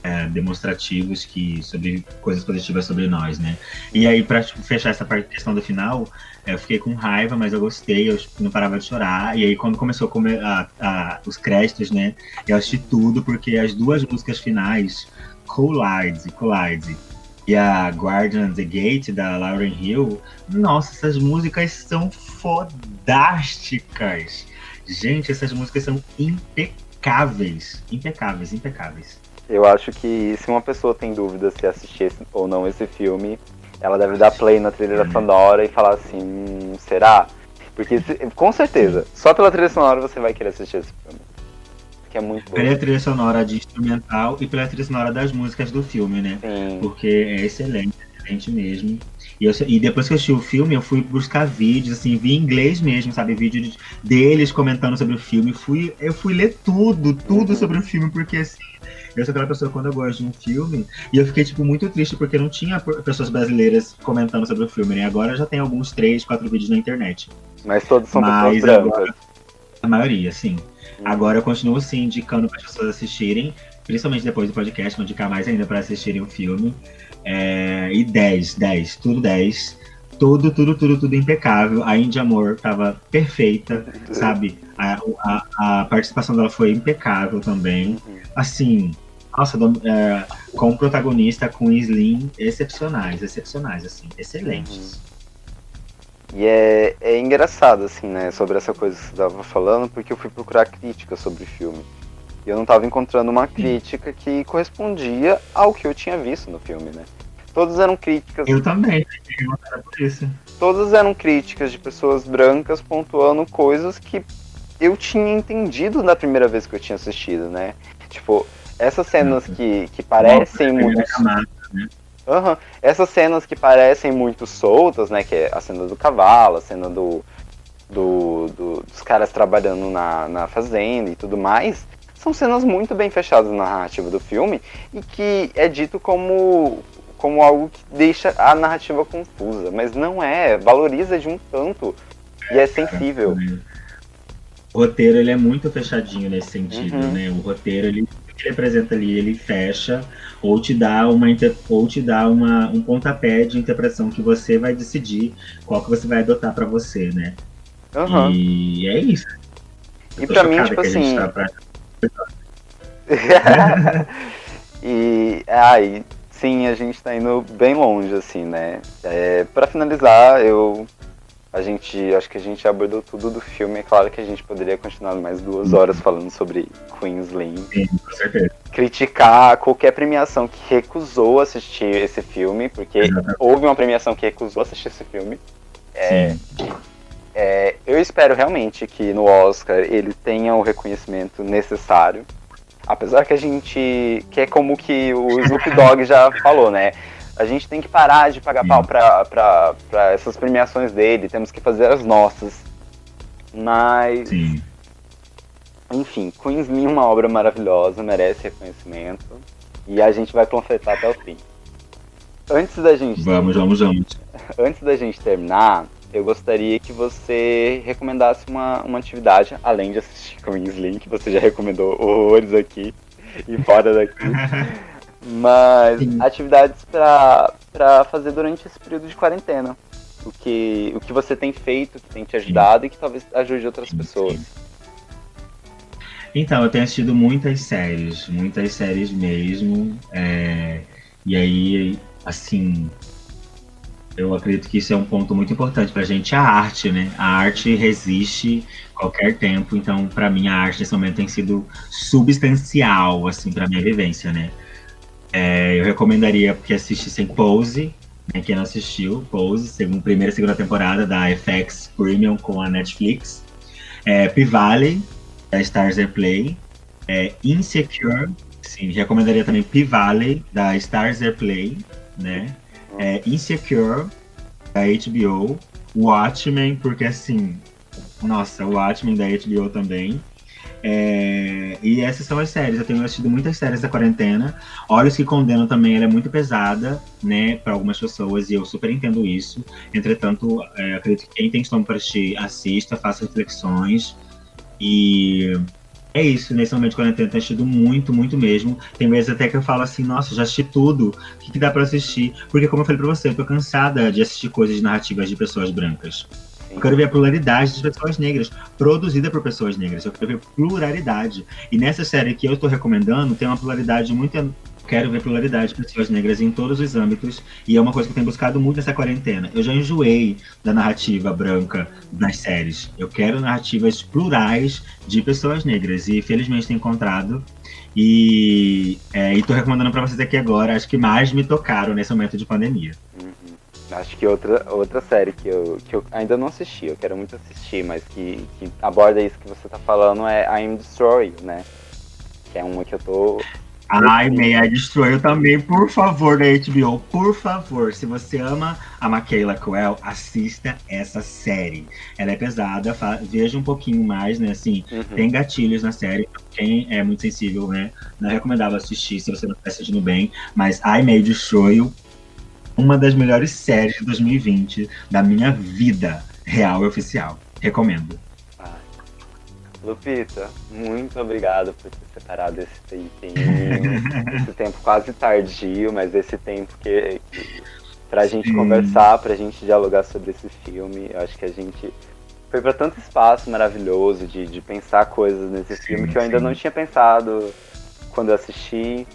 Speaker 4: é, demonstrativos que sobre coisas positivas sobre nós, né? E aí, pra tipo, fechar essa parte, questão do final, é, eu fiquei com raiva, mas eu gostei, eu tipo, não parava de chorar. E aí, quando começou a- a- os créditos, né? Eu assisti tudo, porque as duas músicas finais, Collide, Collide e a Guardian the Gate, da Lauren Hill, nossa, essas músicas são fodásticas. Gente, essas músicas são impecáveis. Impecáveis, impecáveis.
Speaker 3: Eu acho que se uma pessoa tem dúvida se assistir ou não esse filme, ela deve dar play na trilha
Speaker 4: Uhum.
Speaker 3: sonora e falar assim, "Hum, será? Porque com certeza, só pela trilha sonora você vai querer assistir esse filme. Que é muito bom.
Speaker 4: Pela trilha sonora de instrumental e pela trilha sonora das músicas do filme, né?
Speaker 3: Sim.
Speaker 4: Porque é excelente, excelente mesmo. E, eu- e depois que eu assisti o filme, eu fui buscar vídeos, assim, vi em inglês mesmo, sabe? Vídeo de- deles comentando sobre o filme. Fui, eu fui ler tudo, tudo
Speaker 3: Uhum.
Speaker 4: sobre o filme, porque assim, eu sou aquela pessoa quando eu gosto de um filme, e eu fiquei, tipo, muito triste porque não tinha pessoas brasileiras comentando sobre o filme, né? Agora já tem alguns três, quatro vídeos na internet.
Speaker 3: Mas todos são
Speaker 4: Mas
Speaker 3: pessoas brancas.
Speaker 4: agora- A maioria, sim. Agora eu continuo sim indicando para as pessoas assistirem, principalmente depois do podcast, vou indicar mais ainda para assistirem o filme. É, e 10, 10, tudo 10. Tudo, tudo, tudo, tudo impecável. A Índia Amor tava perfeita, sabe? A, a, a participação dela foi impecável também.
Speaker 3: Uhum.
Speaker 4: Assim, nossa, é, com protagonista, com Slim, excepcionais, excepcionais, assim, excelentes.
Speaker 3: E é, é engraçado, assim, né, sobre essa coisa que você tava falando, porque eu fui procurar críticas sobre o filme. E eu não tava encontrando uma crítica que correspondia ao que eu tinha visto no filme, né? Todas eram críticas,
Speaker 4: Eu também, eu era por isso.
Speaker 3: todas eram críticas de pessoas brancas pontuando coisas que eu tinha entendido na primeira vez que eu tinha assistido, né? Tipo, essas cenas que, que parecem muito
Speaker 4: primeira camada.
Speaker 3: Aham. Essas cenas que parecem muito soltas, né? Que é a cena do cavalo, a cena do, do, do- dos caras trabalhando na, na fazenda e tudo mais, são cenas muito bem fechadas na narrativa do filme e que é dito como, como algo que deixa a narrativa confusa, mas não é, valoriza de um tanto e é sensível.
Speaker 4: O roteiro ele é muito fechadinho nesse sentido,
Speaker 3: Uhum.
Speaker 4: né? O roteiro ele, apresenta ali, ele fecha ou te dá uma ou te dá uma, um pontapé de interpretação que você vai decidir qual que você vai adotar pra você, né?
Speaker 3: Aham.
Speaker 4: E é isso. Eu
Speaker 3: E pra mim, tipo assim,
Speaker 4: tá pra- *laughs*
Speaker 3: e ai, sim, a gente tá indo bem longe, assim, né? É, para finalizar, eu. A gente. Acho que a gente abordou tudo do filme. É claro que a gente poderia continuar mais duas horas falando sobre Queensland.
Speaker 4: Sim, com certeza.
Speaker 3: Criticar qualquer premiação que recusou assistir esse filme, porque
Speaker 4: Exatamente.
Speaker 3: houve uma premiação que recusou assistir esse filme. É, é, eu espero realmente que no Oscar ele tenha o reconhecimento necessário. Apesar que a gente. que é como que o Snoop *laughs* Dogg já falou, né? A gente tem que parar de pagar
Speaker 4: Sim.
Speaker 3: pau pra, pra, pra essas premiações dele, temos que fazer as nossas. Mas,
Speaker 4: Sim.
Speaker 3: Enfim, Queensman é uma obra maravilhosa, merece reconhecimento. E a gente vai panfletar até o fim. Antes da gente
Speaker 4: Vamos, vamos, vamos. *laughs*
Speaker 3: antes da gente terminar, eu gostaria que você recomendasse uma, uma atividade, além de assistir *laughs* Queensland, que você já recomendou horrores aqui e fora daqui. *laughs* Mas
Speaker 4: Sim.
Speaker 3: atividades pra fazer durante esse período de quarentena. O que, o que você tem feito, que tem te ajudado e que talvez ajude outras
Speaker 4: Sim,
Speaker 3: pessoas.
Speaker 4: Então, eu tenho assistido muitas séries, muitas séries mesmo. é, e aí, assim, eu acredito que isso é um ponto muito importante pra gente, a arte, né? A arte resiste qualquer tempo, então, pra mim, a arte nesse momento tem sido substancial, assim, pra minha vivência, né? É, eu recomendaria que assistissem Pose, né? Quem não assistiu, Pose, segundo, primeira e segunda temporada da FX Premium com a Netflix. É, P-Valley, da Stars Play. É, Insecure, sim, recomendaria também P-Valley, da Stars Play, né? É, Insecure, da HBO. Watchmen, porque assim, nossa, Watchmen da HBO também. É, e essas são as séries. Eu tenho assistido muitas séries da quarentena. Olhos que Condenam também, ela é muito pesada, né, para algumas pessoas, e eu super entendo isso. Entretanto, é, acredito que quem tem estômago para assistir, assista, faça reflexões. E é isso, nesse momento de quarentena eu tenho assistido muito, muito mesmo. Tem vezes até que eu falo assim, nossa, já assisti tudo, o que, que dá para assistir? Porque como eu falei pra você, eu tô cansada de assistir coisas narrativas de pessoas brancas. Eu quero ver a pluralidade de pessoas negras, produzida por pessoas negras. Eu quero ver pluralidade. E nessa série que eu estou recomendando, tem uma pluralidade muito quero ver pluralidade de pessoas negras em todos os âmbitos, e é uma coisa que eu tenho buscado muito nessa quarentena. Eu já enjoei da narrativa branca nas séries. Eu quero narrativas plurais de pessoas negras, e felizmente tenho encontrado. E é, estou recomendando para vocês aqui agora, acho que mais me tocaram nesse momento de pandemia.
Speaker 3: Uhum. Acho que outra, outra série que eu, que eu ainda não assisti, eu quero muito assistir, mas que, que aborda isso que você tá falando é I'm Destroy, né? Que é uma que eu tô.
Speaker 4: Ai, May I Destroy eu também, por favor, da HBO, por favor. Se você ama a Michaela Coel, assista essa série. Ela é pesada, veja um pouquinho mais, né? Assim, uhum. tem gatilhos na série. Quem é muito sensível, né? Não é recomendável assistir se você não está assistindo bem. Mas I May Destroy uma das melhores séries de 2020 da minha vida real e oficial. Recomendo.
Speaker 3: Lupita, muito obrigado por ter separado esse tempinho, *laughs* esse tempo quase tardio, mas esse tempo que, que pra Sim. gente conversar, pra gente dialogar sobre esse filme. Eu acho que a gente foi para tanto espaço maravilhoso de, de pensar coisas nesse sim, filme que eu ainda sim. não tinha pensado quando eu assisti.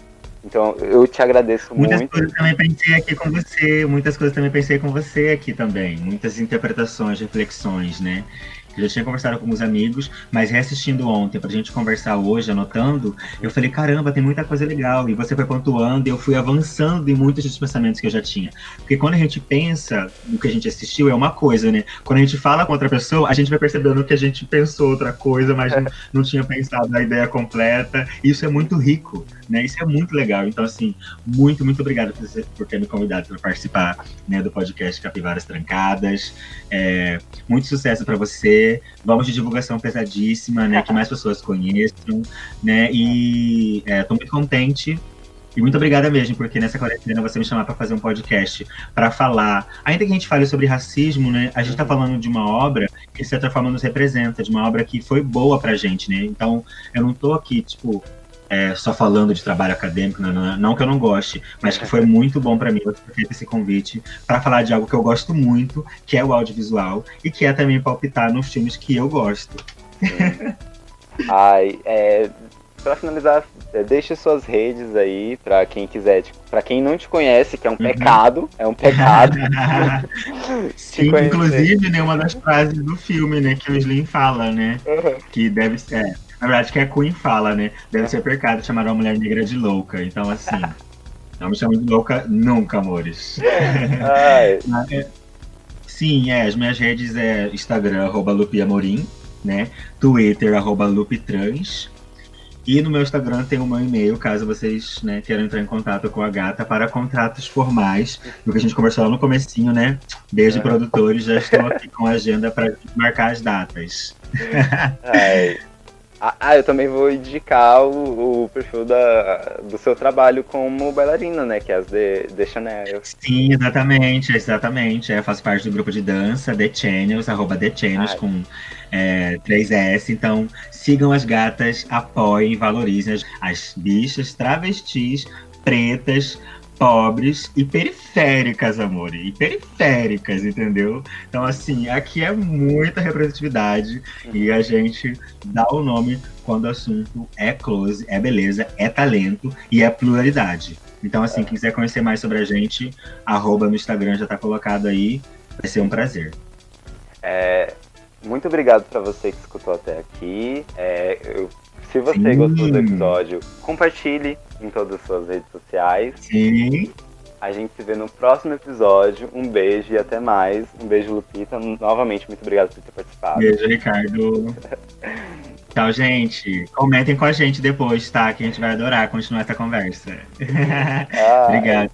Speaker 3: Então, eu te agradeço
Speaker 4: muitas
Speaker 3: muito.
Speaker 4: Muitas coisas também pensei aqui com você, muitas coisas também pensei com você aqui também. Muitas interpretações, reflexões, né? Eu já tinha conversado com alguns amigos, mas reassistindo ontem pra gente conversar hoje, anotando, eu falei, caramba, tem muita coisa legal. E você foi pontuando e eu fui avançando em muitos dos pensamentos que eu já tinha. Porque quando a gente pensa no que a gente assistiu, é uma coisa, né? Quando a gente fala com outra pessoa, a gente vai percebendo que a gente pensou outra coisa, mas não, não tinha pensado a ideia completa. Isso é muito rico, né? Isso é muito legal. Então, assim, muito, muito obrigado por, por ter me convidado para participar né, do podcast Capivaras Trancadas. É, muito sucesso para você Vamos de divulgação pesadíssima, né? Que mais pessoas conheçam, né? E estou é, muito contente e muito obrigada mesmo, porque nessa quarentena você me chamar para fazer um podcast para falar. Ainda que a gente fale sobre racismo, né? A gente está falando de uma obra que, de certa forma, nos representa, de uma obra que foi boa pra gente, né? Então, eu não tô aqui, tipo, é, só falando de trabalho acadêmico, não, não, não, que eu não goste, mas que foi *laughs* muito bom para mim ter feito esse convite para falar de algo que eu gosto muito, que é o audiovisual, e que é também palpitar nos filmes que eu gosto.
Speaker 3: Ai, é, para finalizar, é, deixe suas redes aí para quem quiser, tipo, para quem não te conhece, que é um uhum. pecado, é um pecado. *laughs* *laughs*
Speaker 4: Sim, inclusive, né, uma das frases do filme, né, que o Slim fala, né, uhum. que deve ser é, na verdade, que a Queen fala, né? Deve ser pecado chamar uma mulher negra de louca. Então, assim, *laughs* não me chame de louca nunca, amores. *laughs* É, sim, é, as minhas redes é Instagram, arroba Lupiamorim, né? Twitter, arroba Lupitrans. E no meu Instagram tem o meu e-mail, caso vocês né, queiram entrar em contato com a gata para contratos formais. Do que a gente conversou lá no comecinho, né? Beijo, é. produtores, já estou aqui com a agenda para marcar as datas.
Speaker 3: Ai. *laughs* Ah, eu também vou indicar o, o, perfil da, do seu trabalho como bailarina, né? Que é as The, The Chanel.
Speaker 4: Sim, exatamente, exatamente. Eu faço parte do grupo de dança The Channels, arroba The Channels Ai. com é, 3S. Então, sigam as gatas, apoiem, valorizem as, as bichas travestis pretas pobres e periféricas, amor. E periféricas, entendeu? Então, assim, aqui é muita representatividade e a gente dá o nome quando o assunto é close, é beleza, é talento e é pluralidade. Então, assim, quem quiser conhecer mais sobre a gente, arroba no Instagram já tá colocado aí. Vai ser um prazer.
Speaker 3: É, muito obrigado para você que escutou até aqui. É, eu, se você Sim. gostou do episódio, compartilhe em todas as suas redes sociais.
Speaker 4: Sim.
Speaker 3: A gente se vê no próximo episódio. Um beijo e até mais. Um beijo, Lupita. Novamente, muito obrigado por ter participado.
Speaker 4: Beijo, Ricardo. *laughs* Tchau, gente. Comentem com a gente depois, tá? Que a gente vai adorar continuar essa conversa. *laughs* Ah, Obrigada.